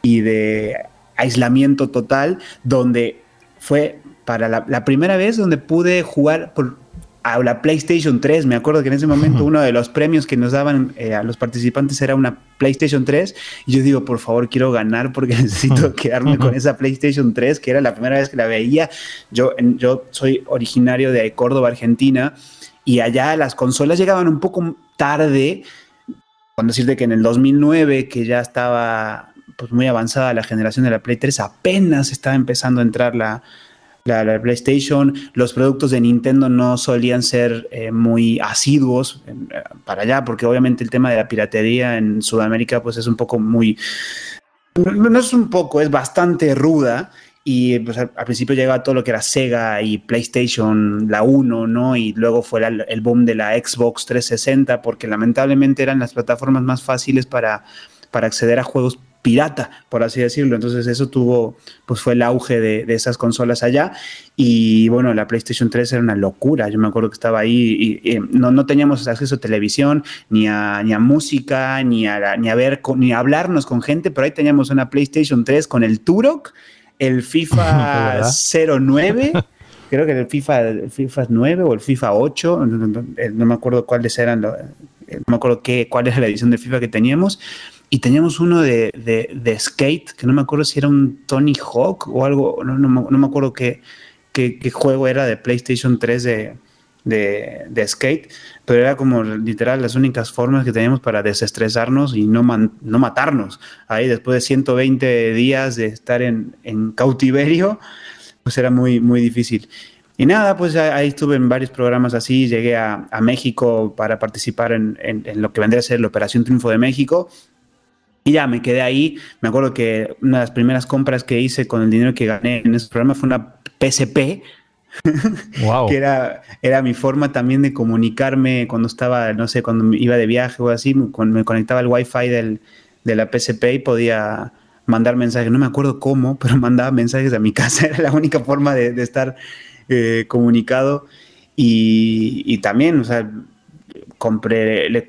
y de aislamiento total, donde fue para la, la, primera vez donde pude jugar por a la PlayStation 3. Me acuerdo que en ese momento uno de los premios que nos daban eh, a los participantes era una PlayStation 3. Y yo digo, por favor, quiero ganar porque necesito quedarme con esa PlayStation 3, que era la primera vez que la veía. Yo, yo soy originario de Córdoba, Argentina, y allá las consolas llegaban un poco tarde. Cuando decirte que en el 2009, que ya estaba pues, muy avanzada la generación de la Play 3, apenas estaba empezando a entrar la, la, PlayStation, los productos de Nintendo no solían ser eh, muy asiduos eh, para allá, porque obviamente el tema de la piratería en Sudamérica pues es un poco muy... No es un poco, es bastante ruda y pues, al, principio llegaba todo lo que era Sega y PlayStation, la 1, ¿no? Y luego fue el boom de la Xbox 360, porque lamentablemente eran las plataformas más fáciles para, para acceder a juegos pirata, por así decirlo. Entonces eso tuvo, pues fue el auge de, esas consolas allá. Y bueno, la PlayStation 3 era una locura. Yo me acuerdo que estaba ahí y, no, no, teníamos acceso a televisión, ni a, ni a música, ni a, ni a ver, ni a hablarnos con gente, pero ahí teníamos una PlayStation 3 con el Turok, el FIFA 09. Creo que el FIFA, el FIFA 9 o el FIFA 8, no, me acuerdo cuáles eran, no me acuerdo qué, cuál era la edición de FIFA que teníamos, y teníamos uno de, de, skate, que no me acuerdo si era un Tony Hawk o algo, no, no, no me acuerdo qué, qué, qué, juego era de PlayStation 3 de, de, skate, pero era como literal las únicas formas que teníamos para desestresarnos y no, no matarnos. Ahí después de 120 días de estar en, en cautiverio, pues era muy, muy difícil. Y nada, pues ahí estuve en varios programas así, llegué a, a México para participar en, en, en, lo que vendría a ser la Operación Triunfo de México, y ya me quedé ahí. Me acuerdo que una de las primeras compras que hice con el dinero que gané en ese programa fue una PSP. Wow. que era, era mi forma también de comunicarme cuando estaba, no sé, cuando iba de viaje o así, cuando me conectaba al wifi del, de la PSP y podía mandar mensajes. No me acuerdo cómo, pero mandaba mensajes a mi casa. Era la única forma de, de estar eh, comunicado. Y, y, también, o sea, compré,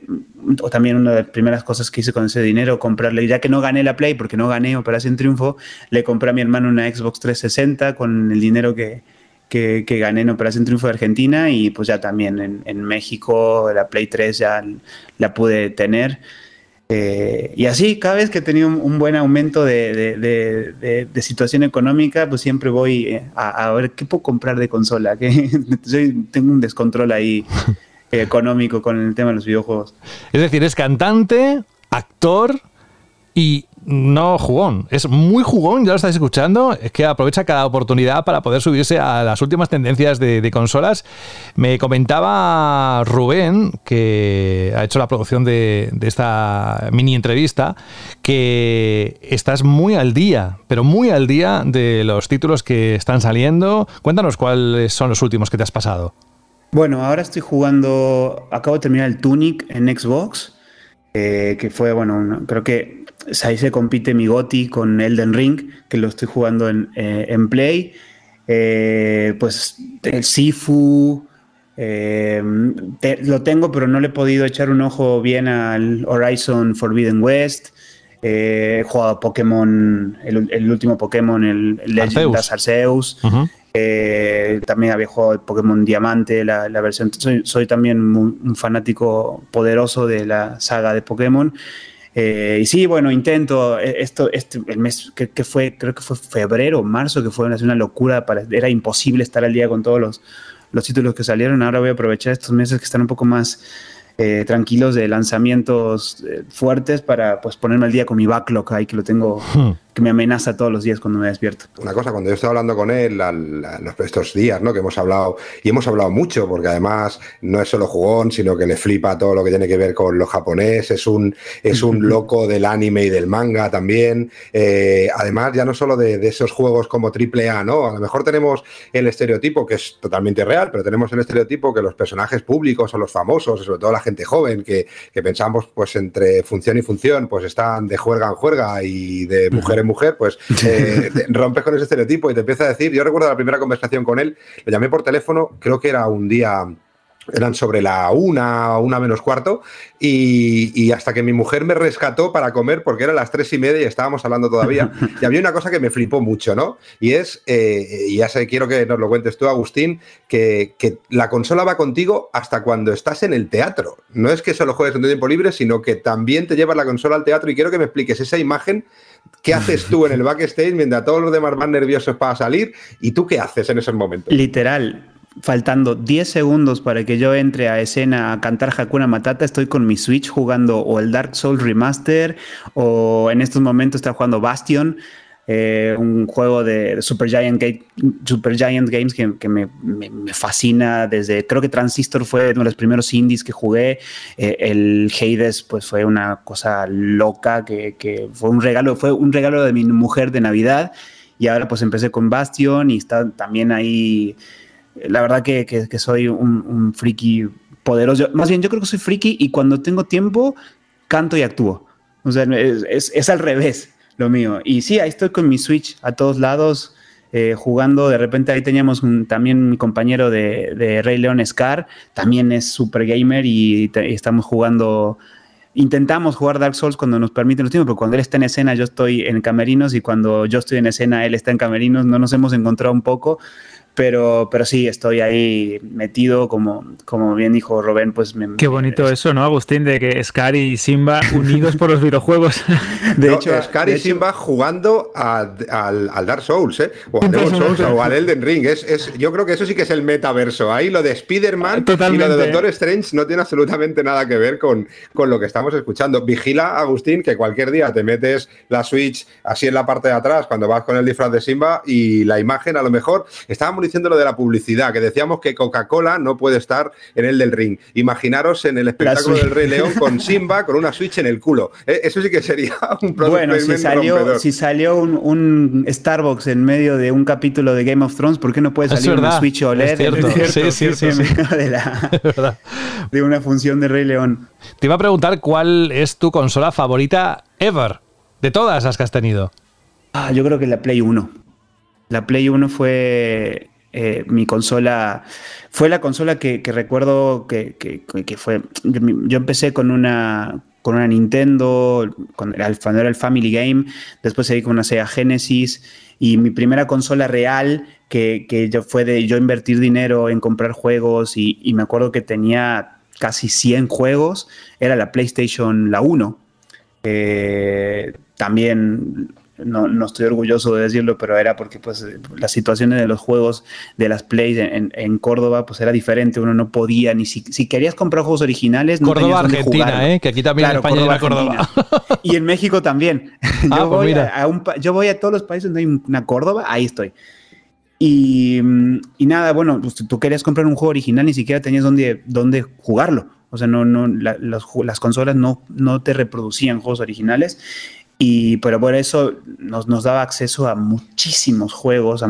o también una de las primeras cosas que hice con ese dinero, comprarle, ya que no gané la Play, porque no gané Operación Triunfo, le compré a mi hermano una Xbox 360 con el dinero que, que, gané en Operación Triunfo de Argentina y pues ya también en, en México la Play 3 ya la pude tener. Eh, y así, cada vez que he tenido un, buen aumento de, de, de, situación económica, pues siempre voy eh, a, a, ver qué puedo comprar de consola. Que tengo un descontrol ahí económico con el tema de los videojuegos. Es decir, es cantante, actor y no jugón. Es muy jugón, ya lo estáis escuchando. Es que aprovecha cada oportunidad para poder subirse a las últimas tendencias de, consolas. Me comentaba Rubén, que ha hecho la producción de, de, esta mini entrevista, que estás muy al día, pero muy al día de los títulos que están saliendo. Cuéntanos cuáles son los últimos que te has pasado. Bueno, ahora estoy jugando, acabo de terminar el Tunic en Xbox, eh, que fue, bueno, creo que ahí se compite mi Goti con Elden Ring, que lo estoy jugando en, eh, en Play. Eh, pues el Sifu, te, lo tengo, pero no le he podido echar un ojo bien al Horizon Forbidden West. he jugado Pokémon, el, el, último Pokémon, el, el Legend of Arceus. Uh -huh. Eh, también había jugado Pokémon Diamante, la, versión. Soy, también un, fanático poderoso de la saga de Pokémon. Eh, y sí, bueno, intento. Eh, esto, este, el mes que, fue, creo que fue febrero, marzo, que fue una, una locura. Era imposible estar al día con todos los, los títulos que salieron. Ahora voy a aprovechar estos meses que están un poco más tranquilos de lanzamientos fuertes para pues ponerme al día con mi backlog ahí que lo tengo hmm que me amenaza todos los días cuando me despierto. Una cosa, cuando yo estoy hablando con él estos días, ¿no? Que hemos hablado, y hemos hablado mucho, porque además no es solo jugón, sino que le flipa todo lo que tiene que ver con lo japonés, es un, es un loco del anime y del manga también. Eh, además, ya no solo de, esos juegos como AAA, ¿no? A lo mejor tenemos el estereotipo, que es totalmente real, pero tenemos el estereotipo que los personajes públicos o los famosos, sobre todo la gente joven, que, que pensamos pues entre función y función, pues están de juerga en juerga y de mujer en mujer, pues eh, rompes con ese estereotipo y te empieza a decir, yo recuerdo la primera conversación con él, le llamé por teléfono, creo que era un día eran sobre la una, una menos cuarto, y, hasta que mi mujer me rescató para comer, porque eran las tres y media y estábamos hablando todavía. Y había una cosa que me flipó mucho, ¿no? Y es, eh, y ya sé, quiero que nos lo cuentes tú, Agustín, que, la consola va contigo hasta cuando estás en el teatro. No es que solo juegues en tu tiempo libre, sino que también te llevas la consola al teatro. Y quiero que me expliques esa imagen ¿Qué haces tú en el backstage mientras todos los demás van nerviosos para salir? ¿Y tú qué haces en esos momentos? Literal, faltando 10 segundos para que yo entre a escena a cantar Hakuna Matata, estoy con mi Switch jugando o el Dark Souls Remaster o en estos momentos estoy jugando Bastion. Eh, un juego de Super Giant, Super Giant Games que, me, fascina desde, creo que Transistor fue uno de los primeros indies que jugué, eh, el Hades pues fue una cosa loca que, que, fue un regalo, fue un regalo de mi mujer de Navidad y ahora pues empecé con Bastion y está también ahí, la verdad que, que soy un, un friki poderoso, más bien yo creo que soy friki y cuando tengo tiempo canto y actúo, o sea, es, es al revés lo mío. Y sí, ahí estoy con mi Switch a todos lados. Eh, jugando, de repente ahí teníamos también mi compañero de, Rey León Scar, también es super gamer y, estamos jugando, intentamos jugar Dark Souls cuando nos permiten los tiempos, pero cuando él está en escena yo estoy en camerinos y cuando yo estoy en escena él está en camerinos, no nos hemos encontrado un poco, pero, pero sí, estoy ahí metido, como, como bien dijo Robén, pues me, Qué bonito eso, ¿no, Agustín? De que Scar y Simba unidos por los videojuegos. De hecho, Scar y Simba jugando al, al, Dark Souls, ¿eh? O al Demon Souls o al Elden Ring. Es, es, yo creo que eso sí que es el metaverso. Ahí lo de Spider-Man y lo de Doctor Strange no tiene absolutamente nada que ver con, con lo que estamos escuchando. Vigila, Agustín, que cualquier día te metes la Switch así en la parte de atrás cuando vas con el disfraz de Simba y la imagen a lo mejor estábamos diciendo lo de la publicidad, que decíamos que Coca-Cola no puede estar en el del ring. Imaginaros en el espectáculo del Rey León con Simba con una Switch en el culo. Eh, eso sí que sería un producto Bueno, si salió, si salió un, Starbucks en medio de un capítulo de Game of Thrones, ¿por qué no puede salir una Switch OLED? sí, sí, sí, de, una función de Rey León. Te iba a preguntar cuál es tu consola favorita ever, de todas las que has tenido. Ah, yo creo que la Play 1. La Play 1 fue eh, mi consola fue la consola que, recuerdo que, fue. Yo, empecé con una, con una Nintendo, con, el, era el Family Game, después seguí con una Sega Genesis y mi primera consola real que, yo fue de yo invertir dinero en comprar juegos y, me acuerdo que tenía casi 100 juegos, era la PlayStation la 1. Eh, también no, no, estoy orgulloso de decirlo, pero era porque pues las situaciones de los juegos de las plays en, Córdoba pues era diferente, uno no podía ni si, si querías comprar juegos originales no Córdoba Argentina, ¿eh? que aquí también en España Córdoba, Córdoba. y en México también. Ah, yo, pues voy a, un, yo voy a todos los países donde hay una Córdoba, ahí estoy. Y, y nada, bueno, pues tú querías comprar un juego original, ni siquiera tenías dónde, dónde jugarlo. O sea, no, no, las consolas no, no te reproducían juegos originales. Y, pero por eso nos, nos daba acceso a muchísimos juegos,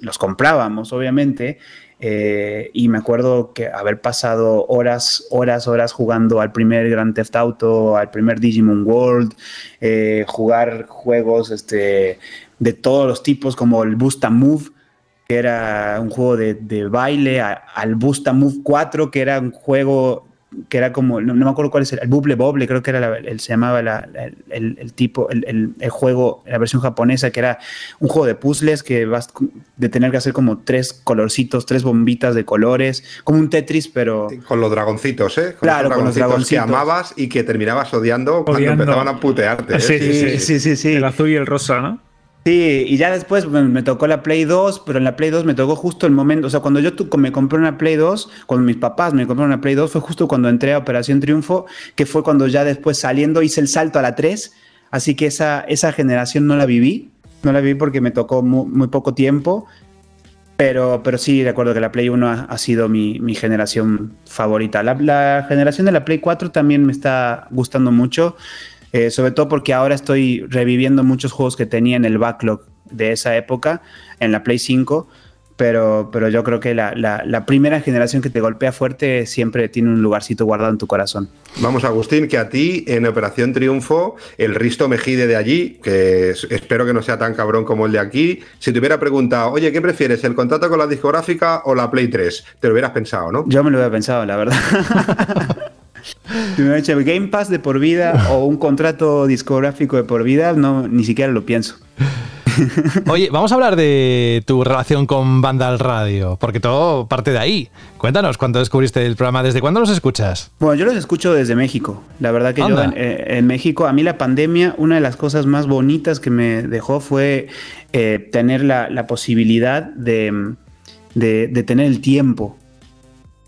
los comprábamos, obviamente. Eh, y me acuerdo que haber pasado horas, horas, horas jugando al primer Grand Theft Auto, al primer Digimon World, eh, jugar juegos este, de todos los tipos, como el Busta Move, que era un juego de, de baile, al Busta Move 4, que era un juego que era como, no, me acuerdo cuál es el, el Bubble Bobble, creo que era el, se llamaba el, tipo, el, juego, la versión japonesa, que era un juego de puzzles que vas de tener que hacer como tres colorcitos, tres bombitas de colores, como un Tetris, pero... Con los dragoncitos, ¿eh? claro, con los dragoncitos. Que amabas y que terminabas odiando, cuando empezaban a putearte. ¿eh? Sí, sí, sí, sí, El azul y el rosa, ¿no? Sí, y ya después me, tocó la Play 2, pero en la Play 2 me tocó justo el momento, o sea, cuando yo me compré una Play 2, cuando mis papás me compraron una Play 2, fue justo cuando entré a Operación Triunfo, que fue cuando ya después saliendo hice el salto a la 3, así que esa, esa generación no la viví, no la viví porque me tocó muy, poco tiempo, pero, pero sí recuerdo que la Play 1 ha, sido mi, mi, generación favorita. La, la generación de la Play 4 también me está gustando mucho. Eh, sobre todo porque ahora estoy reviviendo muchos juegos que tenía en el backlog de esa época, en la Play 5, pero, pero yo creo que la, la, primera generación que te golpea fuerte siempre tiene un lugarcito guardado en tu corazón. Vamos, Agustín, que a ti en Operación Triunfo, el Risto Mejide de allí, que espero que no sea tan cabrón como el de aquí, si te hubiera preguntado, oye, ¿qué prefieres, el contrato con la discográfica o la Play 3? Te lo hubieras pensado, ¿no? Yo me lo hubiera pensado, la verdad. Game Pass de por vida o un contrato discográfico de por vida, no, ni siquiera lo pienso. Oye, vamos a hablar de tu relación con Vandal Radio, porque todo parte de ahí. Cuéntanos, ¿cuándo descubriste el programa? ¿Desde cuándo los escuchas? Bueno, yo los escucho desde México. La verdad que yo eh, en, México, a mí la pandemia, una de las cosas más bonitas que me dejó fue eh, tener la, posibilidad de, de tener el tiempo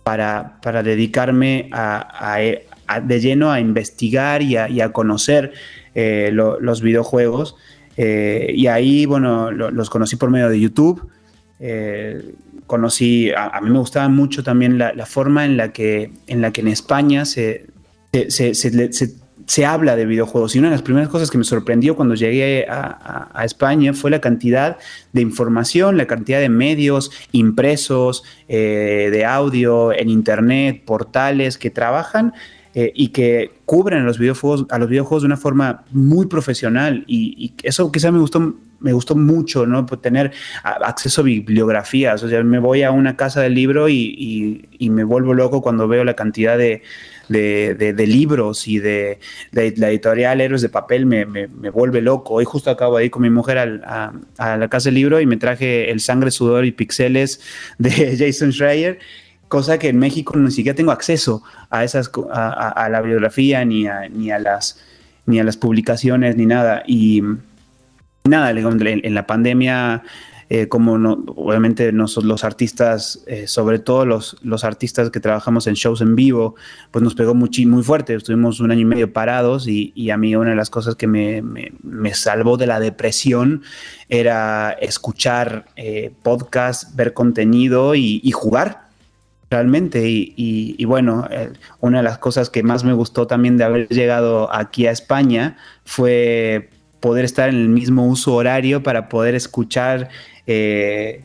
para, dedicarme de lleno a investigar y a, conocer eh, los videojuegos. Eh, y ahí, bueno, los conocí por medio de YouTube. Eh, conocí, a, mí me gustaba mucho también la, forma en la, que, en la que en España se habla de videojuegos. Y una de las primeras cosas que me sorprendió cuando llegué a, España fue la cantidad de información, la cantidad de medios impresos, eh, de audio, en internet, portales que trabajan eh, y que cubren a los videojuegos, a los videojuegos de una forma muy profesional. Y, eso quizá me gustó, me gustó mucho, ¿no? tener acceso a bibliografías. O sea, me voy a una casa del libro y me vuelvo loco cuando veo la cantidad de de, libros y de, la editorial Héroes de Papel me, vuelve loco. Hoy justo acabo de ir con mi mujer a, la casa del libro y me traje El sangre, sudor y pixeles de Jason Schreier cosa que en México ni siquiera tengo acceso a esas a, la bibliografía ni a, ni a las ni a las publicaciones ni nada y nada en la pandemia eh, como no, obviamente nosotros los artistas, eh, sobre todo los, los artistas que trabajamos en shows en vivo, pues nos pegó muy, muy fuerte. Estuvimos un año y medio parados y, y a mí una de las cosas que me, me, salvó de la depresión era escuchar eh, podcast, ver contenido y, jugar realmente. Y, y, bueno, una de las cosas que más me gustó también de haber llegado aquí a España fue poder estar en el mismo uso horario para poder escuchar eh,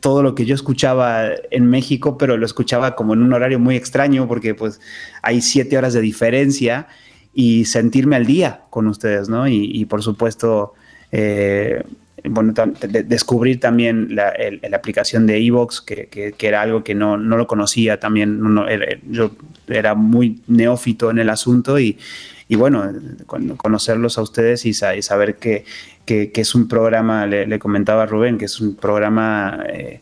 todo lo que yo escuchaba en México, pero lo escuchaba como en un horario muy extraño porque pues hay siete horas de diferencia y sentirme al día con ustedes, ¿no? Y, por supuesto, eh, bueno, descubrir también la, aplicación de Evox, que, era algo que no, no lo conocía también, yo era muy neófito en el asunto y, y bueno, conocerlos a ustedes y, saber que, es un programa, le, comentaba Rubén, que es un programa, eh,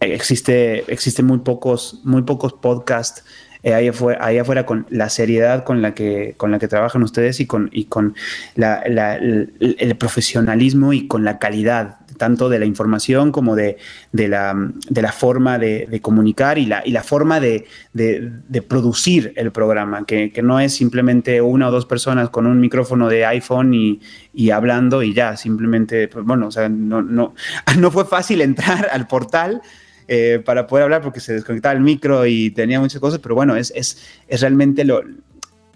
existe, muy pocos, muy pocos podcasts eh, ahí, afuera, ahí, afuera, con la seriedad con la que, con la que trabajan ustedes y con, y con el, profesionalismo y con la calidad tanto de la información como de, de, la, de la, forma de, comunicar y la, y la forma de, producir el programa, que, que, no es simplemente una o dos personas con un micrófono de iPhone y, y hablando y ya, simplemente, pues, bueno, o sea, no, no, no fue fácil entrar al portal. Eh, para poder hablar porque se desconectaba el micro y tenía muchas cosas, pero bueno, es, es, es realmente lo,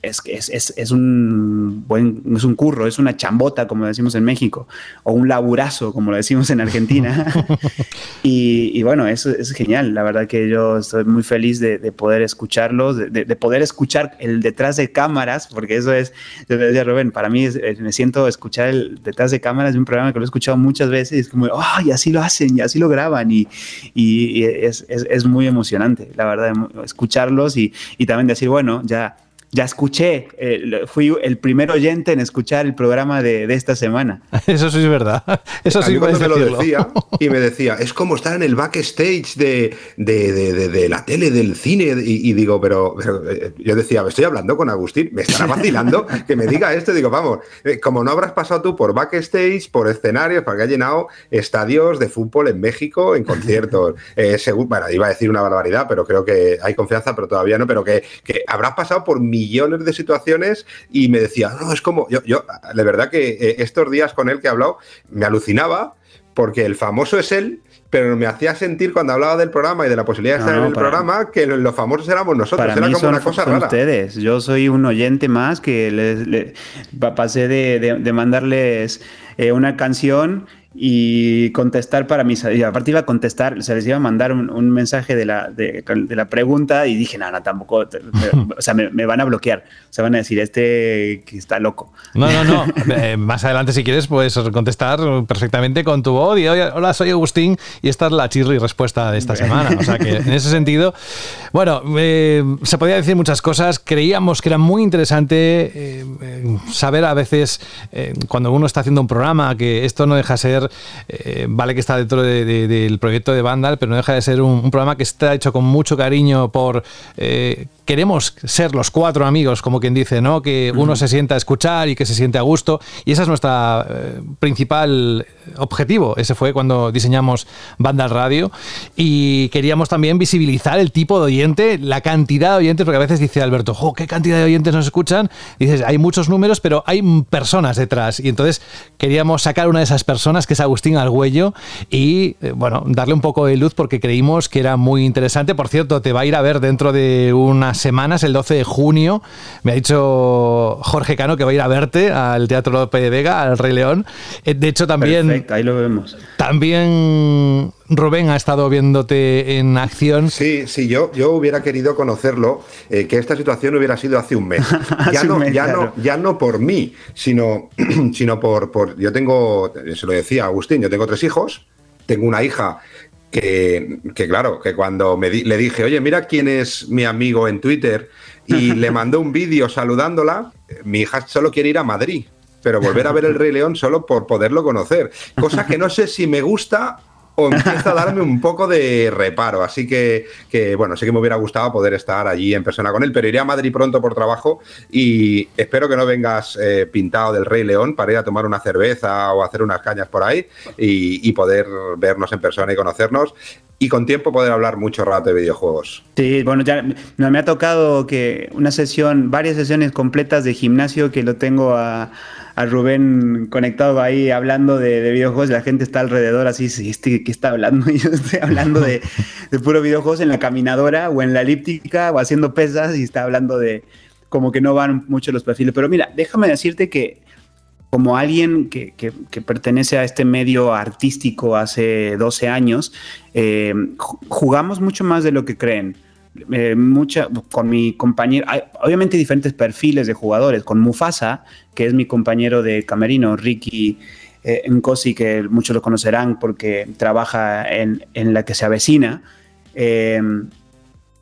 es, es, es, un buen, es un curro, es una chambota, como decimos en México, o un laburazo, como lo decimos en Argentina. y, bueno, eso es genial. La verdad que yo estoy muy feliz de, poder escucharlos, de, poder escuchar el detrás de cámaras, porque eso es, yo decía Rubén, para mí me siento escuchar el detrás de cámaras de un programa que lo he escuchado muchas veces y es como, ¡ay, así lo hacen y así lo graban! Y, y es, es, muy emocionante, la verdad, escucharlos y, y también decir, bueno, ya ya escuché, eh, fui el primer oyente en escuchar el programa de, esta semana. Eso sí es verdad. Eso sí cuando me lo decía y me decía, es como estar en el backstage de, de, la tele, del cine, y, digo, pero, eh, yo decía, estoy hablando con Agustín, me estará vacilando que me diga esto, digo, vamos, eh, como no habrás pasado tú por backstage, por escenarios, porque ha llenado estadios de fútbol en México, en conciertos, bueno, iba a decir una barbaridad, pero creo que hay confianza, pero todavía no, pero que, que habrás pasado por millones millones de situaciones y me decía, no, es como, yo, yo de verdad que eh, estos días con él que he hablado, me alucinaba porque el famoso es él, pero me hacía sentir cuando hablaba del programa y de la posibilidad de estar en el programa que los famosos éramos nosotros. Era como una cosa rara. ustedes. Yo soy un oyente más que les, pasé de, mandarles eh, una canción y contestar para mis... Y aparte iba a contestar, se les iba a mandar un, mensaje de la, de, la, pregunta y dije, no, no, tampoco, o sea, me, van a bloquear, o sea, van a decir, este que está loco. No, no, no, eh, más adelante si quieres puedes contestar perfectamente con tu voz y, hola, soy Agustín y esta es la chirri respuesta de esta semana. O sea que en ese sentido, bueno, eh, se podía decir muchas cosas, creíamos que era muy interesante eh, saber a veces cuando uno está haciendo un programa que esto no deja ser eh, vale que está dentro del proyecto de Vandal, pero no deja de ser un, programa que está hecho con mucho cariño por... Eh, queremos ser los cuatro amigos, como quien dice, ¿no? Que uno se sienta a escuchar y que se siente a gusto. Y ese es nuestro eh, principal objetivo. Ese fue cuando diseñamos Vandal Radio. Y queríamos también visibilizar el tipo de oyente, la cantidad de oyentes, porque a veces dice Alberto, ¡jo, qué cantidad de oyentes nos escuchan! dices, hay muchos números, pero hay personas detrás. Y entonces queríamos sacar una de esas personas que es Agustín Argüello y, eh, bueno, darle un poco de luz porque creímos que era muy interesante. Por cierto, te va a ir a ver dentro de unas semanas, el 12 de junio. Me ha dicho Jorge Cano que va a ir a verte al Teatro López de Vega, al Rey León. Eh, de hecho, también... Perfecto, ahí lo vemos. También Rubén ha estado viéndote en acción. Sí, sí, yo, yo hubiera querido conocerlo, eh, que esta situación hubiera sido hace un mes. Ya, no, ya, no, ya no por mí, sino, sino por, por... Yo tengo, se lo decía Agustín, yo tengo tres hijos, tengo una hija que, que claro, que cuando me le dije, oye, mira quién es mi amigo en Twitter, y le mandó un vídeo saludándola, mi hija solo quiere ir a Madrid pero volver a ver el Rey León solo por poderlo conocer. Cosa que no sé si me gusta o empieza a darme un poco de reparo. Así que, que, bueno, sí que me hubiera gustado poder estar allí en persona con él, pero iré a Madrid pronto por trabajo y espero que no vengas eh, pintado del Rey León para ir a tomar una cerveza o hacer unas cañas por ahí y, poder vernos en persona y conocernos y con tiempo poder hablar mucho rato de videojuegos. Sí, bueno, ya me ha tocado que una sesión, varias sesiones completas de gimnasio que lo tengo a a Rubén conectado ahí hablando de, videojuegos la gente está alrededor así, sí, este, ¿qué está hablando? Y yo estoy hablando de, de puro videojuegos en la caminadora o en la elíptica o haciendo pesas y está hablando de como que no van mucho los perfiles. Pero mira, déjame decirte que como alguien que, pertenece a este medio artístico hace 12 años, eh, jugamos mucho más de lo que creen. Eh, mucha, con mi compañero, hay obviamente diferentes perfiles de jugadores. Con Mufasa, que es mi compañero de camerino, Ricky eh, Nkosi, que muchos lo conocerán porque trabaja en, la que se avecina. Eh,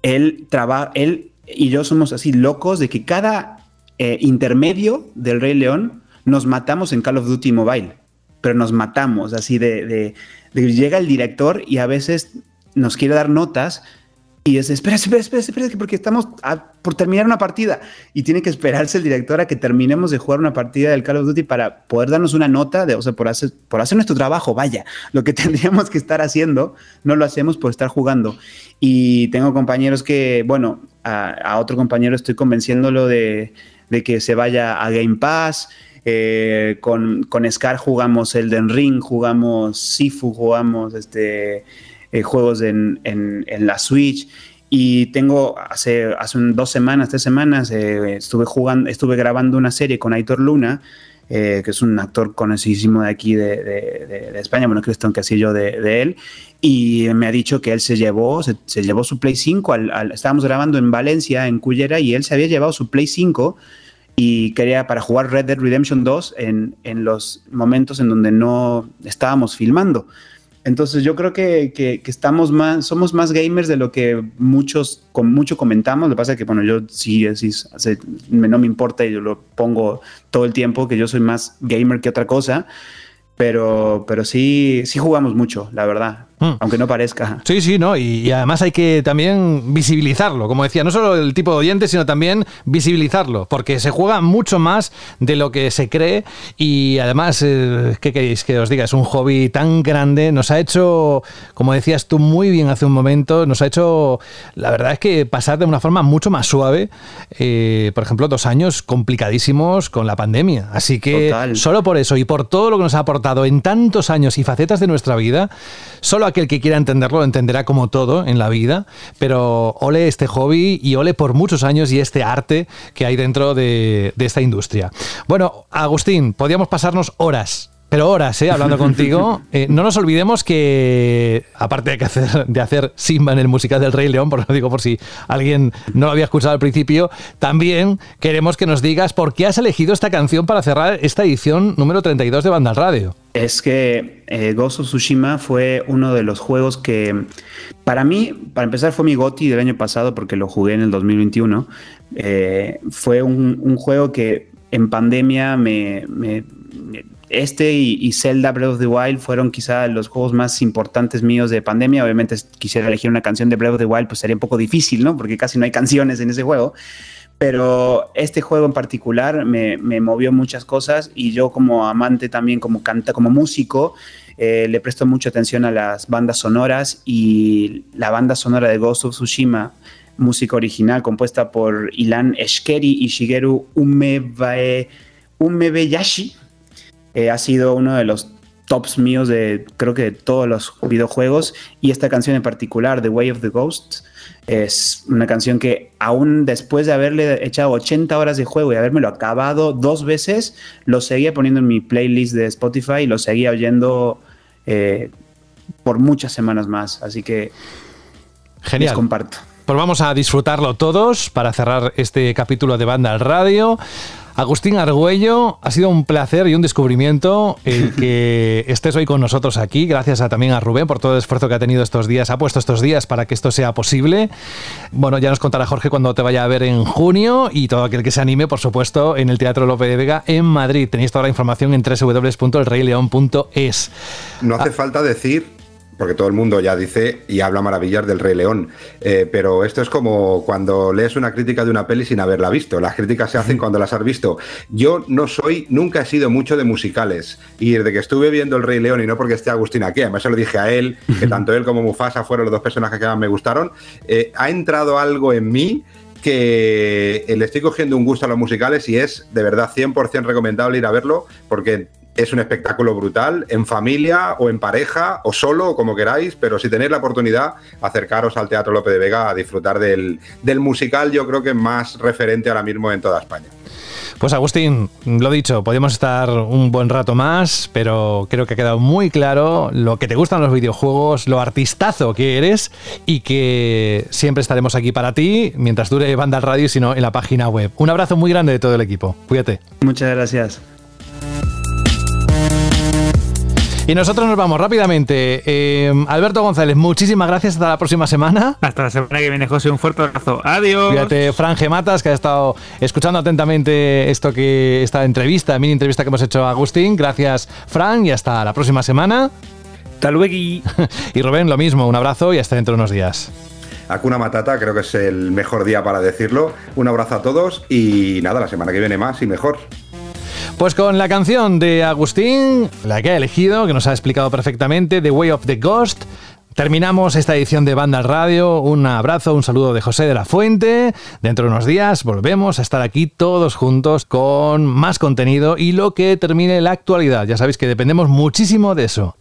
él, él y yo somos así locos de que cada eh, intermedio del Rey León nos matamos en Call of Duty Mobile, pero nos matamos así de, de, de llega el director y a veces nos quiere dar notas y es, espera, espera, espera, espera, porque estamos por terminar una partida. Y tiene que esperarse el director a que terminemos de jugar una partida del Call of Duty para poder darnos una nota, de, o sea, por hacer, por hacer nuestro trabajo, vaya. Lo que tendríamos que estar haciendo, no lo hacemos por estar jugando. Y tengo compañeros que, bueno, a, otro compañero estoy convenciéndolo de, de, que se vaya a Game Pass. Eh, con, con Scar jugamos Elden Ring, jugamos Sifu, jugamos este eh, juegos en, la Switch. Y tengo hace, hace dos semanas, tres semanas, eh, estuve jugando, estuve grabando una serie con Aitor Luna, eh, que es un actor conocidísimo de aquí de, España, bueno, Cristian Casillo de, de él, y me ha dicho que él se llevó, se, llevó su Play 5, al, estábamos grabando en Valencia, en Cullera, y él se había llevado su Play 5 y quería para jugar Red Dead Redemption 2 en, en los momentos en donde no estábamos filmando Entonces yo creo que, que, estamos más, somos más gamers de lo que muchos, con mucho comentamos. Lo que pasa es que, bueno, yo sí, sí, no me importa y yo lo pongo todo el tiempo, que yo soy más gamer que otra cosa. Pero, pero sí, sí jugamos mucho, la verdad. Mm. Aunque no parezca. Sí, sí, ¿no? Y, además hay que también visibilizarlo, como decía, no solo el tipo de oyente, sino también visibilizarlo, porque se juega mucho más de lo que se cree y además, eh, ¿qué queréis que os diga? Es un hobby tan grande, nos ha hecho, como decías tú muy bien hace un momento, nos ha hecho, la verdad es que pasar de una forma mucho más suave, eh, por ejemplo, dos años complicadísimos con la pandemia. Así que solo por eso y por todo lo que nos ha aportado en tantos años y facetas de nuestra vida, solo aquel que quiera entenderlo lo entenderá como todo en la vida, pero ole este hobby y ole por muchos años y este arte que hay dentro de, de esta industria. Bueno, Agustín, podríamos pasarnos horas pero horas, ¿eh? hablando contigo. Eh, no nos olvidemos que, aparte de, que hacer, de hacer Simba en el musical del Rey León, por lo digo por si alguien no lo había escuchado al principio, también queremos que nos digas por qué has elegido esta canción para cerrar esta edición número 32 de Banda al Radio. Es que eh, Ghost of Tsushima fue uno de los juegos que, para mí, para empezar, fue mi GOTI del año pasado porque lo jugué en el 2021. Eh, fue un, juego que en pandemia me este y, Zelda Breath of the Wild fueron quizá los juegos más importantes míos de pandemia. Obviamente quisiera elegir una canción de Breath of the Wild, pues sería un poco difícil, ¿no? Porque casi no hay canciones en ese juego. Pero este juego en particular me, movió muchas cosas y yo como amante también, como canta, como músico, eh, le presto mucha atención a las bandas sonoras y la banda sonora de Ghost of Tsushima, música original compuesta por Ilan Eshkeri y Shigeru Umebae, Umebeyashi, eh, ha sido uno de los tops míos de creo que de todos los videojuegos. Y esta canción en particular, The Way of the Ghost, es una canción que aún después de haberle echado 80 horas de juego y habérmelo acabado dos veces, lo seguía poniendo en mi playlist de Spotify y lo seguía oyendo eh, por muchas semanas más. Así que Genial. les comparto. Pues vamos a disfrutarlo todos para cerrar este capítulo de Banda al Radio. Agustín Argüello, ha sido un placer y un descubrimiento el que estés hoy con nosotros aquí. Gracias a, también a Rubén por todo el esfuerzo que ha tenido estos días, ha puesto estos días para que esto sea posible. Bueno, ya nos contará Jorge cuando te vaya a ver en junio y todo aquel que se anime, por supuesto, en el Teatro Lope de Vega en Madrid. Tenéis toda la información en www.elreyleón.es. No hace falta decir porque todo el mundo ya dice y habla maravillas del Rey León, eh, pero esto es como cuando lees una crítica de una peli sin haberla visto. Las críticas se hacen cuando las has visto. Yo no soy, nunca he sido mucho de musicales y desde que estuve viendo el Rey León y no porque esté Agustín aquí, además se lo dije a él, que tanto él como Mufasa fueron los dos personajes que más me gustaron, eh, ha entrado algo en mí que le estoy cogiendo un gusto a los musicales y es de verdad 100% recomendable ir a verlo porque es un espectáculo brutal, en familia o en pareja o solo, o como queráis, pero si tenéis la oportunidad, acercaros al Teatro Lope de Vega a disfrutar del, del musical, yo creo que más referente ahora mismo en toda España. Pues Agustín, lo dicho, podemos estar un buen rato más, pero creo que ha quedado muy claro lo que te gustan los videojuegos, lo artistazo que eres y que siempre estaremos aquí para ti mientras dure Banda Radio, sino en la página web. Un abrazo muy grande de todo el equipo. Cuídate. Muchas gracias. Y nosotros nos vamos rápidamente. Eh, Alberto González, muchísimas gracias. Hasta la próxima semana. Hasta la semana que viene, José. Un fuerte abrazo. Adiós. Fíjate, Fran Gematas, que ha estado escuchando atentamente esto que esta entrevista, mini entrevista que hemos hecho a Agustín. Gracias, Fran, y hasta la próxima semana. Hasta luego. y Rubén, lo mismo. Un abrazo y hasta dentro de unos días. Acuna Matata, creo que es el mejor día para decirlo. Un abrazo a todos y nada, la semana que viene más y mejor. Pues con la canción de Agustín, la que ha elegido, que nos ha explicado perfectamente, The Way of the Ghost, Terminamos esta edición de Banda Radio. Un abrazo, un saludo de José de la Fuente. Dentro de unos días volvemos a estar aquí todos juntos con más contenido y lo que termine la actualidad. Ya sabéis que dependemos muchísimo de eso.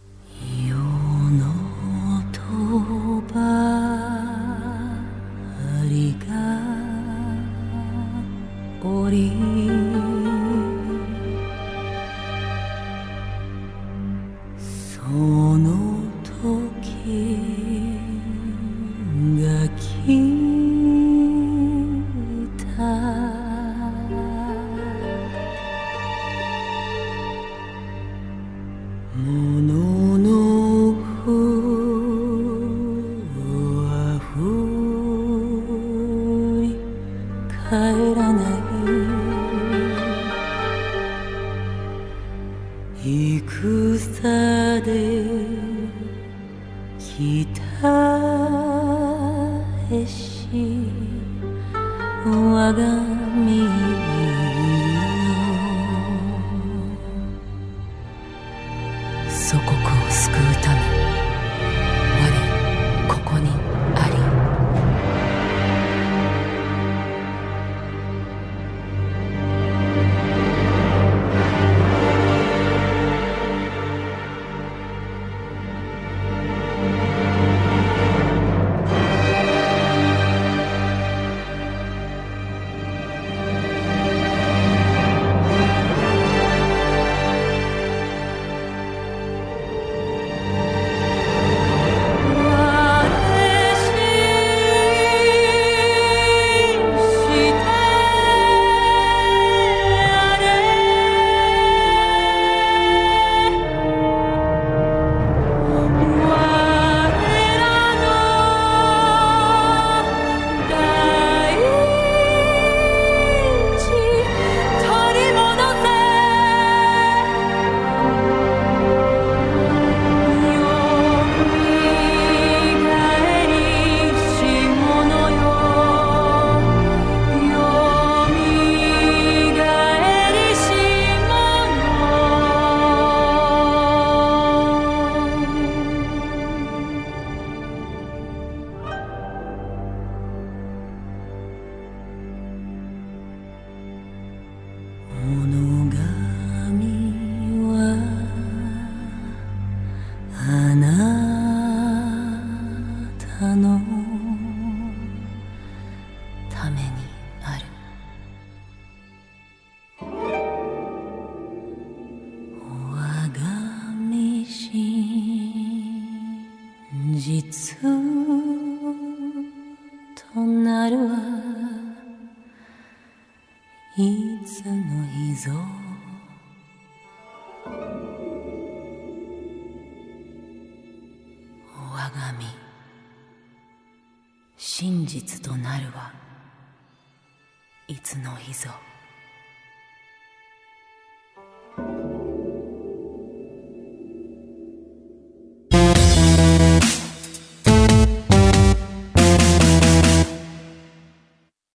の時が君 olmadan となるはいつの日ぞ。